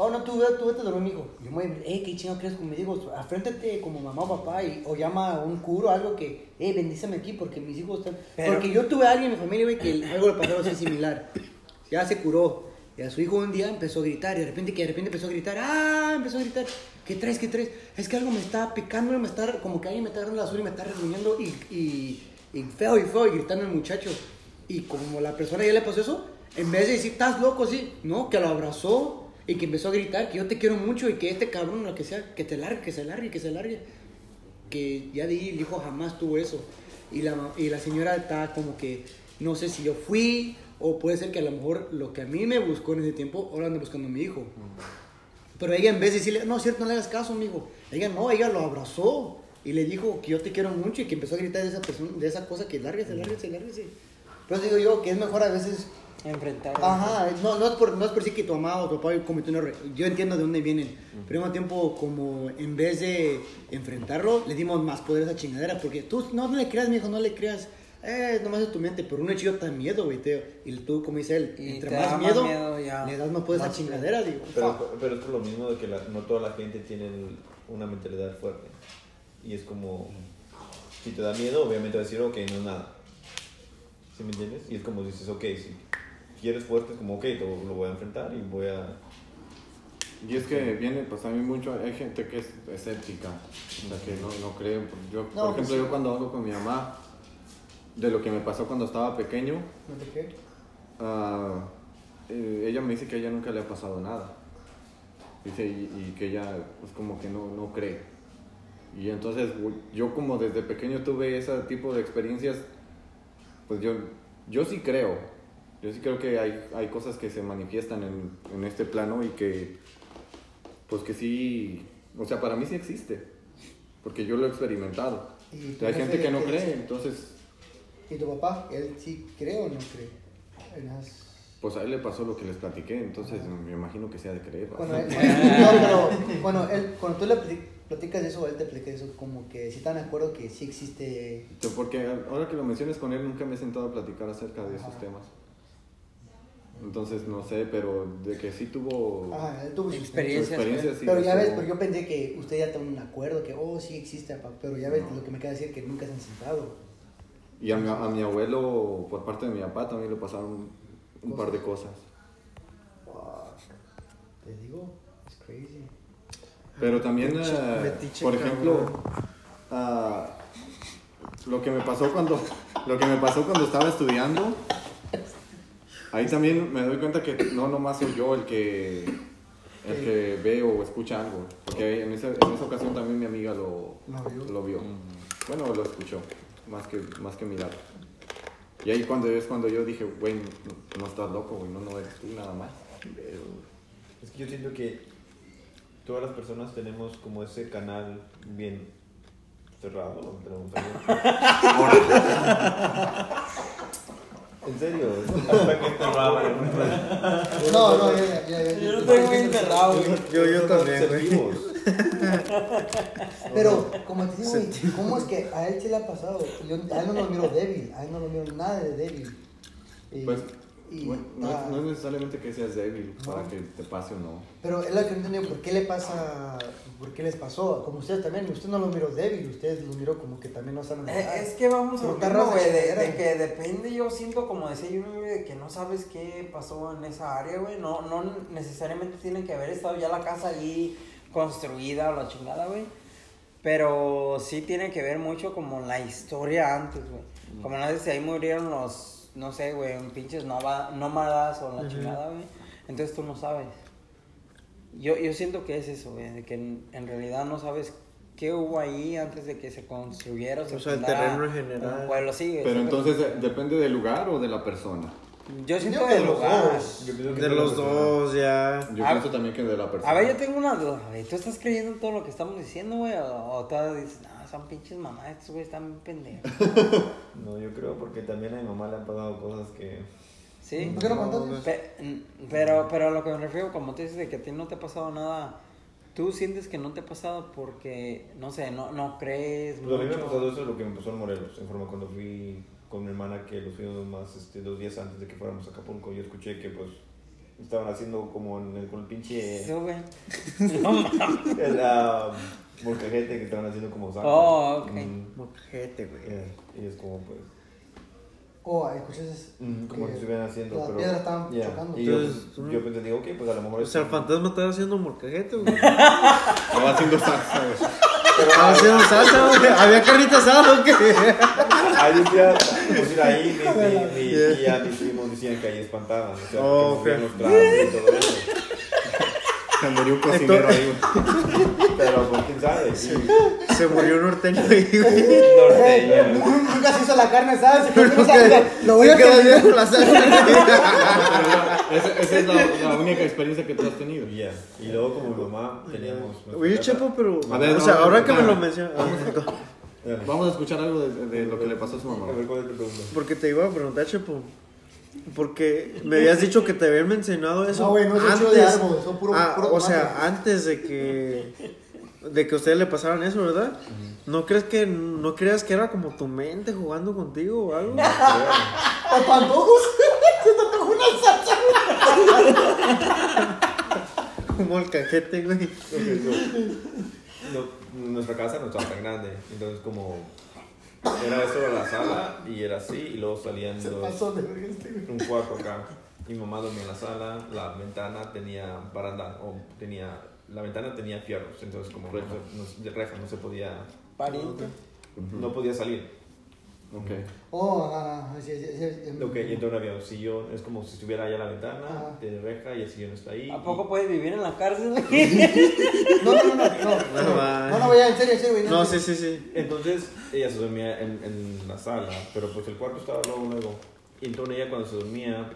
Oh, no, tú, tú vete a dormir, mijo. Yo me hey, qué chingado crees conmigo. Afréntate como mamá o papá y, o llama a un curo algo que, hey, bendíceme aquí porque mis hijos están. Pero- Porque yo tuve a alguien en mi familia, güey, que algo le pasó así similar. Ya se curó. Y a su hijo un día empezó a gritar y de repente que de repente empezó a gritar, ah, empezó a gritar, ¿qué traes, qué traes? Es que algo me está picando, me está, como que alguien me está agarrando la azul y me está reuniendo y, y, y feo y feo y gritando el muchacho. Y como la persona ya le pasó eso, en vez de decir, estás loco, sí, no, que lo abrazó y que empezó a gritar que yo te quiero mucho y que este cabrón, lo que sea, que te largue, que se largue, que se largue. Que ya ahí el hijo jamás tuvo eso. Y la, y la señora está como que, no sé si yo fui o puede ser que a lo mejor lo que a mí me buscó en ese tiempo, ahora anda buscando a mi hijo. Pero ella en vez de decirle, no, cierto, no le hagas caso, amigo. Ella no, ella lo abrazó y le dijo que yo te quiero mucho y que empezó a gritar de esa, persona, de esa cosa que lárguese, lárguese, lárguese. Pero digo yo que es mejor a veces Enfrentar. Ajá, no, no, es por, no es por decir que tu mamá o tu papá cometió un error. Yo entiendo de dónde vienen. Pero al mismo tiempo, como en vez de enfrentarlo, le dimos más poder a esa chingadera. Porque tú no, no le creas, mijo, no le creas. Eh, nomás es tu mente. Pero un hechizo da miedo, güey, Teo. Y tú, como dice él, Y entre más miedo, miedo, ya. le das más poder a esa chingadera, digo. Pero, pero es por lo mismo de que la- no toda la gente tiene una mentalidad fuerte. Y es como, si te da miedo, obviamente vas a decir, ok, no es nada. ¿Sí me entiendes? Y es como dices, ok, si quieres fuerte, es como, ok, lo, lo voy a enfrentar y voy a... Y es que viene, pues también mucho, hay gente que es escéptica, la que no, no cree. Yo, No, por pues ejemplo, sí. yo cuando hablo con mi mamá de lo que me pasó cuando estaba pequeño, ¿No te crees? ah, eh, ella me dice que a ella nunca le ha pasado nada. Dice, y, y que ella, pues como que no, no cree. Y entonces, yo como desde pequeño tuve ese tipo de experiencias, pues yo, yo sí creo. Yo sí creo que hay, hay cosas que se manifiestan en, en este plano y que, pues que sí, o sea, para mí sí existe, porque yo lo he experimentado. ¿Y Hay gente que no cree, dice? entonces, ¿Y tu papá? ¿Él sí cree o no cree? En las- pues a él le pasó lo que les platiqué, entonces me imagino que sea de creer. Cuando [laughs] él, no, pero cuando, él, cuando tú le plati- platicas eso, él te platica eso, como que si están de acuerdo que sí existe. Porque ahora que lo menciones con él, nunca me he sentado a platicar acerca de esos temas. Entonces, no sé, pero de que sí tuvo Ajá, él tuvo su Experiencias, su experiencia, sí. Pero ya ves, estuvo- pero yo pensé que usted ya tiene un acuerdo, que oh, sí existe, papá. Pero ya ves No. lo que me queda decir que nunca se han sentado. Y a mi, a mi abuelo, por parte de mi papá, también le pasaron un par de cosas. Te digo, es crazy. Pero también, Metiche- eh, metiche, por cabrón. ejemplo, ah, lo que me pasó cuando [laughs] lo que me pasó cuando estaba estudiando, ahí también me doy cuenta que no nomás soy yo el que el que ve o escucha algo, porque en esa, en esa ocasión también mi amiga lo, Lo vio. lo vio. Bueno, lo escuchó, más que más que mirar. Y ahí cuando es cuando yo dije, güey, no, no estás loco, güey, no, no eres tú nada más. Es que yo siento que todas las personas tenemos como ese canal bien cerrado. ¿no? [laughs] En serio. No, no, ya, ya, ya. Yo lo tengo enterrado, güey. Yo, yo también, güey. [laughs] Pero, como te digo, güey, ¿cómo es que a él sí le ha pasado? Yo, a él no lo miro débil, a él no lo miro nada de débil. Y, Pues, y, bueno, no, es, no es necesariamente que seas débil para No. que te pase o no. Pero es lo que no entendí, ¿por qué le pasa, por qué les pasó? Como ustedes también, usted no lo miró débil, ustedes lo miró como que también no saben Eh, Es que vamos a esa de, chingadera. de que depende, yo siento como decía yo, de que no sabes qué pasó en esa área, güey, no, no necesariamente tiene que haber estado ya la casa ahí construida o la chingada, güey, pero sí tiene que ver mucho como la historia antes, güey, como no sé si ahí murieron los, no sé, güey, un pinches nova- nómadas o la chingada, güey, entonces tú no sabes. Yo, yo siento que es eso, güey, de que en, en realidad no sabes qué hubo ahí antes de que se construyera se O sea, el fundara terreno en general. un pueblo, sí. Pero entonces de- depende del lugar o de la persona. Yo siento Yo del de los dos. Yo pienso que De los dos, ya. Yo A- pienso también que de la persona. A ver, yo tengo una duda, güey. ¿Tú estás creyendo en todo lo que estamos diciendo, güey? O, o todas dices, no, son pinches mamás, estos güeyes están bien pendejos. [laughs] No, yo creo porque también a mi mamá le han pasado cosas que. ¿Sí? ¿Por qué no contaste? Pe- pero, pero a lo que me refiero, como tú dices, de que a ti no te ha pasado nada, ¿tú sientes que no te ha pasado porque, no sé, no, no crees Pues a mí me ha mucho? pasado eso lo que me pasó en Morelos, en forma cuando fui con mi hermana que los fuimos más este, dos días antes de que fuéramos a Acapulco. Yo escuché que pues estaban haciendo como en el, con el pinche Eso, [laughs] güey. No mames. el ah, molcajete que estaban haciendo como sangre. Oh, ok. Mm, Mojete, güey. eh, y es como pues Oh, escuchas mm, como que si estuvieran haciendo las pero piedras estaban ya. chocando. y yo, Entonces, pues, yo pensé digo ok pues a lo mejor O sea, el fantasma estaba haciendo molcajete, güey. [laughs] Estaba haciendo salsa, güey. Estaba haciendo salsa, güey. [laughs] ¿Había carnita asada o qué? Ahí decía, pues ir ahí, mi, mi, mi Yeah. [laughs] tía, mis primos decían que ahí espantaban, o sea, Oh, que movían ok. los y todo eso. Se murió un cocinero ahí, güey. Pero pues quién sabe, sí. Se murió un norteño ahí, güey. Norteña. Nunca se hizo la carne asada, se quedó. Lo voy a bien con la salsa. Esa, esa es la, la única experiencia que tú has tenido. Ya. Y luego como mi mamá teníamos... Oye, Chepo, pero. A ver, o sea, no, ahora no, que me lo mencionas. Vamos a escuchar algo de, de lo que le pasó a su mamá. A ver cuál es tu pregunta. Porque te iba a preguntar, Chepo. Porque me habías dicho que te habían mencionado eso. No, güey, no es hecho de árbol, son puro- Ah, puro o sea, antes de que. De que a ustedes le pasaran eso, ¿verdad? ¿No crees que no creas que era como tu mente jugando contigo o algo? [laughs] ¿O pantojos? Se te antojó una salsa. Como el cajete, güey. No, nuestra casa no estaba tan grande, entonces como era esto era la sala y era así y luego salían Se los- pasó de este, un cuarto acá. Mi mamá dormía en la sala, la ventana tenía baranda o tenía la ventana tenía fierros, entonces como reja, no, de reja no se podía Pariente. no podía salir. Ok. Oh, ah, sí, sí, sí, sí. Ok, y entonces había un sillón, es como si estuviera allá la ventana, Ajá. de reja y el sillón está ahí. ¿A y- poco puedes vivir en la cárcel? [laughs] No, no, no, no. No, no, no, no, voy a, en serio, en serio, güey. No, en sí, sí, sí. Entonces ella se dormía en, en la sala, pero pues el cuarto estaba luego, luego. Y entonces ella cuando se dormía,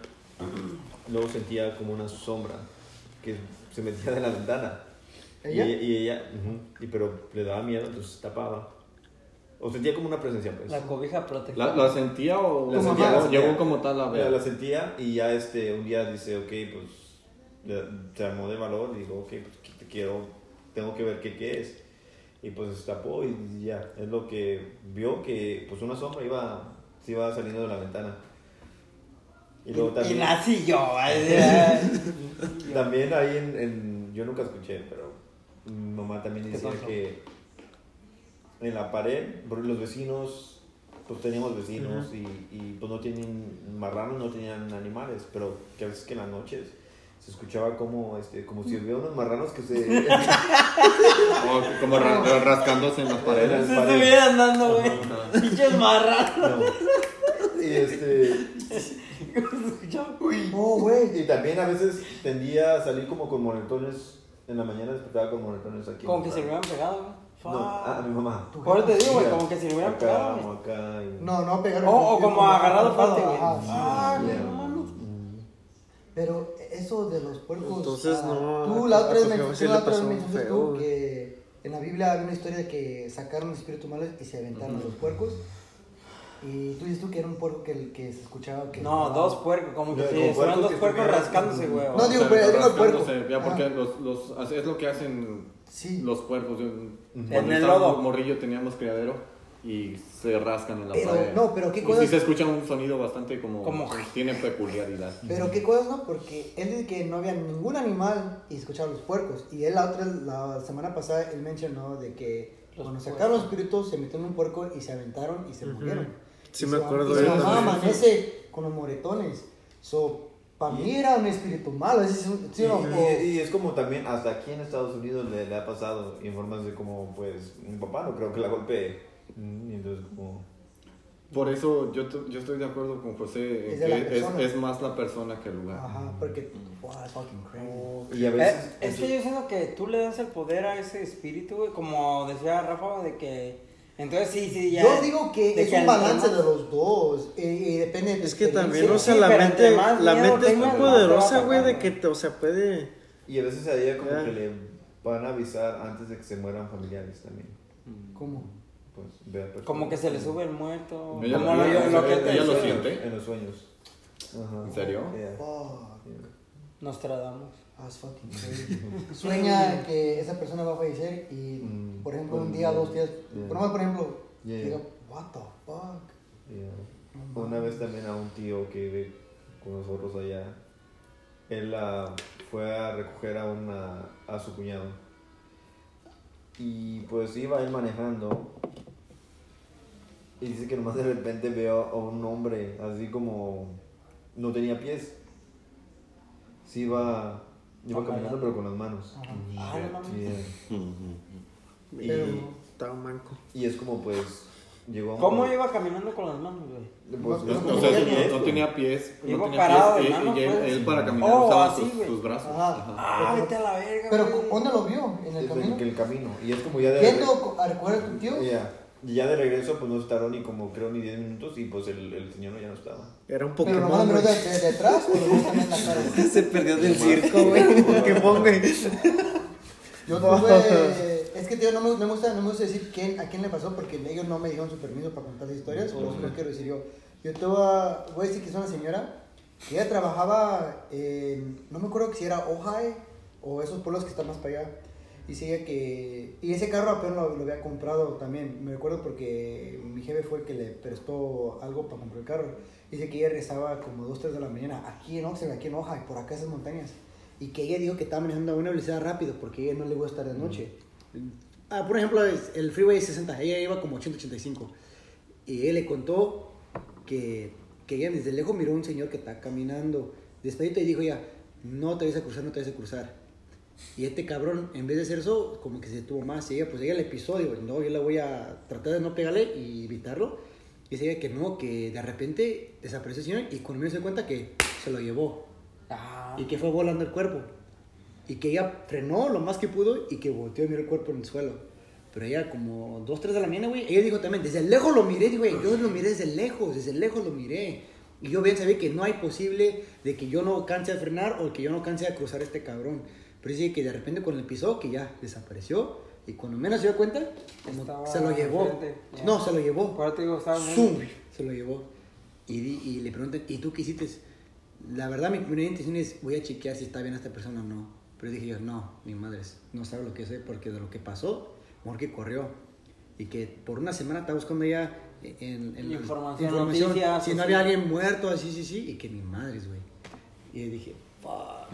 luego sentía como una sombra que se metía de la ventana. ¿Ella? Y, y ella, ujú, y pero le daba miedo, entonces se tapaba. O sentía como una presencia, pues. La cobija protectora. ¿La, la sentía o La sentía, llegó, la sentía. llegó como tal a La, ver? la sentía y ya este, un día dice, ok, pues se armó de valor y digo, ok, pues que te quiero, tengo que ver qué, qué es. Y pues se tapó y ya, es lo que vio que pues una sombra iba, se iba saliendo de la ventana. Y luego Y también, nací yo. [laughs] también ahí en, en- yo nunca escuché, pero mi mamá también ¿Qué decía pasó? que en la pared, porque los vecinos, pues teníamos vecinos y, y, pues no tenían marranos, no tenían animales, pero que a veces que en las noches se escuchaba como, este, como si hubiera unos marranos que se... [laughs] O como ra- rascándose en las paredes. Se estuvieran dando, güey. Pinches marranos. No. Y este... [laughs] Oh, güey. Y también a veces tendía a salir como con moretones, en la mañana despertaba con moretones aquí. Como que se hubieran pegado, güey. No, ah, a mi mamá. Por eso te digo, güey, como que se le hubieran acá, pegado, güey. acá y- No, no pegaron. O, o como agarrado fuerte, güey. Ajá. Ah, güey, no mames. Pero eso de los puercos. Entonces, ah, no, Tú la a otra vez tu me jefe sí tú le la otra vez pasó feo, tú güey. que en la Biblia había una historia de que sacaron espíritus malos y se aventaron a los puercos. Y tú dices tú que era un puerco que, que se escuchaba que. No, dos puercos, como que No, si como fueran puercos dos que puercos estuvieran- rascándose, güey. No, digo, pero digo el puerco. rascándose, Ya porque los, los, es lo que hacen Sí. los cuerpos. Yo- En Cuando el estaba lodo. morrillo teníamos criadero y se rascan en la Pero, pared. no, pero qué Y cosas- sí se escucha un sonido bastante como... Como- Tiene peculiaridad. Pero qué cosas, ¿no? Porque él dice que no había ningún animal y escuchaba los puercos. Y él la otra, la semana pasada, él mencionó de que Los cuando puercos. sacaron los espíritus se metieron en un puerco y se aventaron y se murieron. Sí Y me su- acuerdo y de su mamá amanece con los moretones. So, para mí era un espíritu malo. ¿sí, sí, sí o no? Y, y es como también, hasta aquí en Estados Unidos le, le ha pasado en formas de como, pues, mi papá no creo que la golpee. Mm, Y entonces como... Por eso yo, yo estoy de acuerdo con José Es que es, es más la persona que el lugar. Ajá, porque. Wow, fucking crazy. Y a Eh, veces... es que yo siento que tú le das el poder a ese espíritu, como decía Rafa, de que... Entonces sí, sí, ya... Yo digo que es un al- balance de los dos. eh, Y, depende de Es que también, o sea, sí, la mente, más la mente es muy poderosa, güey, de que, te, o sea, puede... Y a veces a ella como que le van a avisar antes de que se mueran familiares también. ¿Cómo? Pues, vea, personas. Como que se le sube el muerto. Ella- como ella- lo, lo que ella- lo decía. siente. En los sueños. Ajá. ¿En serio? Yeah. Fuck. Yeah. Nostradamus. That's fucking [laughs] crazy. Sueña que esa persona va a fallecer y, Mm, por ejemplo, por- un día, dos días. Yeah. Por, por ejemplo, Yeah, diga, what the fuck. Yeah. Una vez también a un tío que vive con nosotros allá, él ah, fue a recoger a, una, a su cuñado. Y pues iba él manejando. Y dice que nomás de repente veo a un hombre así como no tenía pies. Sí iba, iba caminando pero con las manos. Ah, no. Yeah. Y, Pero, Estaba manco. y es como pues llegó a un ¿Cómo iba caminando con las manos, güey? Pues, No, O sea, no, tenía no tenía pies. no tenía parado pies, de y- manos, y, él, pues. él para caminar Oh, usaba así, sus, sus brazos. Ajá. Ajá. Ah, vete a la verga, pero güey. ¿dónde lo vio? ¿En el Es camino? el, el camino. Y es como ya de ¿Yendo a recoger a tu tío? Ya. Y ya de regreso, pues no se tardó ni como creo ni 10 minutos y pues el, el señor ya no estaba. Era un Pero nomás Pokémon, miró güey. de, de, detrás o lo en la cara. [laughs] Se perdió del circo, güey. [laughs] Pokémon, güey. Yo tuve. [laughs] Es que, tío, no me, no me gusta, no me gusta decir quién, a quién le pasó porque ellos no me dieron su permiso para contar las historias, por eso no quiero decir yo. Yo tuve, voy a decir que es una señora que ella trabajaba en. No me acuerdo si era Ojai o esos pueblos que están más para allá. Dice ella que. Y ese carro apenas lo, lo había comprado también. Me recuerdo porque mi jefe fue el que le prestó algo para comprar el carro. Dice que ella rezaba como 2, 3 de la mañana aquí en Oxford, aquí en Ojai, por acá esas montañas. Y que ella dijo que estaba manejando a una velocidad rápido porque a ella no le gusta estar de noche. Ah, por ejemplo, el freeway es 60, ella iba como 185. Y él le contó que, que ella desde lejos miró a un señor que está caminando despedito y dijo ya, no te vayas a cruzar, no te vayas a cruzar. Y este cabrón, en vez de hacer eso, como que se detuvo más. Y ella, pues ella le pisó, digo, no, yo le voy a tratar de no pegarle y evitarlo. Y dice ella que no, que de repente desapareció el señor y cuando me se cuenta que se lo llevó Ah. y que fue volando el cuerpo. Y que ella frenó lo más que pudo y que volteó a mirar el cuerpo en el suelo. Pero ella como 2, 3 de la mañana, güey, ella dijo también, desde lejos lo miré, güey, yo lo miré desde lejos, desde lejos lo miré. Y yo bien sabía que no hay posible de que yo no canse de frenar o que yo no canse de cruzar a este cabrón. Pero dice que de repente cuando le pisó, que ya desapareció. Y cuando menos se dio cuenta, como Estaba se lo llevó. enfrente, ya. No, se lo llevó. Te digo, Zoom, se lo llevó. Y, y le preguntan, ¿y tú qué hiciste? La verdad, mi primera intención es, voy a chequear si está bien esta persona o no. Pero dije yo, no, mi madre no sabe lo que sé, porque de lo que pasó, mejor que corrió. Y que por una semana estaba buscando ya en, en Información, noticias, si no sí. había alguien muerto, así, sí, sí, y que mi madre, güey. Y dije, fuck.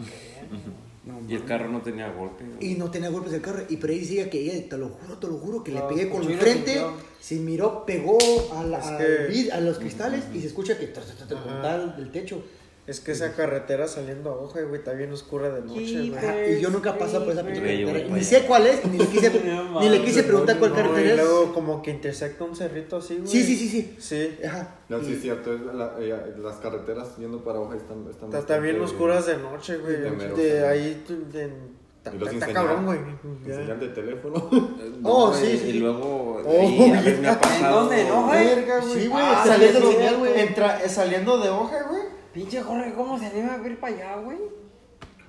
No, Y el carro no tenía golpe. Y no tenía golpes del carro. Y por ahí decía que ella, te lo juro, te lo juro, que le pegué con cuchillos frente, se miró, pegó a, la- Es al que- vid- a los cristales y se escucha que tra, del techo. Es que esa carretera saliendo a hoja, güey, está bien oscura de noche, güey. Ajá, y yo nunca paso por esa pinche carretera. Ni sé cuál es, ni le quise, [laughs] ni le quise preguntar cuál carretera y es. luego como que intersecta un cerrito así, güey. Sí, sí, sí, sí. Sí. Ajá. No, sí, Y- es cierto. eh, las carreteras yendo para Oaxaca están, están Está, está bien oscuras de noche, güey. De ahí, tú- de, está, Y los está cabrón, güey. en Ya. señal de teléfono. [laughs] Oh, No, sí, y- sí. Y luego, Oh, pasado. dónde, no, güey? Verga, güey. Sí, güey, Ah, saliendo saliendo, de señal, güey. eh, saliendo de hoja, güey. Pinche Jorge, ¿cómo se anima a ir para allá, güey?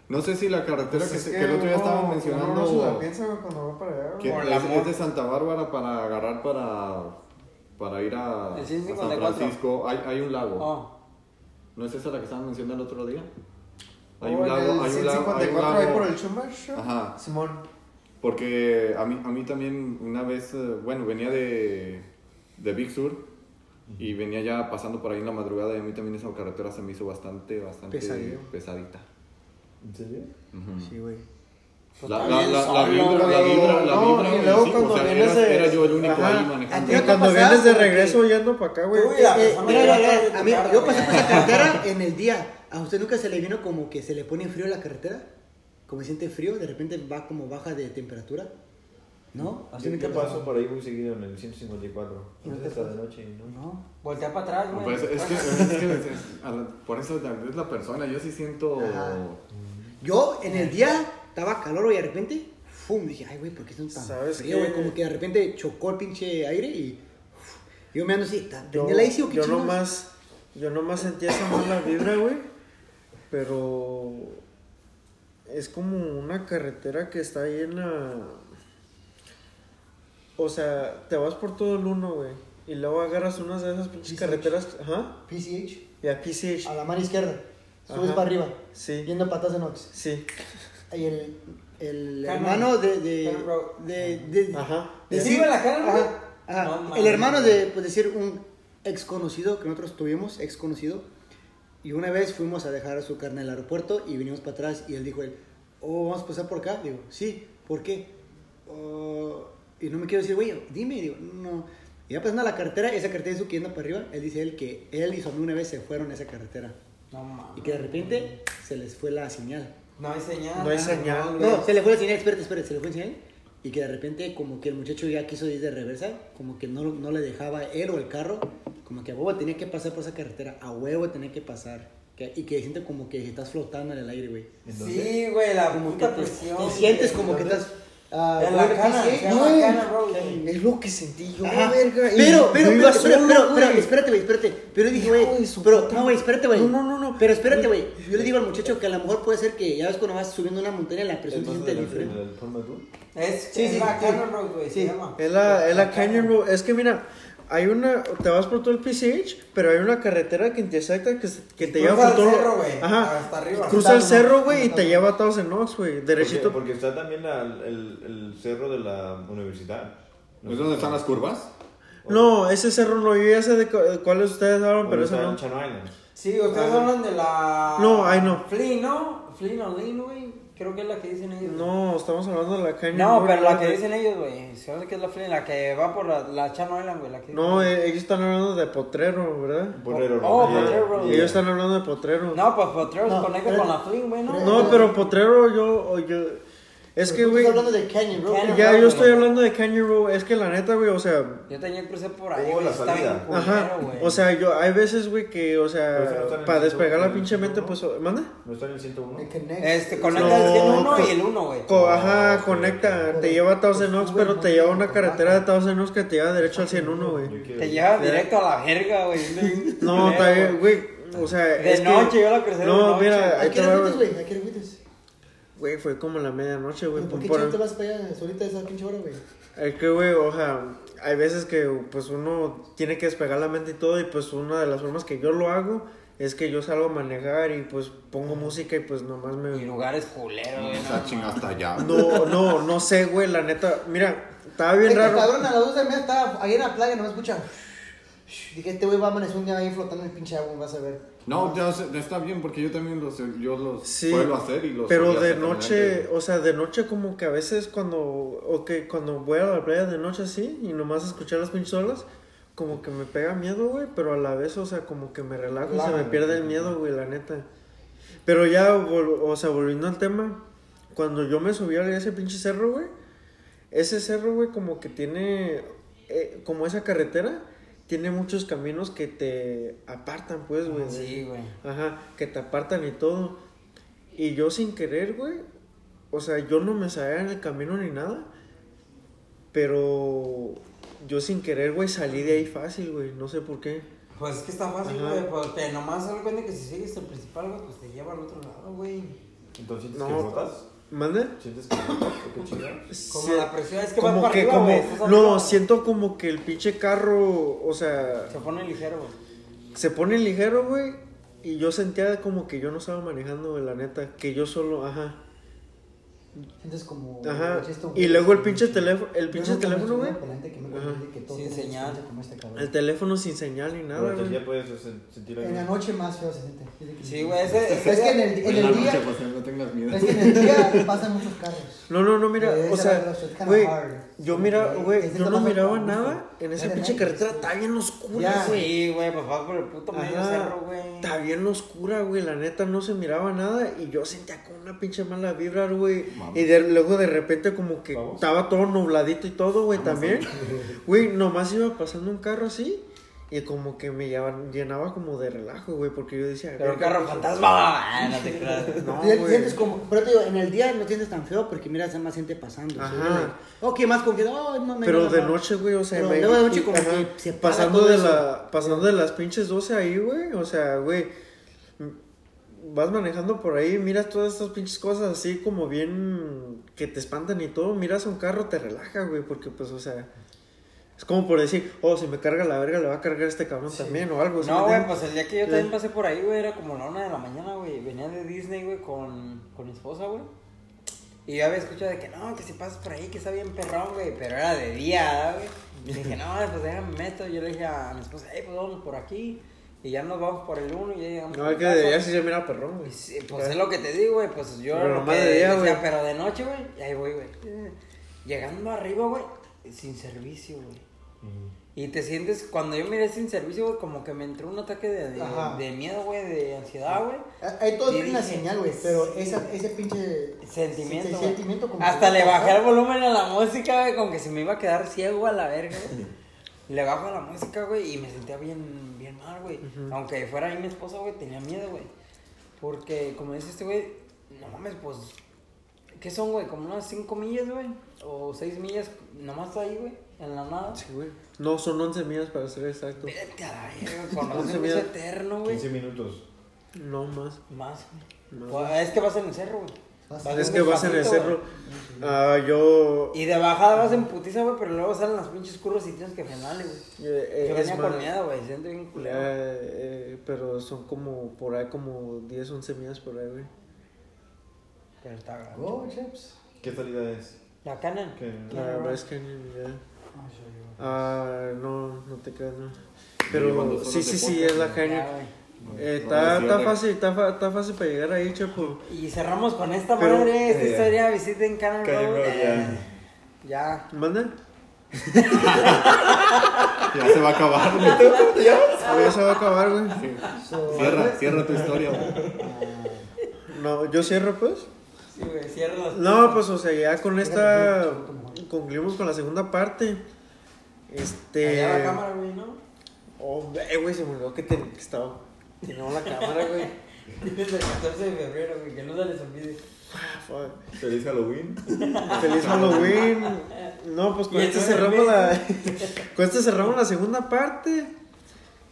No sé si la carretera Pues que, es se- que el otro día uno- estaban uno mencionando. No la piensa, güey, cuando va para allá, güey. es, la es mo- de Santa Bárbara para agarrar para, para ir a, a San 654. Francisco. Hay, hay un lago. Oh, ¿No es esa la que estaban mencionando el otro día? Hay Oh, un lago, hay un lago, hay un 154 ahí por lago. el Schumer Show. Ajá. Simón. Porque a mí, a mí también una vez, eh, bueno, venía de, de Big Sur y venía ya pasando por ahí en la madrugada y a mí también esa carretera se me hizo bastante, bastante Pesadillo. pesadita. ¿En serio? Ujú. Sí, güey. La, la, la, la vibra, la vibra, la No, vibra, y luego sí, cuando o sea, vienes era, de- era yo el único Ajá. ahí ¿A manejando. Y cuando vienes de regreso yendo para acá, güey. Eh, persona mira, mira, a mí, yo pasé por esa carretera en el día. ¿A usted nunca se le vino como que se le pone frío la carretera? Como siente frío, de repente va como baja de temperatura. ¿No? ¿A usted Yo, le pasó? por ahí muy seguido en el 154. ¿Y no No te está de noche, ¿no? No. Voltea para atrás, güey. Pues, es que, es que es- a la- por eso es la persona, yo sí siento... Ajá. Yo en el día estaba calor y de repente, ¡fum! Dije, ay, güey, ¿por qué son tan ¿Sabes frío, qué? güey? Como que de repente chocó el pinche aire y. uf, yo me ando así, Yo, ¿tenía la ICI o qué yo nomás, yo nomás sentí esa mala vibra, güey. Pero es como una carretera que está ahí en la... O sea, te vas por todo el uno, güey. Y luego agarras unas de esas pinches PCH. carreteras. Ajá. PCH, Y a PCH. a la mano izquierda. Subes Ajá. para arriba, Sí. yendo patas de Nox. Sí. Y el, el hermano de. de, de, de- Ajá. de- ¿Sí, güey, la Road? Ajá, ajá. No el hermano de, pues decir, un ex conocido que nosotros tuvimos, ex conocido. Y una vez fuimos a dejar a su carne al aeropuerto y vinimos para atrás y él dijo, él, oh, vamos a pasar por acá. Digo, sí, ¿por qué? "Oh", y no me quiero decir, güey, dime, digo, no. Y ya pasando a la carretera, esa carretera es su que yendo para arriba, él dice él que él y su amigo una vez se fueron a esa carretera. No mames. Y que de repente se les fue la señal. No hay señal. No hay señal, güey. No, se le fue la señal, espérate, espérate, se le fue la señal. Y que de repente como que el muchacho ya quiso ir de reversa, como que no, no le dejaba él o el carro, como que a huevo tenía que pasar por esa carretera, a huevo tenía que pasar. Que- y que siente como que estás flotando en el aire, güey. Sí, güey, la Como que te, presión. te sientes como que estás... ah, En la cana, sí, se llama güey. Cana güey. Es lo que sentí yo, Ajá. verga. Pero, pero, pero, iba pero, pero, pero, espérate, güey, espérate. Pero dije, Hijo güey, de su pero, no, güey, espérate, güey. No, no, no, no. Pero espérate, güey. Yo le digo al muchacho que a lo mejor puede ser que ya ves cuando vas subiendo una montaña, la presión se siente ¿el, el, diferente. Es, Sí, es sí, la sí. Canon Road, güey, Sí. se llama. Es la, es la Canyon Road. Es que mira, hay una. Te vas por todo el PCH, pero hay una carretera que intersecta que, te Cruza lleva por el todo. cerro, güey, Ajá. hasta arriba. Cruza el cerro, güey, y te lleva a todos en Knox, güey. Derechito. porque está también la- el, el cerro de la universidad. ¿Es donde están las curvas? No, ese cerro no. Yo ya sé de cu- cuáles ustedes hablan, pero ese no. Sí, ustedes hablan de la. No, ahí no. Flynn, ¿no? Flynn o Lynn, güey. Creo que es la que dicen ellos. No, estamos hablando de la Canyon No, pero la que dicen ellos, güey. Se ve que es la Flynn, la que va por la, la Channel Island, güey. La que No, eh, ellos están hablando de Potrero, ¿verdad? Potrero. Oh, Yeah, Potrero. Ellos están hablando de Potrero. No, pues Potrero se conecta espérate. con la Flynn, güey, ¿no? No, pero Potrero yo, o yo es que, güey, hablando de Canyon Road. Canyon ya Road, yo estoy hablando de Canyon Road, es que la neta, güey, o sea, Yo tenía crucé por ahí, Oh, güey. ajá, güey. o sea, yo, hay veces, güey, que, o no sea, el para despegar la pinche mente, pues. ¿manda? ¿No está en el 101? It connects. Este, conecta No, el 101 co- y el 1, güey. Co- ajá, ok, conecta, te lleva a Thousand Pues, Oaks, güey, pero no te lleva a una carretera de. Thousand Oaks que te lleva derecho al 101, güey. Te lleva directo a la verga, güey. [laughs] No, está bien, güey, O sea, De es que- noche, yo la crucé No, mira, ¿A ahí te va, güey. fue como la medianoche, güey. ¿Por qué por- te vas para allá solita a esa pinche hora, güey? Es que, güey, o sea, hay veces que pues uno tiene que despegar la mente y todo y pues una de las formas que yo lo hago es que yo salgo a manejar y pues pongo música y pues nomás Y me... lugares culeros, güey. O sea, chinga hasta allá. No, no, no sé, güey, la neta, mira, estaba bien raro. cabrón a las 12 de la mañana estaba ahí en la playa, no me escucha. Dije, este güey va a amanecer un día ahí flotando en el pinche agua, vas a ver. No, ya sé- está bien porque yo también los, yo los Sí, suelo hacer y los Pero de noche, o sea, de noche como que a veces cuando, o que cuando voy a la playa de noche así y nomás escuchar las pinches olas, como que me pega miedo, güey, pero a la vez, o sea, como que me relajo y se me pierde el miedo, güey, la neta. Pero ya, o sea, volviendo al tema, cuando yo me subí a ese pinche cerro, güey, ese cerro, güey, como que tiene, eh, como esa carretera, tiene muchos caminos que te apartan, pues, güey. Sí, güey. Ajá, que te apartan y todo. Y yo sin querer, güey. O sea, yo no me sabía en el camino ni nada. Pero yo sin querer, güey, salí de ahí fácil, güey. No sé por qué. Pues es que está fácil, güey. Pues te nomás sal cuenta que si sigues el principal, güey, pues te lleva al otro lado, güey. Entonces, ¿sientes No. ¿Mande? ¿Sientes que. Como Sí, la presión, es que como para que arriba, como no siento como que el pinche carro o sea Se pone ligero, güey. se pone ligero güey y yo sentía como que yo no estaba manejando güey, la neta que yo solo ajá Sientes como. Ajá. Y luego el pinche teléfono, el pinche teléfono, güey. Sin señal. este cabrón. El teléfono sin señal ni nada, güey. día puedes sen- sentir En la noche más feo se siente. Sí, güey, ese- Es que en el, en En el la día. noche, pues no tengas miedo. Es que en el día [laughs] pasan muchos carros. No, no, no, mira, Eh, o sea, güey, yo mira, güey, es yo no miraba nada en esa pinche carretera, está bien oscura, Ya. güey. Sí, güey, pues vas por el puto medio Ajá, cerro, güey. Está bien oscura, güey, la neta no se miraba nada y yo sentía como una pinche mala vibra, güey. Vamos. Y de- luego de repente como que Vamos. estaba todo nubladito y todo, güey, también. [laughs] Güey, nomás iba pasando un carro así y como que me llevaba- llenaba como de relajo, güey, porque yo decía... Pero un "Verga, carro güey". fantasma, ah, no te creas. [laughs] No, Sientes- güey. sientes como, pero te digo, en el día no sientes tan feo porque miras a más gente pasando. Ajá. ¿sí, güey? Ok, más con que, oh, no me Pero de más". noche, güey, o sea, Pero me- luego de noche como que se pasando de la pasando de las pinches 12 ahí, güey, o sea, güey, vas manejando por ahí, miras todas estas pinches cosas así como bien que te espantan y todo, miras un carro te relaja, güey, porque pues, o sea, es como por decir, oh, si me carga la verga le va a cargar este cabrón también o algo, ¿sí No, güey, pues el día que yo también pasé por ahí, güey, era como la una de la mañana, güey. Venía de Disney, güey, con, con mi esposa, güey. Y yo había escuchado de que no, que si pasas por ahí, que está bien perrón, güey. Pero era de día, güey. Y dije, no, pues déjame meto. Yo le dije a mi esposa, hey, pues vamos por aquí. Y ya nos vamos por el uno y ya llegamos. No, es que de día sí se mira perrón, güey. Sí, pues es lo que te digo, güey. Pues yo Pero lo que de día, decía, güey. pero de noche, güey. Y ahí voy, güey. Llegando arriba, güey, sin servicio, güey. Y te sientes, cuando yo miré sin servicio, güey, como que me entró un ataque de, de, miedo, güey, de ansiedad, güey. Ahí todo tiene una señal, güey, pero esa, ese pinche Sentimiento. ese güey. sentimiento como Hasta le bajé el volumen a la música, güey, como que se me iba a quedar ciego a la verga, güey. [laughs] Le bajo a la música, güey, y me sentía bien, bien mal, güey. Aunque fuera ahí mi esposa, güey, tenía miedo, güey. Porque, como dice este güey, no mames, pues, ¿qué son, güey? Como unas 5 millas, güey. O 6 millas, nomás está ahí, güey, en la nada. Sí, güey. No, son 11 millas para ser exacto. Vete a la con No [laughs] razón se es mira. eterno, güey. 15 minutos. No más. Más, güey. Pues, es que vas en el cerro, güey. Vas Es que vas en el cerro. Ah, yo Y de bajada vas en putiza, güey, pero luego salen las pinches curvas y tienes que frenarle, güey. eh, eh, Yo es venía con miedo, güey, siento bien Eh, culero. eh, pero son como por ahí como 10, 11 millas por ahí, güey. Pero está. Go, chaps. ¿Qué salida es? La Canon. ¿Qué? La es que ni idea. Ah. Ah, no, no te creas, no. Pero sí, sí, sí, es la Ya, Canyon. Eh, No, está, está fácil, está, está fácil para llegar ahí, chapo. Y cerramos con esta Pero- madre, esta eh, historia, visita en Canon Canon Road. Road, eh, Ya. ¿Manda? [laughs] Ya se va a acabar. güey. Ya se va a acabar, güey. So, Cierra, cierra tu historia. güey. No, yo cierro, pues. Sí, güey, cierra las No, pues, o sea, ya con esta concluimos con la segunda parte. Este. Allá la cámara, güey, ¿no? Oh, güey, se me olvidó que, te, que estaba. Tenía la cámara, güey. [laughs] Desde el 14 de febrero, güey, que no se les olvide. Ah, fuck. Feliz Halloween. Feliz Halloween. No, pues con este nueve cerramos la. [laughs] con este cerramos la segunda parte.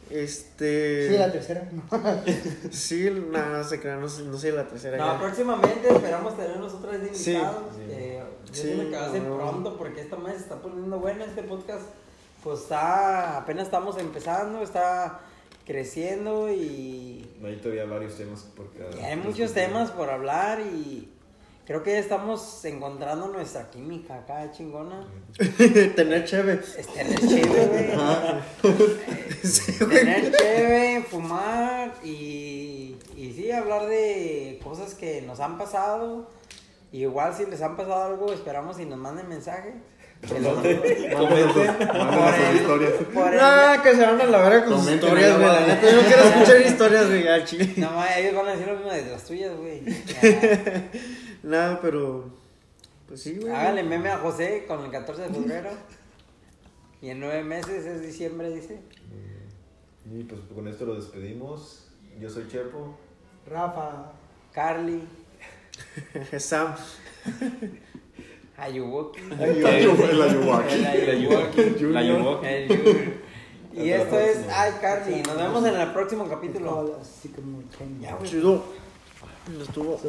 Este. Sí, la tercera. [laughs] Sí, nada, no se crean, no, sé- no sé la tercera. No, ya. próximamente esperamos tenernos otra vez de Sí. invitados. eh, yo Sí, que va a ser no. pronto porque esta mes se está poniendo buena. Este podcast, pues está. Apenas estamos empezando, está creciendo y. Hay todavía varios temas por cada. y hay muchos temas por hablar y. Creo que ya estamos encontrando nuestra química acá, chingona. [laughs] Tener chévere. Es tener chévere, güey. [laughs] tener chévere, fumar y, y sí, hablar de cosas que nos han pasado. Igual si les han pasado algo, esperamos y nos manden mensaje. Lo- [laughs] Mándenos Por el- Ah, que se van a la verga con sus Comenten historias, ahí güey. La abajo. neta, yo quiero escuchar historias, güey, al chile. No, ma, ellos van a decir lo mismo de las tuyas, güey. [laughs] Ya. Nada, pero. Pues sí, güey. Hágale meme a José con el 14 de febrero. Y en nueve meses es diciembre, dice. Y pues con esto lo despedimos. Yo soy Chepo. Rafa. Carly, [laughs] Sam. Ayuwoki. El Ayuwaki. El Ayuwoki. El Yu- Y esto es próxima. Ay Carly. Nos vemos en el próximo capítulo. Chido. Estuvo.